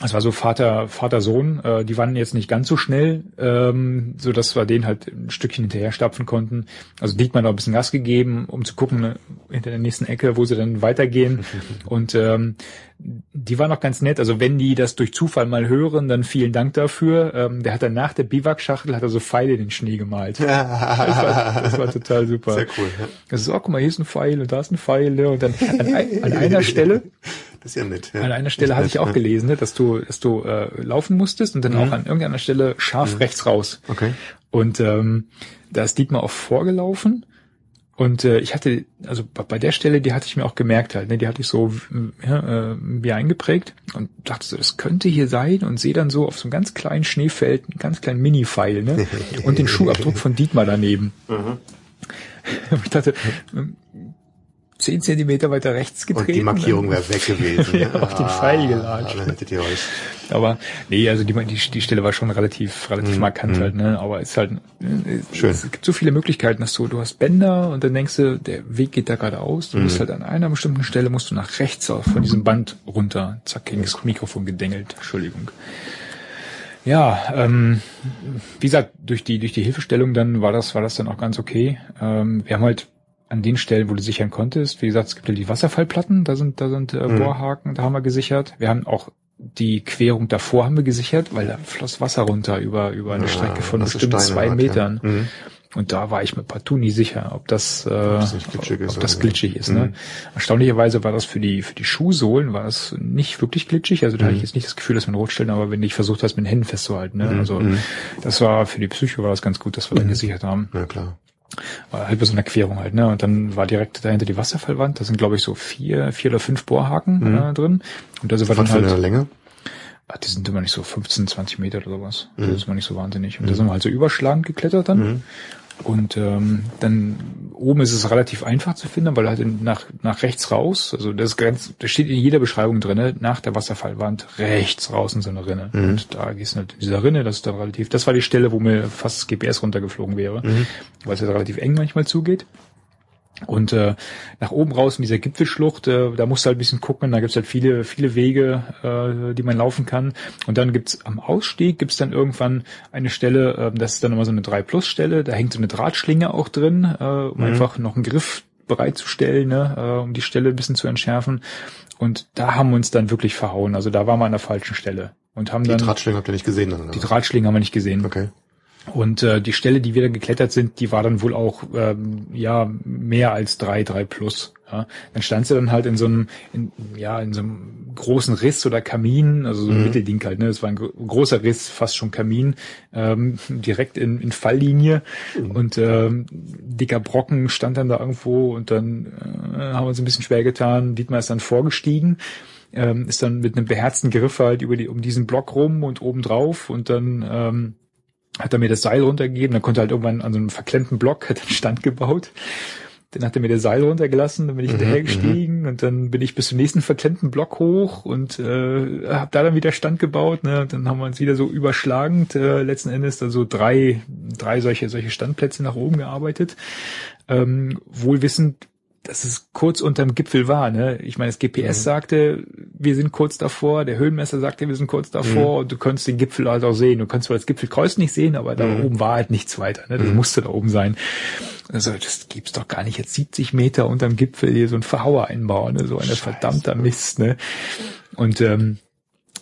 es war so Vater, Vater, Sohn, äh, die waren jetzt nicht ganz so schnell, ähm, so dass wir denen halt ein Stückchen hinterher stapfen konnten. Also Dietmar noch ein bisschen Gas gegeben, um zu gucken ne, hinter der nächsten Ecke, wo sie dann weitergehen. Und ähm, die waren noch ganz nett. Also wenn die das durch Zufall mal hören, dann vielen Dank dafür. Ähm, der hat dann nach der Biwakschachtel hat er so Pfeile in den Schnee gemalt. Das war, das war total super. Sehr cool. Ja. Das ist, oh, guck mal, hier ist ein Pfeil und da ist ein Pfeil. Ne? Und dann an, an einer Stelle Das ist ja nett. Ja. an einer Stelle hatte ich auch gelesen, ne, dass du, dass du äh, laufen musstest und dann auch an irgendeiner Stelle scharf rechts raus. Okay. Und ähm, da ist Dietmar auch vorgelaufen. Und äh, ich hatte, also bei- der Stelle, die hatte ich mir auch gemerkt halt, ne, die hatte ich so ja, äh, wie eingeprägt und dachte so, das könnte hier sein und sehe dann so auf so einem ganz kleinen Schneefeld einen ganz kleinen Mini-Pfeil, ne? Und den Schuhabdruck von Dietmar daneben. Und ich dachte, zehn Zentimeter weiter rechts getreten. Und die Markierung wäre weg gewesen. Ja, auf den Pfeil gelatscht. Ah, Dann hättet ihr euch. Aber nee, also die, die, die Stelle war schon relativ, relativ markant halt, ne? Aber es ist halt, Schön. es gibt so viele Möglichkeiten, dass du, du hast Bänder und dann denkst du, der Weg geht da geradeaus. Du musst halt an einer bestimmten Stelle musst du nach rechts auf, von diesem Band runter. Zack, gegen das Mikrofon gedengelt. Entschuldigung. Ja, ähm, wie gesagt, durch die, durch die Hilfestellung dann war das, war das dann auch ganz okay. Ähm, wir haben halt an den Stellen, wo du sichern konntest, wie gesagt, es gibt ja die Wasserfallplatten, da sind, da sind äh, Bohrhaken, da haben wir gesichert. Wir haben auch die Querung davor haben wir gesichert, weil da floss Wasser runter über, über eine Ja, Strecke von bestimmt zwei hat, Metern. ja. Mhm. Und da war ich mir partout nie sicher, ob das, äh, das nicht glitschig ist ob das glitschig ist. Ne? Mhm. Erstaunlicherweise war das für die für die Schuhsohlen war das nicht wirklich glitschig. Also da hatte ich jetzt nicht das Gefühl, dass man rotstellen, aber wenn ich versucht hast, mit den Händen festzuhalten. Ne? Also das war für die Psycho war das ganz gut, dass wir dann gesichert haben. Ja, klar. War halt bei so einer Querung halt. Ne? Und dann war direkt dahinter die Wasserfallwand. Da sind glaube ich so vier vier oder fünf Bohrhaken äh, drin. Und da sind wir Was dann für halt eine Länge? Ach, die sind immer nicht so 15, 20 Meter oder sowas. Mhm. Das ist immer nicht so wahnsinnig. Und da sind wir halt so überschlagend geklettert dann. Und ähm, dann oben ist es relativ einfach zu finden, weil halt nach, nach rechts raus, also das, ganz, das steht in jeder Beschreibung drinne, nach der Wasserfallwand rechts raus in so eine Rinne. Mhm. Und da gehst du halt in dieser Rinne, das ist dann relativ, das war die Stelle, wo mir fast das GPS runtergeflogen wäre, Mhm. weil es ja relativ eng manchmal zugeht. Und äh, nach oben raus in dieser Gipfelschlucht, äh, da musst du halt ein bisschen gucken, da gibt's halt viele, viele Wege, äh, die man laufen kann. Und dann gibt's am Ausstieg gibt's dann irgendwann eine Stelle, äh, das ist dann immer so eine 3-Plus-Stelle, da hängt so eine Drahtschlinge auch drin, äh, um Mhm. einfach noch einen Griff bereitzustellen, ne, äh, um die Stelle ein bisschen zu entschärfen. Und da haben wir uns dann wirklich verhauen. Also da waren wir an der falschen Stelle. Und haben Die dann Drahtschlinge habt ihr nicht gesehen dann, oder? die Drahtschlinge haben wir nicht gesehen. Okay. Und äh, die Stelle, die wir dann geklettert sind, die war dann wohl auch ähm, ja mehr als drei, drei plus. Ja. Dann stand sie dann halt in so einem, in, ja, in so einem großen Riss oder Kamin, also so ein Mittelding halt, ne? Es war ein gro- großer Riss, fast schon Kamin, ähm, direkt in, in Falllinie. Und ähm, dicker Brocken stand dann da irgendwo und dann äh, haben wir uns ein bisschen schwer getan. Dietmar ist dann vorgestiegen ähm, ist dann mit einem beherzten Griff halt über die, um diesen Block rum und oben drauf und dann ähm, hat er mir das Seil runtergegeben, dann konnte er halt irgendwann an so einem verklemmten Block, hat einen Stand gebaut. Dann hat er mir das Seil runtergelassen, dann bin ich hinterher gestiegen und dann bin ich bis zum nächsten verklemmten Block hoch und äh, habe da dann wieder Stand gebaut. Ne? Und dann haben wir uns wieder so überschlagend äh, letzten Endes dann so drei, drei solche, solche Standplätze nach oben gearbeitet. Ähm, wohl wissend, dass es kurz unterm Gipfel war. Ne? Ich meine, das GPS sagte, wir sind kurz davor, der Höhenmesser sagte, wir sind kurz davor und du konntest den Gipfel halt auch sehen. Du konntest zwar das Gipfelkreuz nicht sehen, aber da oben war halt nichts weiter. Ne? Das musste da oben sein. Also das gibt's doch gar nicht. Jetzt 70 Meter unterm Gipfel hier so ein Verhauer einbauen, ne? so eine verdammter Mist. Ne? Und ähm,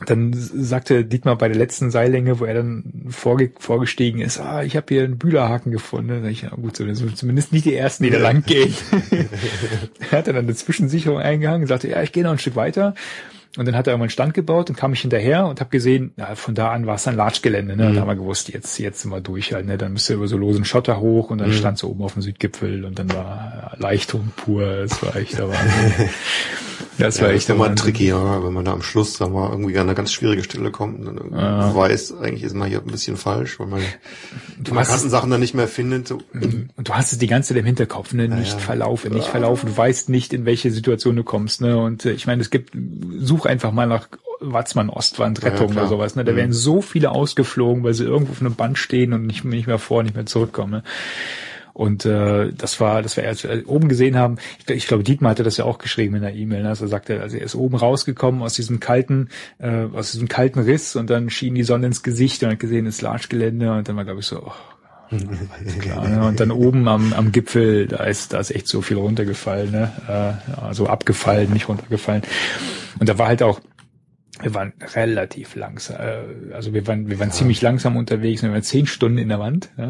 dann sagte Dietmar bei der letzten Seillänge, wo er dann vorge vorgestiegen ist, ah, ich habe hier einen Bühlerhaken gefunden. Da ich, ja gut, so, zumindest nicht die ersten, die da lang gehen. er hat dann eine Zwischensicherung eingehangen, sagte, ja, ich gehe noch ein Stück weiter. Und dann hat er irgendwann einen Stand gebaut und kam ich hinterher und habe gesehen, ja, von da an war es dann Latschgelände. Ne? Und da haben wir gewusst, jetzt, jetzt sind wir durch halt. Ne? Dann müsst ihr über so losen Schotter hoch und dann stand so oben auf dem Südgipfel und dann war Erleichterung pur. Das war echt der Wahnsinn. Das war Ja, echt immer tricky, ja, wenn man da am Schluss, sagen wir, irgendwie an eine ganz schwierige Stelle kommt und dann irgendwie weiß, eigentlich ist man hier ein bisschen falsch, weil man die hast- markanten Sachen dann nicht mehr findet. Und du hast es die ganze Zeit im Hinterkopf, ne? Nicht ja. verlaufen, nicht verlaufen. Du weißt nicht, in welche Situation du kommst, ne? Und äh, ich meine, es gibt, such einfach mal nach Watzmann Ostwand Rettung Ja, oder sowas, ne? Da werden so viele ausgeflogen, weil sie irgendwo auf einem Band stehen und nicht, nicht mehr vor, nicht mehr zurückkommen. Ne? Und äh, das war, das war, als wir oben gesehen haben, ich, ich glaube, Dietmar hatte das ja auch geschrieben in der E-Mail, ne? also er sagte, also er ist oben rausgekommen aus diesem kalten, äh, aus diesem kalten Riss und dann schien die Sonne ins Gesicht und hat gesehen, es ist Large-Gelände und dann war, glaube ich, so, oh, Klar, ne? Und dann oben am, am Gipfel, da ist, da ist echt so viel runtergefallen, ne? Äh, also abgefallen, nicht runtergefallen. Und da war halt auch, wir waren relativ langsam, äh, also wir waren, wir waren ziemlich langsam unterwegs, wir waren zehn Stunden in der Wand, ja?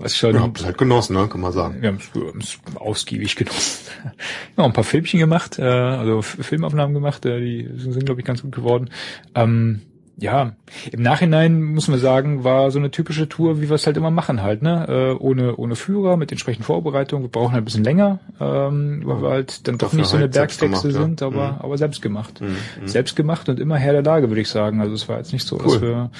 was schon, ja, hab's halt genossen, ne, kann man sagen. wir haben es- wir haben es ausgiebig genossen. Ja, ein paar Filmchen gemacht, äh, also Filmaufnahmen gemacht, die sind, glaube ich, ganz gut geworden. Ähm, ja, im Nachhinein muss man sagen, war so eine typische Tour, wie wir es halt immer machen halt, ne? Äh, ohne, ohne Führer, mit entsprechenden Vorbereitungen. Wir brauchen halt ein bisschen länger, ähm, weil wir halt dann doch nicht so eine halt Bergtexte gemacht, ja. sind, aber, Mhm. aber selbst gemacht. Selbst gemacht und immer Herr der Lage, würde ich sagen. Also es war jetzt nicht so, dass Cool. wir,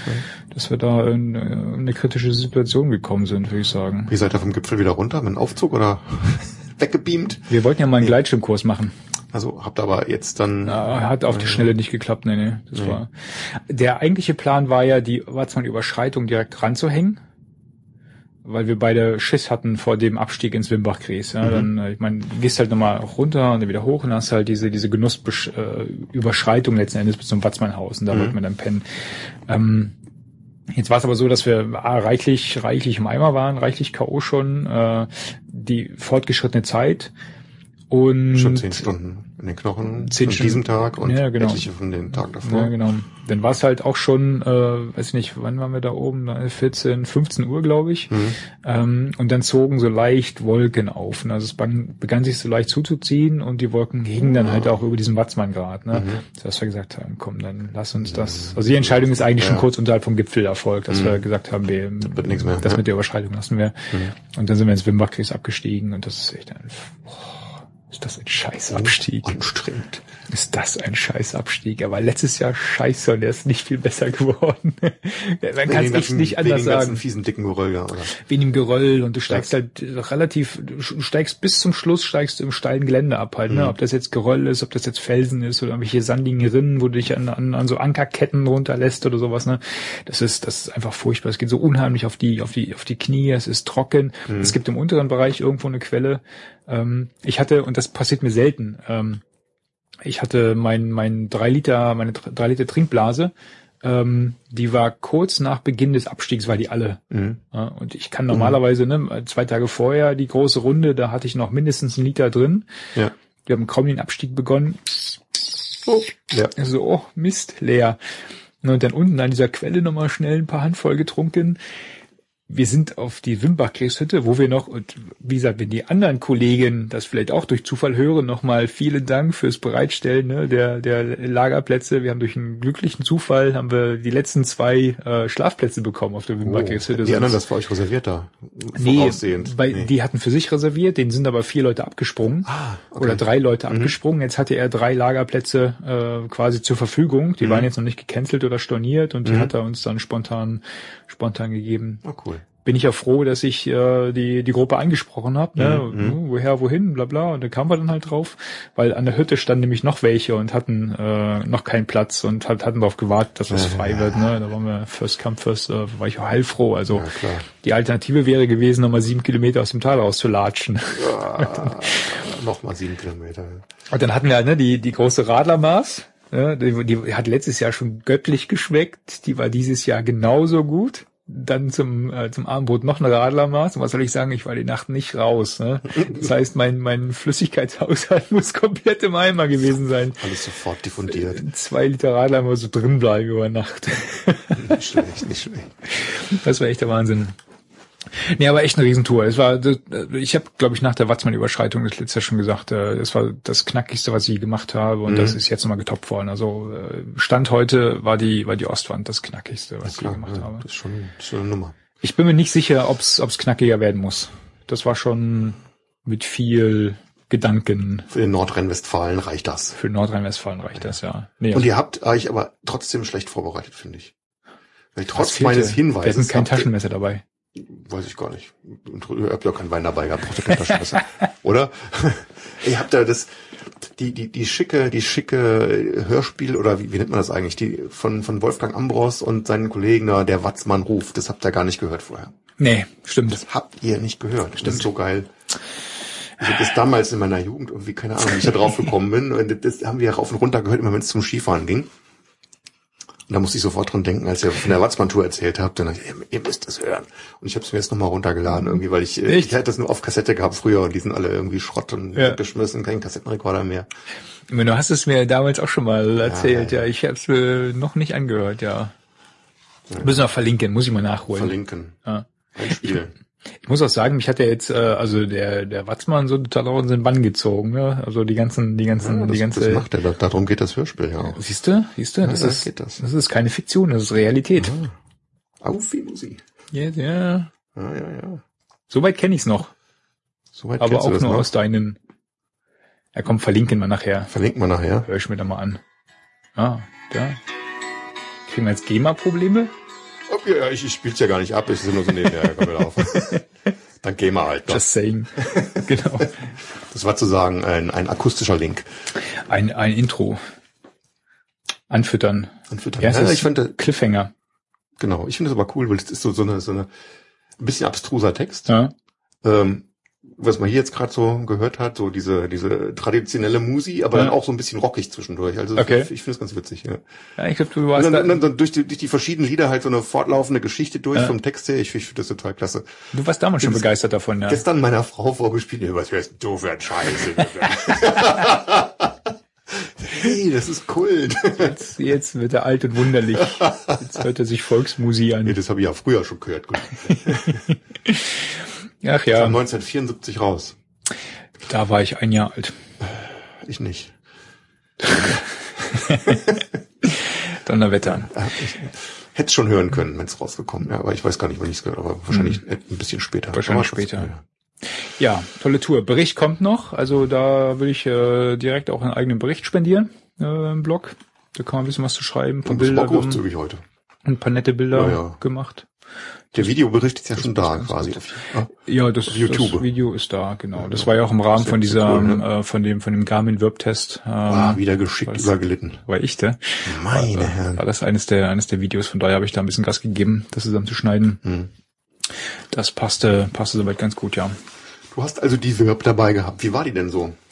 dass wir da in, äh, in eine kritische Situation gekommen sind, würde ich sagen. Wie seid ihr vom Gipfel wieder runter? Mit einem Aufzug oder weggebeamt? Wir wollten ja mal einen Gleitschirmkurs machen. Also habt aber jetzt dann Ja, hat auf die Schnelle nicht geklappt, nee, nee. Das war. Der eigentliche Plan war ja, die Watzmann-Überschreitung direkt ranzuhängen. Weil wir beide Schiss hatten vor dem Abstieg ins Wimbachgräs. Ja, dann, äh, ich meine, gehst halt nochmal runter und dann wieder hoch und hast halt diese, diese Genussüberschreitung letzten Endes bis zum Watzmannhaus und da wollten wir dann pennen. Ähm, Jetzt war es aber so, dass wir ah, reichlich, reichlich im Eimer waren, reichlich K.O. schon, äh, die fortgeschrittene Zeit und schon zehn Stunden in den Knochen Zehn von diesem Tag und Ja, genau. etliche von den Tag davor. Ja, genau. Dann war es halt auch schon, äh, weiß nicht, wann waren wir da oben? 14, 15 Uhr, glaube ich. Mhm. Ähm, und dann zogen so leicht Wolken auf. Ne? Also es begann, sich so leicht zuzuziehen und die Wolken hingen dann halt auch über diesem Watzmann-Grad. Ne? Mhm. Dass wir gesagt haben, komm, dann lass uns das. Also die Entscheidung ist eigentlich schon Ja. kurz unterhalb vom Gipfel erfolgt, dass wir gesagt haben, wir, Mhm. wird nichts mehr, das ja. Mhm. mit der Überschreitung lassen wir. Und dann sind wir ins Wimbachkreis abgestiegen und das ist echt ein, boah, ist das ein scheiß Abstieg. Anstrengend. Ist das ein Scheißabstieg? Er war letztes Jahr scheiße und er ist nicht viel besser geworden. Man kann es Wegen echt nicht anders wegen sagen. fiesen dicken Geröll, ja, oder? Wegen dem Geröll und du steigst halt relativ, du steigst bis zum Schluss, steigst du im steilen Gelände ab halt, ne? Ob das jetzt Geröll ist, ob das jetzt Felsen ist oder irgendwelche sandigen Rinnen, wo du dich an, an, an so Ankerketten runterlässt oder sowas, ne? Das ist, das ist einfach furchtbar. Es geht so unheimlich auf die, auf die, auf die Knie, es ist trocken. Es gibt im unteren Bereich irgendwo eine Quelle, Ähm, ich hatte, und das passiert mir selten, ähm, ich hatte mein, mein drei Liter, meine drei Liter Trinkblase, ähm, die war kurz nach Beginn des Abstiegs, war die alle. Mhm. Ja, und ich kann normalerweise, ne, zwei Tage vorher die große Runde, da hatte ich noch mindestens einen Liter drin. Ja. Wir haben kaum den Abstieg begonnen. Oh, Ja. so, oh, Mist, leer. Und dann unten an dieser Quelle nochmal schnell ein paar Handvoll getrunken. Wir sind auf die Wimbach-Krebshütte, wo wir noch, und wie gesagt, wenn die anderen Kollegen das vielleicht auch durch Zufall hören, nochmal vielen Dank fürs Bereitstellen ne, der, der Lagerplätze. Wir haben durch einen glücklichen Zufall haben wir die letzten zwei äh, Schlafplätze bekommen auf der Wimbach-Krebshütte. Oh, die anderen, das war euch reserviert da? Nee, bei, Nee. die hatten für sich reserviert, denen sind aber vier Leute abgesprungen. Ah, okay. Mhm. Oder drei Leute abgesprungen. Jetzt hatte er drei Lagerplätze äh, quasi zur Verfügung. Mhm. Die waren jetzt noch nicht gecancelt oder storniert und die hat er uns dann spontan spontan gegeben. Oh, cool. Bin ich ja froh, dass ich äh, die die Gruppe angesprochen habe. Ne? Mhm, Woher, wohin, bla bla. Und da kamen wir dann halt drauf, weil an der Hütte standen nämlich noch welche und hatten äh, noch keinen Platz und hat, hatten darauf gewartet, dass was frei wird. Ne? Da waren wir First Come First, äh, war ich auch heilfroh. Also Ja, die Alternative wäre gewesen, nochmal sieben Kilometer aus dem Tal rauszulatschen. Ah, Nochmal sieben Kilometer. Und dann hatten wir ne, die, die große Radlermaß. Ja, die, die hat letztes Jahr schon göttlich geschmeckt. Die war dieses Jahr genauso gut. Dann zum, äh, zum Abendbrot noch eine Radlermaß. Und was soll ich sagen? Ich war die Nacht nicht raus. Ne? Das heißt, mein, mein Flüssigkeitshaushalt muss komplett im Eimer gewesen sein. Alles sofort diffundiert. Zwei Liter Radler muss so drin bleiben über Nacht. Nicht schlecht, nicht schlecht. Das war echt der Wahnsinn. Nee, aber echt eine Riesentour. Es war, das- ich habe, glaube ich, nach der Watzmann-Überschreitung das letzte Jahr schon gesagt, äh, das war das knackigste, was ich je gemacht habe, und das ist jetzt nochmal getoppt worden. Also äh, Stand heute war die war die Ostwand das knackigste, was ich je Klar, gemacht ja, habe. das ist schon, das ist schon eine Nummer. Ich bin mir nicht sicher, ob's ob's knackiger werden muss. Das war schon mit viel Gedanken. Für Nordrhein-Westfalen reicht das. Für Nordrhein-Westfalen reicht das ja. Nee, Und ihr habt euch aber trotzdem schlecht vorbereitet, finde ich. Weil trotz meines Wir hatten Hinweises. kein habt ihr- Taschenmesser dabei. Weiß ich gar nicht. Ihr habt ja keinen Wein dabei gehabt, braucht ihr Taschenmesser. Oder? ihr habt da das, die, die, die schicke, die schicke Hörspiel, oder wie, wie nennt man das eigentlich? Die von, von Wolfgang Ambros und seinen Kollegen da, der Watzmann ruft. Das habt ihr gar nicht gehört vorher. Nee, stimmt. Das habt ihr nicht gehört. Das ist so geil. Ich habe das damals in meiner Jugend irgendwie, keine Ahnung, wie ich da drauf gekommen bin. Und das haben wir rauf und runter gehört, immer wenn es zum Skifahren ging. Und da musste ich sofort dran denken, als ihr von der Watzmann-Tour erzählt habt. Dann dachte ich, ihr, ihr müsst das hören. Und ich habe es mir jetzt nochmal runtergeladen irgendwie, weil ich, äh, Echt? ich hatte das nur auf Kassette gehabt früher und die sind alle irgendwie Schrott und Ja. geschmissen, kein Kassettenrekorder mehr. Du hast es mir damals auch schon mal erzählt, ja. ja. Ich habe es mir noch nicht angehört, ja. Müssen wir verlinken, muss ich mal nachholen. Verlinken. Ja. Einspielen. Ich muss auch sagen, mich hat ja jetzt, äh, also der der Watzmann so total auch in den Bann gezogen, ne? Also die ganzen, die ganzen, Ja, die das, das ganze. macht er. Da- Darum geht das Hörspiel ja auch. Siehst du, siehst du, das ja, ist geht das. das ist keine Fiktion, das ist Realität. Auf die Musik. Ja, ja. Ja, ja, ja. Soweit kenne ich's noch, Soweit aber auch das nur noch? aus deinen. Ja, komm, verlinken wir nachher. Verlinken wir nachher. Hör ich mir da mal an. Ah, ja. Kriegen wir jetzt GEMA-Probleme? Oh, ja, ich, ich spiel's ja gar nicht ab, ich bin nur so nebenher, komm wieder auf. Dann gehen wir halt. Doch. Just saying. genau. Das war zu sagen ein, ein akustischer Link. Ein, ein Intro. Anfüttern. Anfüttern. Ja, Ja, ist ich finde, Cliffhanger. genau, ich finde es aber cool, weil es ist so, so eine, so eine, ein bisschen abstruser Text. Ja. Ähm, was man hier jetzt gerade so gehört hat, so diese, diese traditionelle Musi, aber Ja. dann auch so ein bisschen rockig zwischendurch. Also Okay. ich, ich finde es ganz witzig, ja. ja ich glaube, du Und warst dann, da, dann, dann durch, die, durch die verschiedenen Lieder halt so eine fortlaufende Geschichte durch Ja. vom Text her. Ich, ich finde das total klasse. du warst damals schon begeistert davon, ja. Gestern meiner Frau vorgespielt, ja, was hörst du für ein Scheiße? hey, das ist Kult. Jetzt, jetzt wird er alt und wunderlich. Jetzt hört er sich Volksmusik nee, an. das habe ich ja früher schon gehört. Ach Kam ja, 1974 raus. da war ich ein Jahr alt. Ich nicht. Donnerwetter. Ja, Ich hätte schon hören können, wenn es rausgekommen wäre, aber ich weiß gar nicht, wann ich es gehört habe, wahrscheinlich ein bisschen später. Mhm. Wahrscheinlich später. Ja, tolle Tour. Bericht kommt noch. Also da würde ich äh, direkt auch einen eigenen Bericht spendieren äh, im Blog. Da kann man ein bisschen was zu schreiben, ein paar Bilder, großzügig heute. ein paar nette Bilder Ja, ja. gemacht. Der Videobericht ist ja schon da quasi. Ah, Ja, das, YouTube. das Video ist da, genau. Das war ja auch im Rahmen von dieser, cool, ne? äh, von dem, von dem Garmin Wirb-Test. Ähm, ah, wieder geschickt was- übergelitten. war ich der? Meine War Herren. das eines der, eines der Videos, von daher habe ich da ein bisschen Gas gegeben, das zusammenzuschneiden. Hm. Das passte, passte soweit ganz gut, ja. Du hast also die Verb dabei gehabt. Wie war die denn so?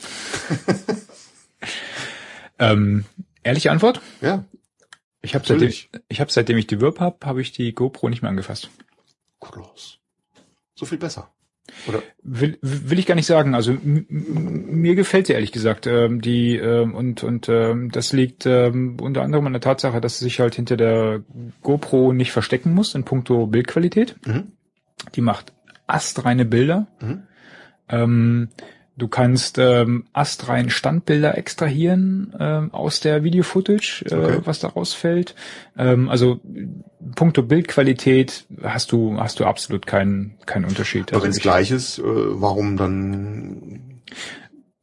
Ähm, ehrliche Antwort? Ja, Ich habe seitdem, ich hab, seitdem ich die Wirb habe, habe ich die GoPro nicht mehr angefasst. Klaus. So viel besser. Oder? Will, will ich gar nicht sagen. Also mir gefällt sie ehrlich gesagt. Ähm, die ähm, und und ähm, das liegt ähm, unter anderem an der Tatsache, dass sie sich halt hinter der GoPro nicht verstecken muss in puncto Bildqualität. Mhm. Die macht astreine Bilder. Mhm. Ähm, du kannst ähm, astrein Standbilder extrahieren ähm, aus der Video-Footage, äh, Okay. was da rausfällt. Ähm, also puncto Bildqualität hast du hast du absolut keinen keinen Unterschied. Aber Also wenn es ich- gleich ist, äh, warum dann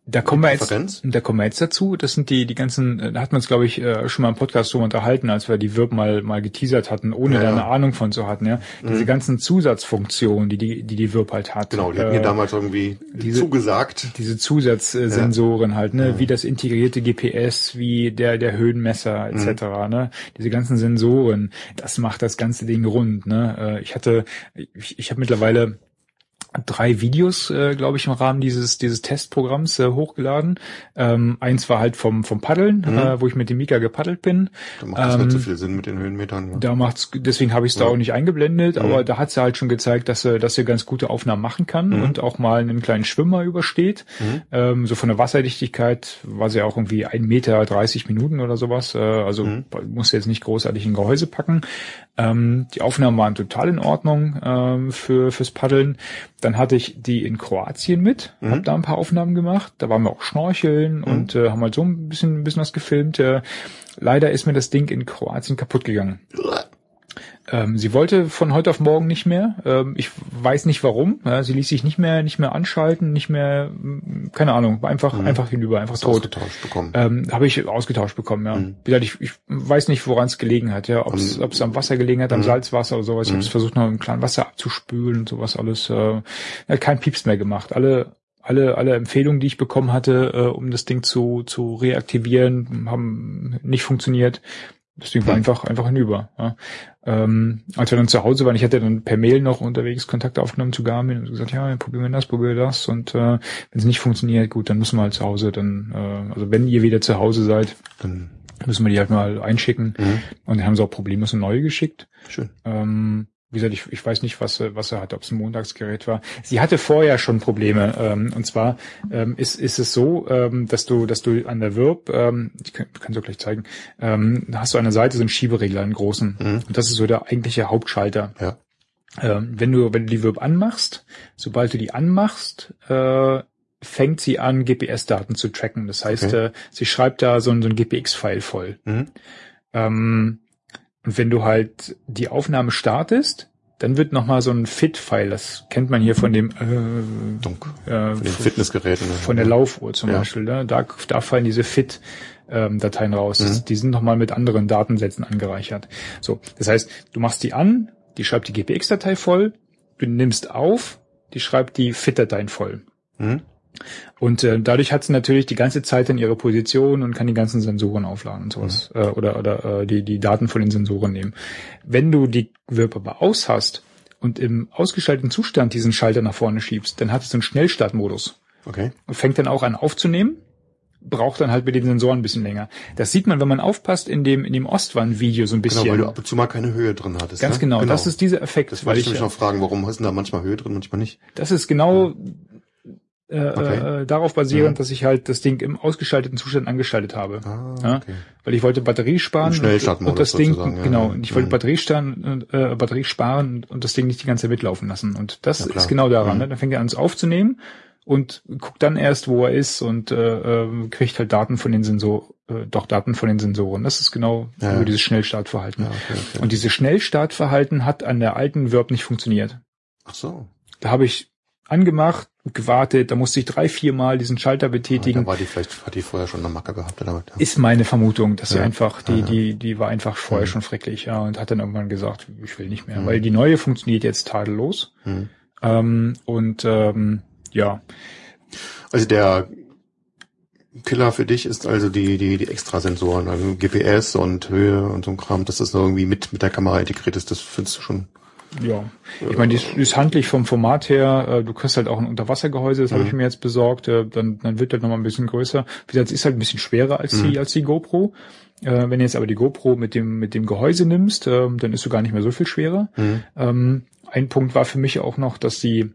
Da kommen wir jetzt, da kommen wir jetzt dazu. Das sind die, die ganzen, äh, da hatten wir uns, glaube ich, äh, schon mal im Podcast so unterhalten, als wir die Wirb mal, mal geteasert hatten, ohne Ja, da ja. eine Ahnung von zu hatten, ja. Diese Mhm. ganzen Zusatzfunktionen, die die, die, die Wirb halt hat. Genau, die hatten mir Äh, damals irgendwie diese- zugesagt. diese Zusatzsensoren halt, ne, wie das integrierte GPS, wie der der Höhenmesser etc. Ne, diese ganzen Sensoren, das macht das ganze Ding rund. Ne, Äh, ich hatte, ich, ich habe mittlerweile drei Videos, äh, glaube ich, im Rahmen dieses dieses Testprogramms äh, hochgeladen. Ähm, eins war halt vom vom Paddeln, äh, wo ich mit dem Mika gepaddelt bin. Da macht das nicht so Ähm, viel Sinn mit den Höhenmetern. Ja. Da macht's, deswegen habe ich es da Ja. auch nicht eingeblendet, aber Mhm. da hat sie halt schon gezeigt, dass sie, dass sie ganz gute Aufnahmen machen kann Mhm. und auch mal einen kleinen Schwimmer übersteht. Mhm. Ähm, so von der Wasserdichtigkeit war sie auch irgendwie ein Meter 30 Minuten oder sowas. Äh, also Mhm. muss jetzt nicht großartig in Gehäuse packen. Ähm, die Aufnahmen waren total in Ordnung ähm, für fürs Paddeln. Dann hatte ich die in Kroatien mit, Mhm. habe da ein paar Aufnahmen gemacht. Da waren wir auch schnorcheln und äh, haben halt so ein bisschen, ein bisschen was gefilmt. Äh, leider ist mir das Ding in Kroatien kaputt gegangen. Ähm, sie wollte von heute auf morgen nicht mehr. Ähm, ich weiß nicht warum. Ja, sie ließ sich nicht mehr, nicht mehr anschalten, nicht mehr, mm, keine Ahnung, einfach, Mhm. einfach hinüber, einfach Hast tot. ausgetauscht bekommen. Ähm, habe ich ausgetauscht bekommen, ja. Mhm. Wie gesagt, ich, ich weiß nicht, woran es gelegen hat, ja, ob es Am- Wasser gelegen hat, am Mhm. Salzwasser oder sowas. Ich Mhm. habe es versucht, noch im klaren Wasser abzuspülen und sowas alles. Äh, hat kein Pieps mehr gemacht. Alle alle alle Empfehlungen, die ich bekommen hatte, äh, um das Ding zu zu reaktivieren, haben nicht funktioniert. Das Ding war Mhm. einfach einfach hinüber. Ja. Ähm, als wir dann zu Hause waren, ich hatte dann per Mail noch unterwegs Kontakt aufgenommen zu Garmin und gesagt, ja, probieren wir das, probieren wir das und äh, wenn es nicht funktioniert, gut, dann müssen wir halt zu Hause dann, äh, also wenn ihr wieder zu Hause seid, Dann, müssen wir die halt mal einschicken mhm. und dann haben sie auch problemlos eine neue geschickt. Schön. Ähm, wie gesagt, ich, ich weiß nicht, was, was er hat, ob es ein Montagsgerät war. Sie hatte vorher schon Probleme. Ähm, und zwar ähm, ist, ist es so, ähm, dass du, dass du an der Wirb, ähm, ich kann es auch gleich zeigen, ähm, da hast du an der Seite so einen Schieberegler, einen großen. Mhm. Und das ist so der eigentliche Hauptschalter. Ja. Ähm, wenn du, wenn du die Wirb anmachst, sobald du die anmachst, äh, fängt sie an, GPS-Daten zu tracken. Das heißt, Okay. äh, sie schreibt da so ein, so ein GPX-File voll. Mhm. Ähm, und wenn du halt die Aufnahme startest, dann wird nochmal so ein Fit-File, das kennt man hier von dem äh, Dunk. äh, Von den Fitnessgeräten. ne? von der Laufuhr zum Ja. Beispiel. Ne? Da, da fallen diese Fit-Dateien raus. Das, Mhm. die sind nochmal mit anderen Datensätzen angereichert. So, das heißt, du machst die an, die schreibt die GPX-Datei voll, du nimmst auf, die schreibt die Fit-Dateien voll. Mhm. Und äh, dadurch hat sie natürlich die ganze Zeit in ihre Position und kann die ganzen Sensoren aufladen und sowas. Äh, oder oder äh, die, die Daten von den Sensoren nehmen. Wenn du die Wirb aber aus hast und im ausgeschalteten Zustand diesen Schalter nach vorne schiebst, dann hat es einen Schnellstartmodus Okay. und fängt dann auch an aufzunehmen, braucht dann halt mit den Sensoren ein bisschen länger. Das sieht man, wenn man aufpasst, in dem, in dem Ostwand-Video so ein bisschen. Genau, weil du ab und zu mal keine Höhe drin hattest. Ganz ne? genau, das ist dieser Effekt. Das wollte ich ich, mich noch fragen, warum hast du da manchmal Höhe drin, manchmal nicht? das ist genau äh, Okay. äh, darauf basierend, Mhm. dass ich halt das Ding im ausgeschalteten Zustand angeschaltet habe. Ah, Ja? okay. Weil ich wollte Batterie sparen Schnellstartmodus und das Ding ja, genau ja. und ich wollte Mhm. Batterie sparen äh, Batterie sparen und das Ding nicht die ganze Zeit mitlaufen lassen und das Ja, ist genau daran Mhm. ne? dann fängt er an es aufzunehmen und guckt dann erst wo er ist und äh, äh, kriegt halt Daten von den Sensor äh, doch Daten von den Sensoren das ist genau Ja. über dieses Schnellstartverhalten Ja, okay. und dieses Schnellstartverhalten hat an der alten Verb nicht funktioniert Ach so. da habe ich angemacht gewartet da musste ich drei vier Mal diesen Schalter betätigen da war die vielleicht, hat die vorher schon eine Macke gehabt damit. Ja. ist meine Vermutung, dass sie Ja. einfach, die, Ja, ja. die, die war einfach vorher Mhm. schon schrecklich, ja, und hat dann irgendwann gesagt, ich will nicht mehr, Mhm. weil die neue funktioniert jetzt tadellos. Mhm. Ähm, und ähm, ja, Also der Killer für dich ist also die, die, die Extrasensoren, also GPS und Höhe und so ein Kram, dass das irgendwie mit, mit der Kamera integriert ist, das findest du schon ja, ich meine, die ist, die ist handlich vom Format her. Äh, du kriegst halt auch ein Unterwassergehäuse, das habe ich mir jetzt besorgt. Äh, dann, dann wird halt nochmal ein bisschen größer. Wie gesagt, es ist halt ein bisschen schwerer als die, als die GoPro. Äh, wenn du jetzt aber die GoPro mit dem mit dem Gehäuse nimmst, äh, dann ist du gar nicht mehr so viel schwerer. Ähm, ein Punkt war für mich auch noch, dass die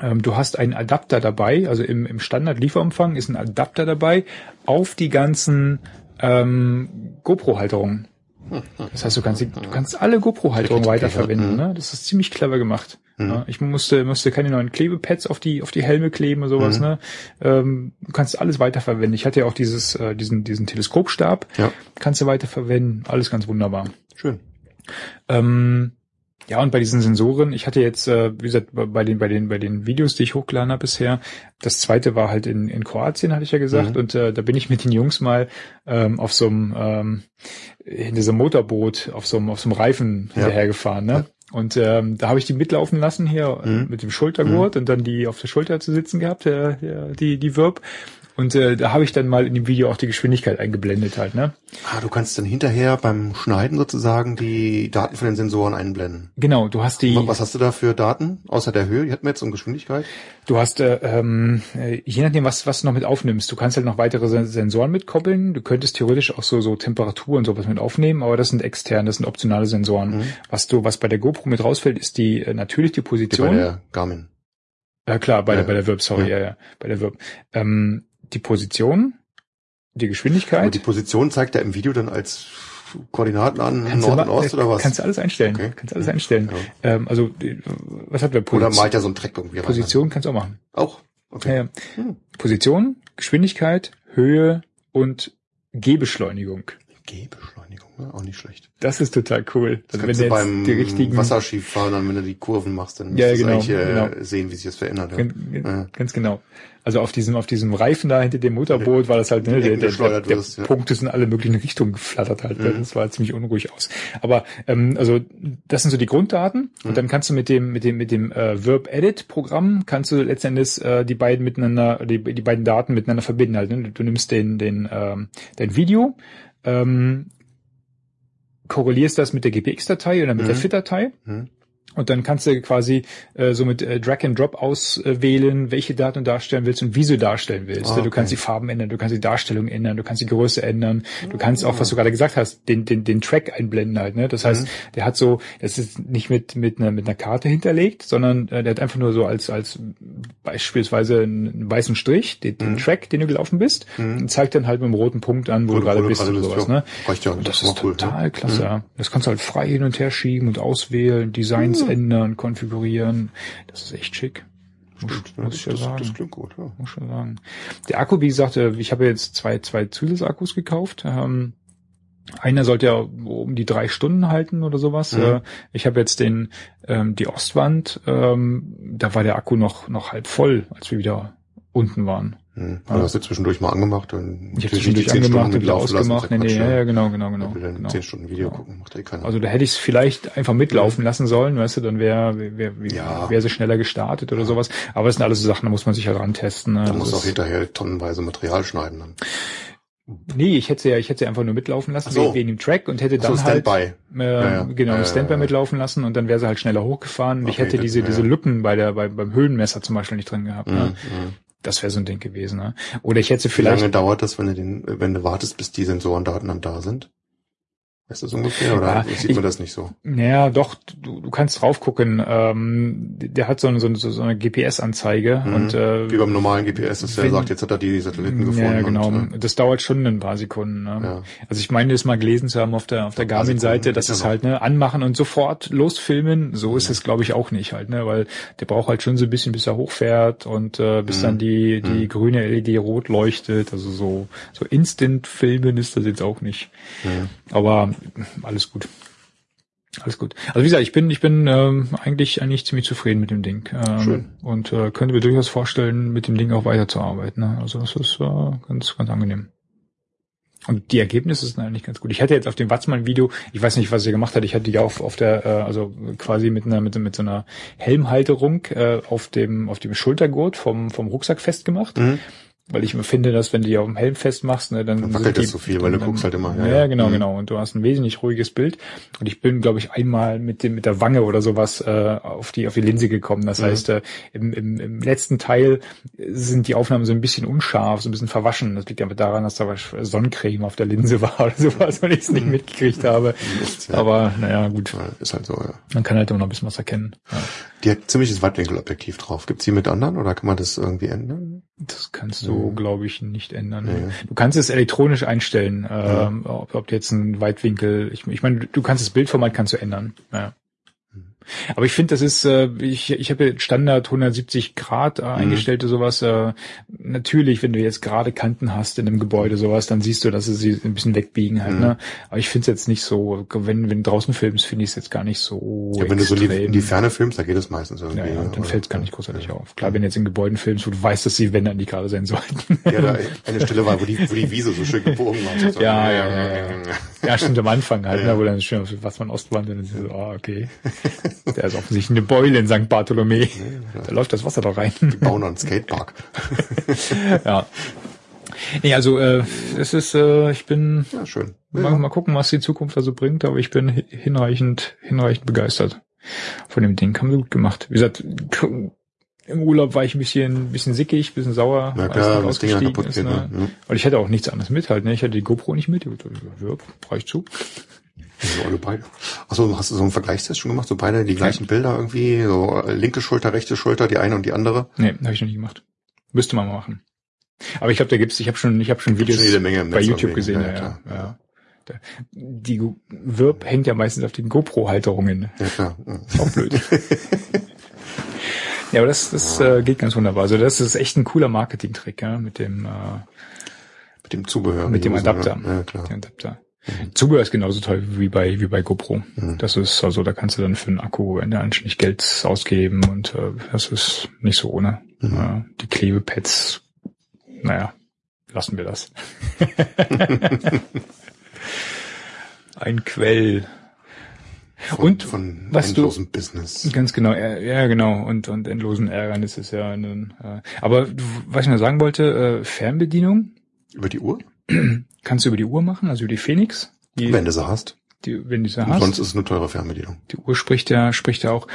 ähm, du hast einen Adapter dabei, also im, im Standard-Lieferumfang ist ein Adapter dabei auf die ganzen ähm, GoPro-Halterungen. Das heißt, du kannst, die, du kannst alle GoPro-Halterungen weiterverwenden. Ne? Das ist ziemlich clever gemacht. Ja, ich musste, musste keine neuen Klebepads auf die, auf die Helme kleben oder sowas. Ne? Ähm, du kannst alles weiterverwenden. Ich hatte ja auch dieses, äh, diesen, diesen Teleskopstab. Ja. Kannst du weiterverwenden. Alles ganz wunderbar. Schön. Ähm, ja, und bei diesen Sensoren, ich hatte jetzt, äh, wie gesagt, bei den, bei den, bei den Videos, die ich hochgeladen habe bisher, das zweite war halt in, in Kroatien, hatte ich ja gesagt, und äh, da bin ich mit den Jungs mal ähm, auf so einem, ähm, in diesem Motorboot, auf so einem, auf so einem Reifen hinterhergefahren, ne? Und ähm, da habe ich die mitlaufen lassen hier äh, mit dem Schultergurt und dann die auf der Schulter zu sitzen gehabt, der, der, die, die Wirb. Und äh, da habe ich dann mal in dem Video auch die Geschwindigkeit eingeblendet halt, ne? Ah, du kannst dann hinterher beim Schneiden sozusagen die Daten von den Sensoren einblenden. Genau, du hast die, Was hast du da für Daten? Außer der Höhe, die hatten wir jetzt und Geschwindigkeit? du hast, äh, ähm, äh, je nachdem, was, was du noch mit aufnimmst, du kannst halt noch weitere Sen- Sensoren mitkoppeln. Du könntest theoretisch auch so, so Temperatur und sowas mit aufnehmen, aber das sind externe, das sind optionale Sensoren. Was du, was bei der GoPro mit rausfällt, ist die, äh, natürlich die Die bei Position. der Garmin. Ja klar, bei der, Ja. bei der Verb, sorry, ja, Ja. ja, bei der Verb. Ähm, die Position, die Aber Geschwindigkeit. die Position zeigt er im Video dann als Koordinaten an, Kannst Nord und Ost oder was? Kannst du alles einstellen. Okay. Kannst du alles einstellen. Ja. Ähm, also, was hat wir Oder Position? malt er so einen Track irgendwie rein? Position kannst du auch machen. Auch? Okay. Ja. Hm. Position, Geschwindigkeit, Höhe und Gehbeschleunigung. Gehbeschleunigung, ja, auch nicht schlecht. Das ist total cool. Das Also kannst du jetzt beim die richtigen, Wasserskifahren, dann, wenn du die Kurven machst, dann Ja, musst du genau, eigentlich äh, genau. sehen, wie sich das verändert. Ja. Ganz, Ja. ganz genau. Also auf diesem, auf diesem Reifen da hinter dem Motorboot war das halt, ne, der, der, der, der wirst, ja. Punkt ist in alle möglichen Richtungen geflattert halt. ne? Mhm. Das war ziemlich unruhig aus. Aber ähm, also das sind so die Grunddaten Mhm. und dann kannst du mit dem mit dem mit dem äh, Verb Edit Programm kannst du letztendlich äh, die beiden miteinander die, die beiden Daten miteinander verbinden halt. Ne? Du nimmst den den ähm, dein Video ähm, korrelierst das mit der GPX-Datei oder mit der Mhm. FIT-Datei Mhm. Und dann kannst du quasi äh, so mit äh, Drag and Drop auswählen, welche Daten du darstellen willst und wie du darstellen willst. Ah, Du kannst okay. die Farben ändern, du kannst die Darstellung ändern, du kannst die Größe ändern, du kannst Ah. auch, was du gerade gesagt hast, den, den, den Track einblenden halt. Ne? Das heißt, Mhm. der hat so, das ist nicht mit, mit, einer, mit einer Karte hinterlegt, sondern äh, der hat einfach nur so als, als beispielsweise einen, weißen Strich, den, den Track, den du gelaufen bist, und zeigt dann halt mit einem roten Punkt an, wo, Wo du gerade wo bist oder sowas. Ne? Reicht ja, Und das war ist cool, ne? total klasse. ja. Das kannst du halt frei hin und her schieben und auswählen, Designs ändern, konfigurieren. Das ist echt schick. Muss, Stimmt, muss ich ja das, sagen. das klingt gut, ja. muss schon sagen. Der Akku, wie gesagt, äh, ich habe jetzt zwei, zwei Zusatzakkus gekauft. Ähm, einer sollte ja um die drei Stunden halten oder sowas. Mhm. Äh, Ich habe jetzt den ähm, die Ostwand. Ähm, da war der Akku noch noch halb voll, als wir wieder unten waren. Hm. Also hast du zwischendurch mal angemacht und Ich zwischendurch die 10 angemacht Stunden und wieder ausgemacht. Nee, nee, ja, ja. ja, genau, genau, genau. Will dann genau. 10 Stunden Video Genau. gucken, macht eh keiner. Also da hätte ich es vielleicht einfach mitlaufen lassen sollen, weißt du, dann wäre wär, wär, Ja. wär sie schneller gestartet oder sowas. Aber es sind alles so Sachen, da muss man sich halt rantesten. Ne? da musst du auch hinterher tonnenweise Material schneiden dann. Nee, ich hätte sie ja, ich hätte sie einfach nur mitlaufen lassen, so. wegen, dem Track und hätte Ach so, dann halt Standby. äh, Ja, ja. genau Ja, ja, Standby ja. mitlaufen lassen und dann wäre sie halt schneller hochgefahren. Und ich hätte diese ja, diese ja. Lücken bei der bei, beim Höhenmesser zum Beispiel nicht drin gehabt. Ne? Mhm. Das wäre so ein Ding gewesen. Ne? Oder ich hätte sie Wie lange vielleicht dauert das, wenn du den, wenn du wartest, bis die Sensorendaten dann da sind? Du das ungefähr oder Ja, sieht ich- man das nicht so? Naja, doch, du, du kannst drauf gucken. Ähm, der hat so, eine- so, eine- so eine GPS-Anzeige Mhm. und äh, Wie beim normalen GPS, dass der sagt, jetzt hat er die Satelliten gefunden. Ja, genau. Und, äh, das dauert schon ein paar Sekunden. Ne? Ja. Also ich meine, das mal gelesen zu haben auf der auf der Ein Garmin-Seite, Sekunden das geht ist ja halt ne anmachen und sofort losfilmen. So ist es, glaube ich, auch nicht halt, ne, weil der braucht halt schon so ein bisschen, bis er hochfährt und äh, bis Mhm. dann die die grüne LED rot leuchtet. Also so so Instant-Filmen ist das jetzt auch nicht. Mhm. Aber alles gut. Alles gut. Also wie gesagt, ich bin, ich bin ähm, eigentlich eigentlich ziemlich zufrieden mit dem Ding. Ähm, Schön. Und äh, könnte mir durchaus vorstellen, mit dem Ding auch weiterzuarbeiten. Ne? Also das ist äh, ganz, ganz angenehm. Und die Ergebnisse sind eigentlich ganz gut. Ich hatte jetzt auf dem Watzmann-Video, ich weiß nicht, was er gemacht hat, ich hatte die auf, auf der, äh, also quasi mit einer, mit, mit so einer Helmhalterung äh, auf dem, auf dem Schultergurt vom, vom Rucksack festgemacht. Mhm. Weil ich finde, dass wenn du die auf dem Helm festmachst, ne, dann, Dann wackelt das so viel, weil du dann- guckst halt immer, Ja, ja, genau, Mhm. genau. Und du hast ein wesentlich ruhiges Bild. Und ich bin, glaube ich, einmal mit dem mit der Wange oder sowas äh, auf die auf die Linse gekommen. Das Mhm. heißt, äh, im, im, im letzten Teil sind die Aufnahmen so ein bisschen unscharf, so ein bisschen verwaschen. Das liegt aber daran, dass da was Sonnencreme auf der Linse war oder sowas und ich es nicht mitgekriegt habe. Mist, ja. Aber naja, gut. Ja, Ist halt so, ja. Man kann halt immer noch ein bisschen was erkennen. Ja. Die hat ziemliches Weitwinkelobjektiv drauf. Gibt's die mit anderen oder kann man das irgendwie ändern? Das kannst du, Mhm. glaube ich, nicht ändern. Nee. Du kannst es elektronisch einstellen, ähm, ob, ob du jetzt ein Weitwinkel, ich, ich meine, du kannst das Bildformat kannst du ändern. Ja. Mhm. Aber ich finde, das ist, äh, ich, ich habe Standard 170 Grad Mhm. äh, eingestellte sowas. Äh, natürlich, wenn du jetzt gerade Kanten hast in einem Gebäude sowas, dann siehst du, dass sie sie ein bisschen wegbiegen halt. Mhm. Ne? Aber ich finde es jetzt nicht so, wenn wenn du draußen filmst, finde ich es jetzt gar nicht so. Ja, wenn du so in die, extrem. in die Ferne filmst, da geht es meistens irgendwie. ja, ja, ne? dann fällt es gar nicht großartig auf. Klar, wenn du jetzt in Gebäuden filmst, wo du weißt, dass die Wände an die gerade sein sollten. Ja, da eine Stelle war, wo die, wo die Wiese so schön gebogen war. So, Ja, ja, ja, ja. Ja, stimmt am Anfang halt, Ja. ne, wo dann schön, was man Ostwand, und dann ist so, ah, okay. Der ist offensichtlich eine Beule in St. Bartholomä. Da läuft das Wasser doch rein. Bauen noch einen Skatepark. ja. Nee, also äh, es ist, äh, ich bin Ja, schön. mal, Ja. mal gucken, was die Zukunft da so bringt, aber ich bin hi- hinreichend, hinreichend begeistert von dem Ding. Haben sie gut gemacht. Wie gesagt, im Urlaub war ich ein bisschen, ein bisschen sickig, ein bisschen sauer, Na klar, das Ding ja kaputt ist, geht. ne? Ne? Ja. Weil ich hätte auch nichts anderes mit halt, ne? Ich hatte die GoPro nicht mit. Ja, reicht zu. Also alle beide. Achso, hast du so einen Vergleichstest schon gemacht? So beide die gleichen Bilder irgendwie? So äh, linke Schulter, rechte Schulter, die eine und die andere? Nee, habe ich noch nie gemacht. Müsste man mal machen. Aber ich glaube, da gibt's, ich habe schon, ich habe schon Videos schon bei Netz YouTube gesehen. Ja, Ja, ja, ja. Die Wirb hängt ja meistens auf den GoPro-Halterungen. Ja, klar. Ist auch blöd. ja, aber das, das äh, geht ganz wunderbar. Also das ist echt ein cooler Marketing-Trick, ja, mit dem, äh, Mit dem Zubehör. mit dem gesagt, Adapter. ne? Ja, klar. Adapter. Zubehör ist genauso toll wie bei wie bei GoPro. Mhm. Das ist also, da kannst du dann für einen Akku anständig Geld ausgeben und äh, das ist nicht so ohne. Mhm. Äh, die Klebepads, naja, lassen wir das. Ein Quell. Von, Und von was du- endlosem Business. Ganz genau, ja, genau. Und, und endlosen Ärgernis ist ja ein, äh, aber du- was ich noch sagen wollte, äh, Fernbedienung Über die Uhr? kannst du über die Uhr machen, also über die Phoenix. Die, Wenn du sie hast. die, wenn du sie Und hast. Sonst ist es eine teure Fernbedienung. Die Uhr spricht ja, spricht ja auch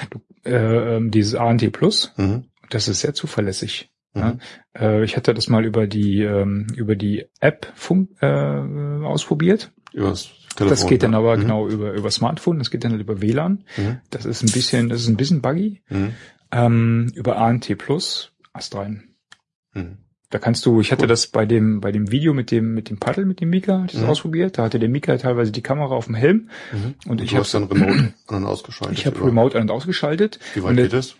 äh, ähm, dieses ANT Plus. Mhm. Das ist sehr zuverlässig. Mhm. Ja. Äh, ich hatte das mal über die ähm, über die App fun äh, ausprobiert. Übers Telefon. das geht dann aber Mhm. genau über über Smartphone. Das geht dann halt über WLAN. Mhm. Das ist ein bisschen, das ist ein bisschen buggy. Mhm. Ähm, über ANT Plus Ast rein. Mhm. Da kannst du, ich hatte das bei dem, bei dem Video mit dem, mit dem Paddel, mit dem Mika, hatte ich das Mhm. ausprobiert. Da hatte der Mika teilweise die Kamera auf dem Helm Mhm. und ich du habe dann Remote an und ausgeschaltet. ich habe? Remote an und ausgeschaltet. Wie weit und geht das?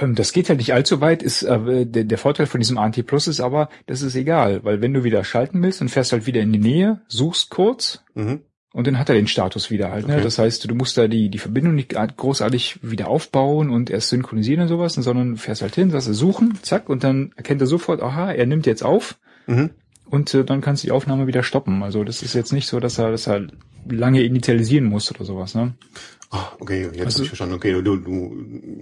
Ähm, Das geht halt nicht allzu weit. Ist, äh, der, der Vorteil von diesem ANT Plus ist aber, das ist egal, weil wenn du wieder schalten willst, dann fährst halt wieder in die Nähe, suchst kurz Mhm. Und dann hat er den Status wieder halt. Ne? Okay. Das heißt, du musst da die, die Verbindung nicht großartig wieder aufbauen und erst synchronisieren und sowas, sondern fährst halt hin, sagst du suchen, zack, und dann erkennt er sofort, aha, er nimmt jetzt auf Mhm. und äh, dann kannst du die Aufnahme wieder stoppen. Also das ist jetzt nicht so, dass er, dass er lange initialisieren muss oder sowas. Ne? Ah, okay, jetzt Also- hab ich verstanden. Okay, du, du,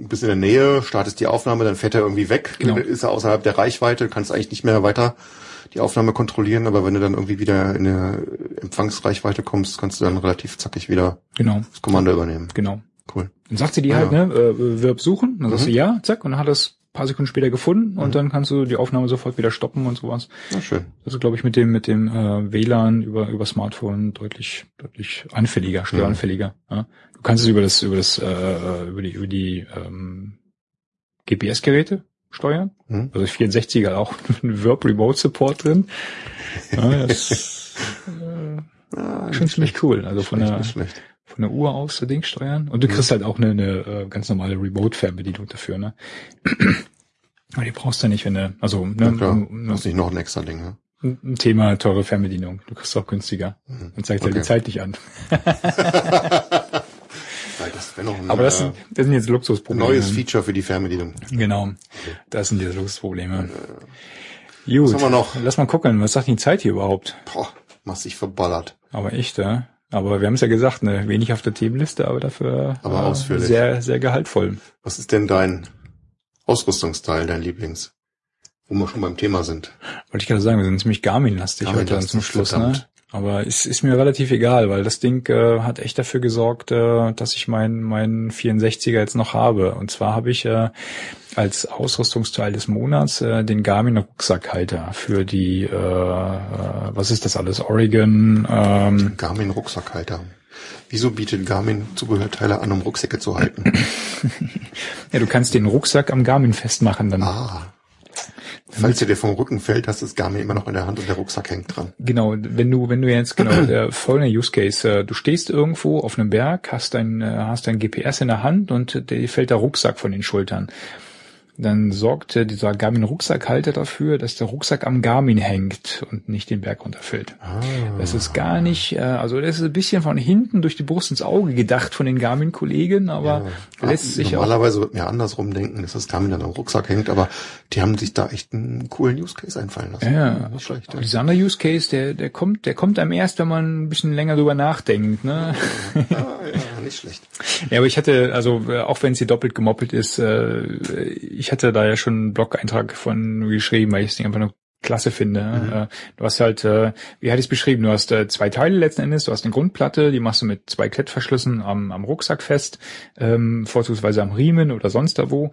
bist in der Nähe, startest die Aufnahme, dann fährt er irgendwie weg, Genau. ist er außerhalb der Reichweite, kannst eigentlich nicht mehr weiter die Aufnahme kontrollieren, aber wenn du dann irgendwie wieder in eine Empfangsreichweite kommst, kannst du dann relativ zackig wieder Genau, das Kommando übernehmen. genau. Cool. Dann sagt sie dir Ah, halt, ja. ne, äh, Verb suchen, dann sagst Mhm. du ja, zack, und dann hat er es ein paar Sekunden später gefunden und Mhm. dann kannst du die Aufnahme sofort wieder stoppen und sowas. Na schön. Das ist, glaube ich, mit dem mit dem äh, WLAN über über Smartphone deutlich deutlich anfälliger, störanfälliger. Ja. Du kannst es über das über das äh, über die über die ähm, GPS-Geräte steuern. Mhm. Also 64 hat auch einen Verb Remote Support drin. Ja, das äh, Ah, schon ziemlich cool. Also von der von der Uhr aus das Ding steuern. Und du kriegst halt auch eine, eine äh, ganz normale Remote-Fernbedienung dafür, ne? Aber die brauchst du nicht, wenn du, also Ja, ne, ein, Das ist nicht noch ein extra Ding, ne? ein Thema teure Fernbedienung. Du kriegst auch günstiger. Mhm. Und zeigt Okay. die Zeit nicht an. Weil das wäre noch ein Aber das äh, sind, das sind jetzt Luxusprobleme. neues Feature für die Fernbedienung. Genau. Das sind jetzt Luxusprobleme. Was Gut. haben wir noch? Lass mal gucken, was sagt die Zeit hier überhaupt? Boah, massig verballert. Aber echt, ja. Aber wir haben es ja gesagt, ne, wenig auf der Themenliste, aber dafür Aber äh, ausführlich. sehr, sehr gehaltvoll. Was ist denn dein Ausrüstungsteil, dein Lieblings? wo wir schon beim Thema sind. Wollte ich gerade sagen, wir sind ziemlich Garmin-lastig heute dann Garmin-lastig, zum Schluss, ne? Aber es ist mir relativ egal, weil das Ding äh, hat echt dafür gesorgt, äh, dass ich meinen meinen 64er jetzt noch habe. Und zwar habe ich äh, als Ausrüstungsteil des Monats äh, den Garmin Rucksackhalter für die, äh, äh, was ist das alles? Oregon. Ähm, Garmin Rucksackhalter. Wieso bietet Garmin Zubehörteile an, um Rucksäcke zu halten? ja, du kannst den Rucksack am Garmin festmachen dann. ah. Falls dir der vom Rücken fällt, hast du das Garmin immer noch in der Hand und der Rucksack hängt dran. Genau, wenn du, wenn du jetzt genau der folgende Use Case, äh, du stehst irgendwo auf einem Berg, hast dein, äh, hast dein GPS in der Hand und dir fällt der Rucksack von den Schultern. Dann sorgt äh, dieser Garmin Rucksackhalter dafür, dass der Rucksack am Garmin hängt und nicht den Berg runterfällt. Ah. Das ist gar nicht, äh, also das ist ein bisschen von hinten durch die Brust ins Auge gedacht von den Garmin-Kollegen, aber Ja. lässt sich auch Normalerweise wird mir andersrum denken, dass das Garmin dann am Rucksack hängt, aber die haben sich da echt einen coolen Use Case einfallen lassen. Ja, nicht schlecht. Und dieser andere Use Case, der, der kommt, der kommt einem erst, wenn man ein bisschen länger drüber nachdenkt, ne? Ja, ja, nicht schlecht. Ja, aber ich hatte, also äh, auch wenn es hier doppelt gemoppelt ist, äh, ich hatte da ja schon einen Blog-Eintrag von geschrieben, weil ich es Ding einfach nur klasse finde. Äh, du hast halt, äh, wie hatte ich es beschrieben, du hast äh, zwei Teile letzten Endes, du hast eine Grundplatte, die machst du mit zwei Klettverschlüssen am, am Rucksack fest, ähm, vorzugsweise am Riemen oder sonst da wo.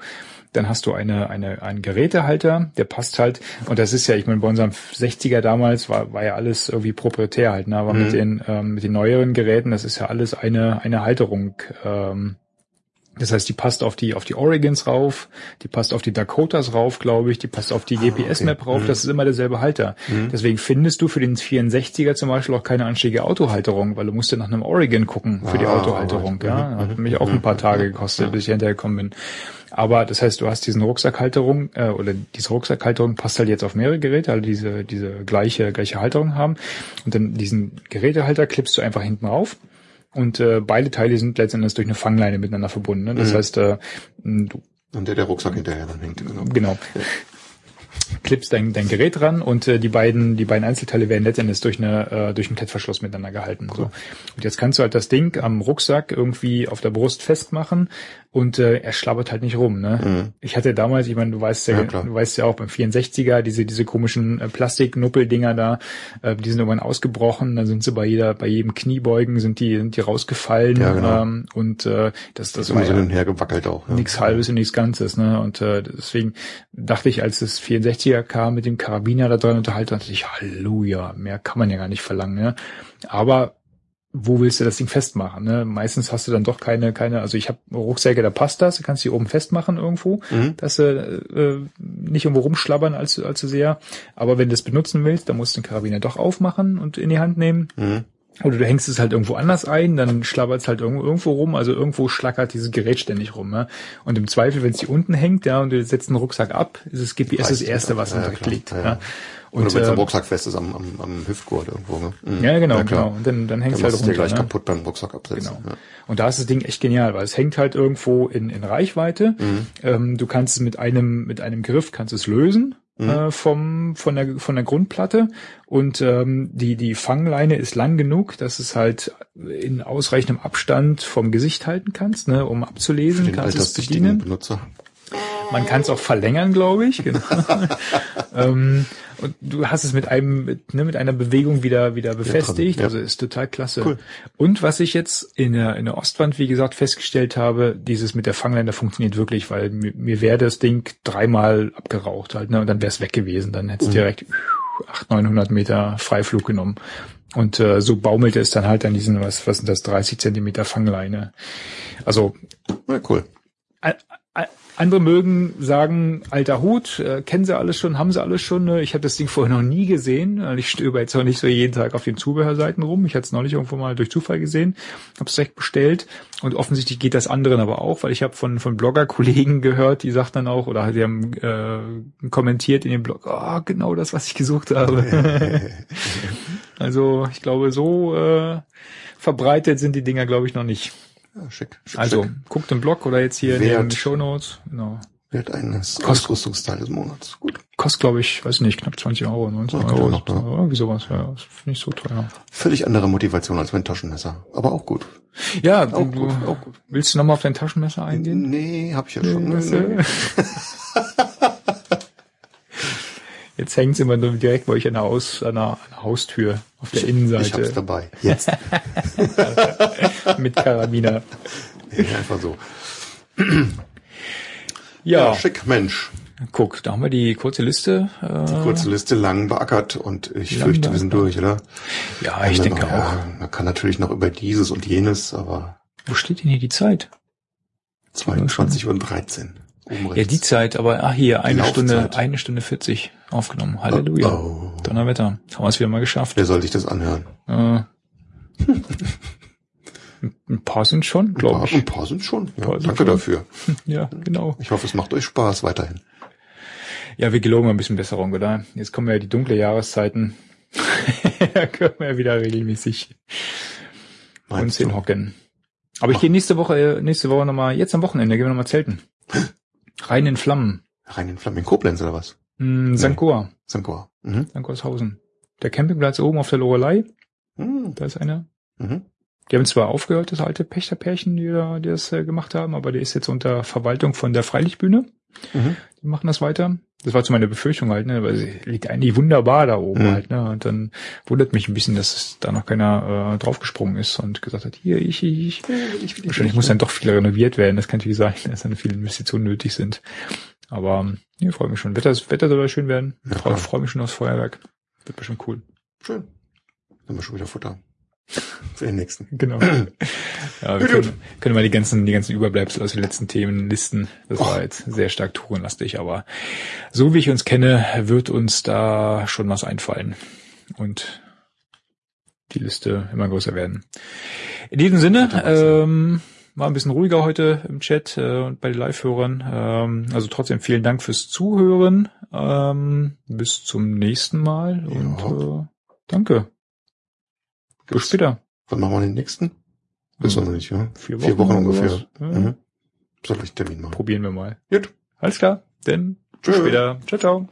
Dann hast du eine, eine, einen Gerätehalter, der passt halt, und das ist ja, ich meine, bei unserem 60er damals war, war ja alles irgendwie proprietär halt, ne? aber mit den, ähm, mit den neueren Geräten, das ist ja alles eine, eine Halterung, ähm, das heißt, die passt auf die, auf die Oregons rauf, die passt auf die Dakotas rauf, glaube ich, die passt auf die GPS-Map rauf, das ist immer derselbe Halter. Deswegen findest du für den 64er zum Beispiel auch keine anständige Autohalterung, weil du musst ja nach einem Oregon gucken für die Ah, Autohalterung, ja. Hat mich auch ein paar Tage gekostet, bis ich hinterhergekommen bin. Aber das heißt, du hast diesen Rucksackhalterung, äh, oder diese Rucksackhalterung passt halt jetzt auf mehrere Geräte, also diese, diese gleiche, gleiche Halterung haben. Und dann diesen Gerätehalter klippst du einfach hinten rauf. Und äh, beide Teile sind letztendlich durch eine Fangleine miteinander verbunden. Ne? Das heißt, äh, du Und der der Rucksack hinterher dann hängt. Genau. genau klippst dein, dein Gerät ran und äh, die beiden die beiden Einzelteile werden letztendlich durch eine äh, durch einen Klettverschluss miteinander gehalten. So. Und jetzt kannst du halt das Ding am Rucksack irgendwie auf der Brust festmachen und äh, er schlabbert halt nicht rum. Ne? Ich hatte damals, ich meine, du weißt ja, Ja, du weißt ja auch beim 64er diese diese komischen äh, Plastiknuppeldinger da, äh, die sind irgendwann ausgebrochen. Dann sind sie bei jeder bei jedem Kniebeugen sind die sind die rausgefallen Ja, genau. ähm, und äh, das das Immer war so ja, hin und her gewackelt auch. Ja. nichts halbes und nichts Ganzes, ne? Und äh, deswegen dachte ich, als das 64er kam mit dem Karabiner da dran unterhalten, dachte ich, Halleluja, mehr kann man ja gar nicht verlangen, ne? Aber wo willst du das Ding festmachen? Ne? Meistens hast du dann doch keine, keine, also ich habe Rucksäcke, da passt das, du kannst die oben festmachen irgendwo, dass sie äh, nicht irgendwo rumschlabbern allzu, allzu sehr. Aber wenn du das benutzen willst, dann musst du den Karabiner doch aufmachen und in die Hand nehmen. Oder du hängst es halt irgendwo anders ein, dann schlabbert es halt irgendwo, irgendwo rum, also irgendwo schlackert dieses Gerät ständig rum. Ja? Und im Zweifel, wenn es hier unten hängt, ja, und du setzt einen Rucksack ab, ist das GPS das Reißt Erste, es was Ja, direkt liegt. Ja, ja. Und, Oder wenn es am ähm, Rucksack fest ist, am, am, am Hüftgurt irgendwo. Ne? Mhm. ja, genau, Ja, klar. genau. Und dann, dann Dann du halt runter. gleich ne? kaputt beim Rucksack absetzen. Genau. Ja. Und da ist das Ding echt genial, weil es hängt halt irgendwo in, in Reichweite. Mhm. Ähm, du kannst es mit einem, mit einem Griff kannst es lösen. Mhm. Äh, vom von der von der Grundplatte und ähm, die die Fangleine ist lang genug, dass es halt in ausreichendem Abstand vom Gesicht halten kannst, ne, um abzulesen, Den kannst es bedienen. Benutzer. Man kann es auch verlängern, glaube ich. Genau. ähm, und du hast es mit einem, mit, ne, mit einer Bewegung wieder, wieder befestigt. ja. Also ist total klasse. Cool. Und was ich jetzt in der, in der Ostwand, wie gesagt, festgestellt habe, dieses mit der Fangleine funktioniert wirklich, weil mir, mir wäre das Ding dreimal abgeraucht halt, ne, und dann wäre es weg gewesen. Dann hätte es direkt 800, 900 Meter Freiflug genommen. Und äh, so baumelte es dann halt an diesen, was, was sind das, 30 Zentimeter Fangleine. Also Ja, cool. Andere mögen sagen, alter Hut, äh, kennen sie alles schon, haben sie alles schon. Ne? Ich habe das Ding vorher noch nie gesehen. weil Ich stöber jetzt auch nicht so jeden Tag auf den Zubehörseiten rum. Ich hatte es neulich irgendwo mal durch Zufall gesehen, habe es direkt bestellt und offensichtlich geht das anderen aber auch, weil ich habe von von Blogger-Kollegen gehört, die sagten dann auch oder die haben äh, kommentiert in dem Blog, ah genau das, was ich gesucht habe. also ich glaube, so äh, verbreitet sind die Dinger, glaube ich, noch nicht. Ja, schick. schick Also schick. guckt im Blog oder jetzt hier in Wert. den Show Notes. Genau. Wert eines Ausrüstungsteil des Monats. Gut. Kostet, glaube ich, weiß nicht, knapp 20 Euro, 19 Ja, Euro. noch, ne? Irgendwie sowas, ja. Das finde ich so teuer. Völlig andere Motivation als mein Taschenmesser. Aber auch gut. Ja, Auch du, gut, auch gut. willst du nochmal auf dein Taschenmesser eingehen? Nee, hab ich ja schon. Nee, nee. Jetzt hängt es immer nur direkt bei euch an der, Haus, an der, an der Haustür auf der Ich hab's Innenseite dabei. Jetzt. mit Karabiner. Nee, einfach so. Ja, Ja, schick, Mensch. guck, da haben wir die kurze Liste. Äh, Kurze Liste lang beackert und ich Lang fürchte, wir sind durch, oder? ja, ich denke noch, auch. Ja, man kann natürlich noch über dieses und jenes, aber Wo steht denn hier die Zeit? 22 und 13. Oben Ja, die Zeit, aber ach hier, eine. Stunde, eine Stunde 40 aufgenommen. Halleluja. Oh. Donnerwetter. Haben wir es wieder mal geschafft. Wer soll sich das anhören? Äh, ein paar sind schon, glaube ich. ein paar sind schon. Ja, paar sind danke schon. dafür. Ja, genau. Ich hoffe, es macht euch Spaß weiterhin. Ja, wir geloben ein bisschen Besserung, oder? Jetzt kommen ja die dunkle Jahreszeiten. da können wir ja wieder regelmäßig uns Meinst du? hinhocken. Aber ich gehe nächste Woche, nächste Woche nochmal, jetzt am Wochenende gehen wir nochmal zelten. Rein in Flammen. Rein in Flammen in Koblenz oder was? Hm, St. Goa. St. Goa. Mhm. St. Goarshausen. Der Campingplatz oben auf der Lorelei, Mhm. da ist einer. Mhm. Die haben zwar aufgehört, das alte Pächterpärchen, die, da, die das äh, gemacht haben, aber der ist jetzt unter Verwaltung von der Freilichtbühne. Mhm. Die machen das weiter. Das war zu meiner Befürchtung halt, ne, weil sie liegt eigentlich wunderbar da oben Mhm. halt, ne. Und dann wundert mich ein bisschen, dass es da noch keiner äh, draufgesprungen ist und gesagt hat, hier, ich, ich, ich. Wahrscheinlich muss dann doch viel renoviert werden. Das kann natürlich sein, dass dann viele Investitionen nötig sind. Aber nee, freue mich schon. Wetter, das Wetter soll schön werden. Ja, freue freu mich schon aufs Feuerwerk. Wird bestimmt cool. Schön. Dann haben wir schon wieder Futter. Für den nächsten. Genau. Ja, wir können, können mal die ganzen, die ganzen Überbleibsel aus den letzten Themen listen. Das war Och. jetzt sehr stark tourenlastig, aber so wie ich uns kenne, wird uns da schon was einfallen. Und die Liste immer größer werden. In diesem Sinne, ähm, war ein bisschen ruhiger heute im Chat äh, und bei den Live-Hörern. Ähm, also trotzdem vielen Dank fürs Zuhören. Ähm, bis zum nächsten Mal und Ja. äh, danke. Bis später. Wann machen wir den nächsten? Wissen wir noch nicht, ja? Vier Vier Wochen ungefähr. Ja. Mhm. Soll ich Termin machen? Probieren wir mal. Gut. Alles klar, denn bis später. Ciao, ciao.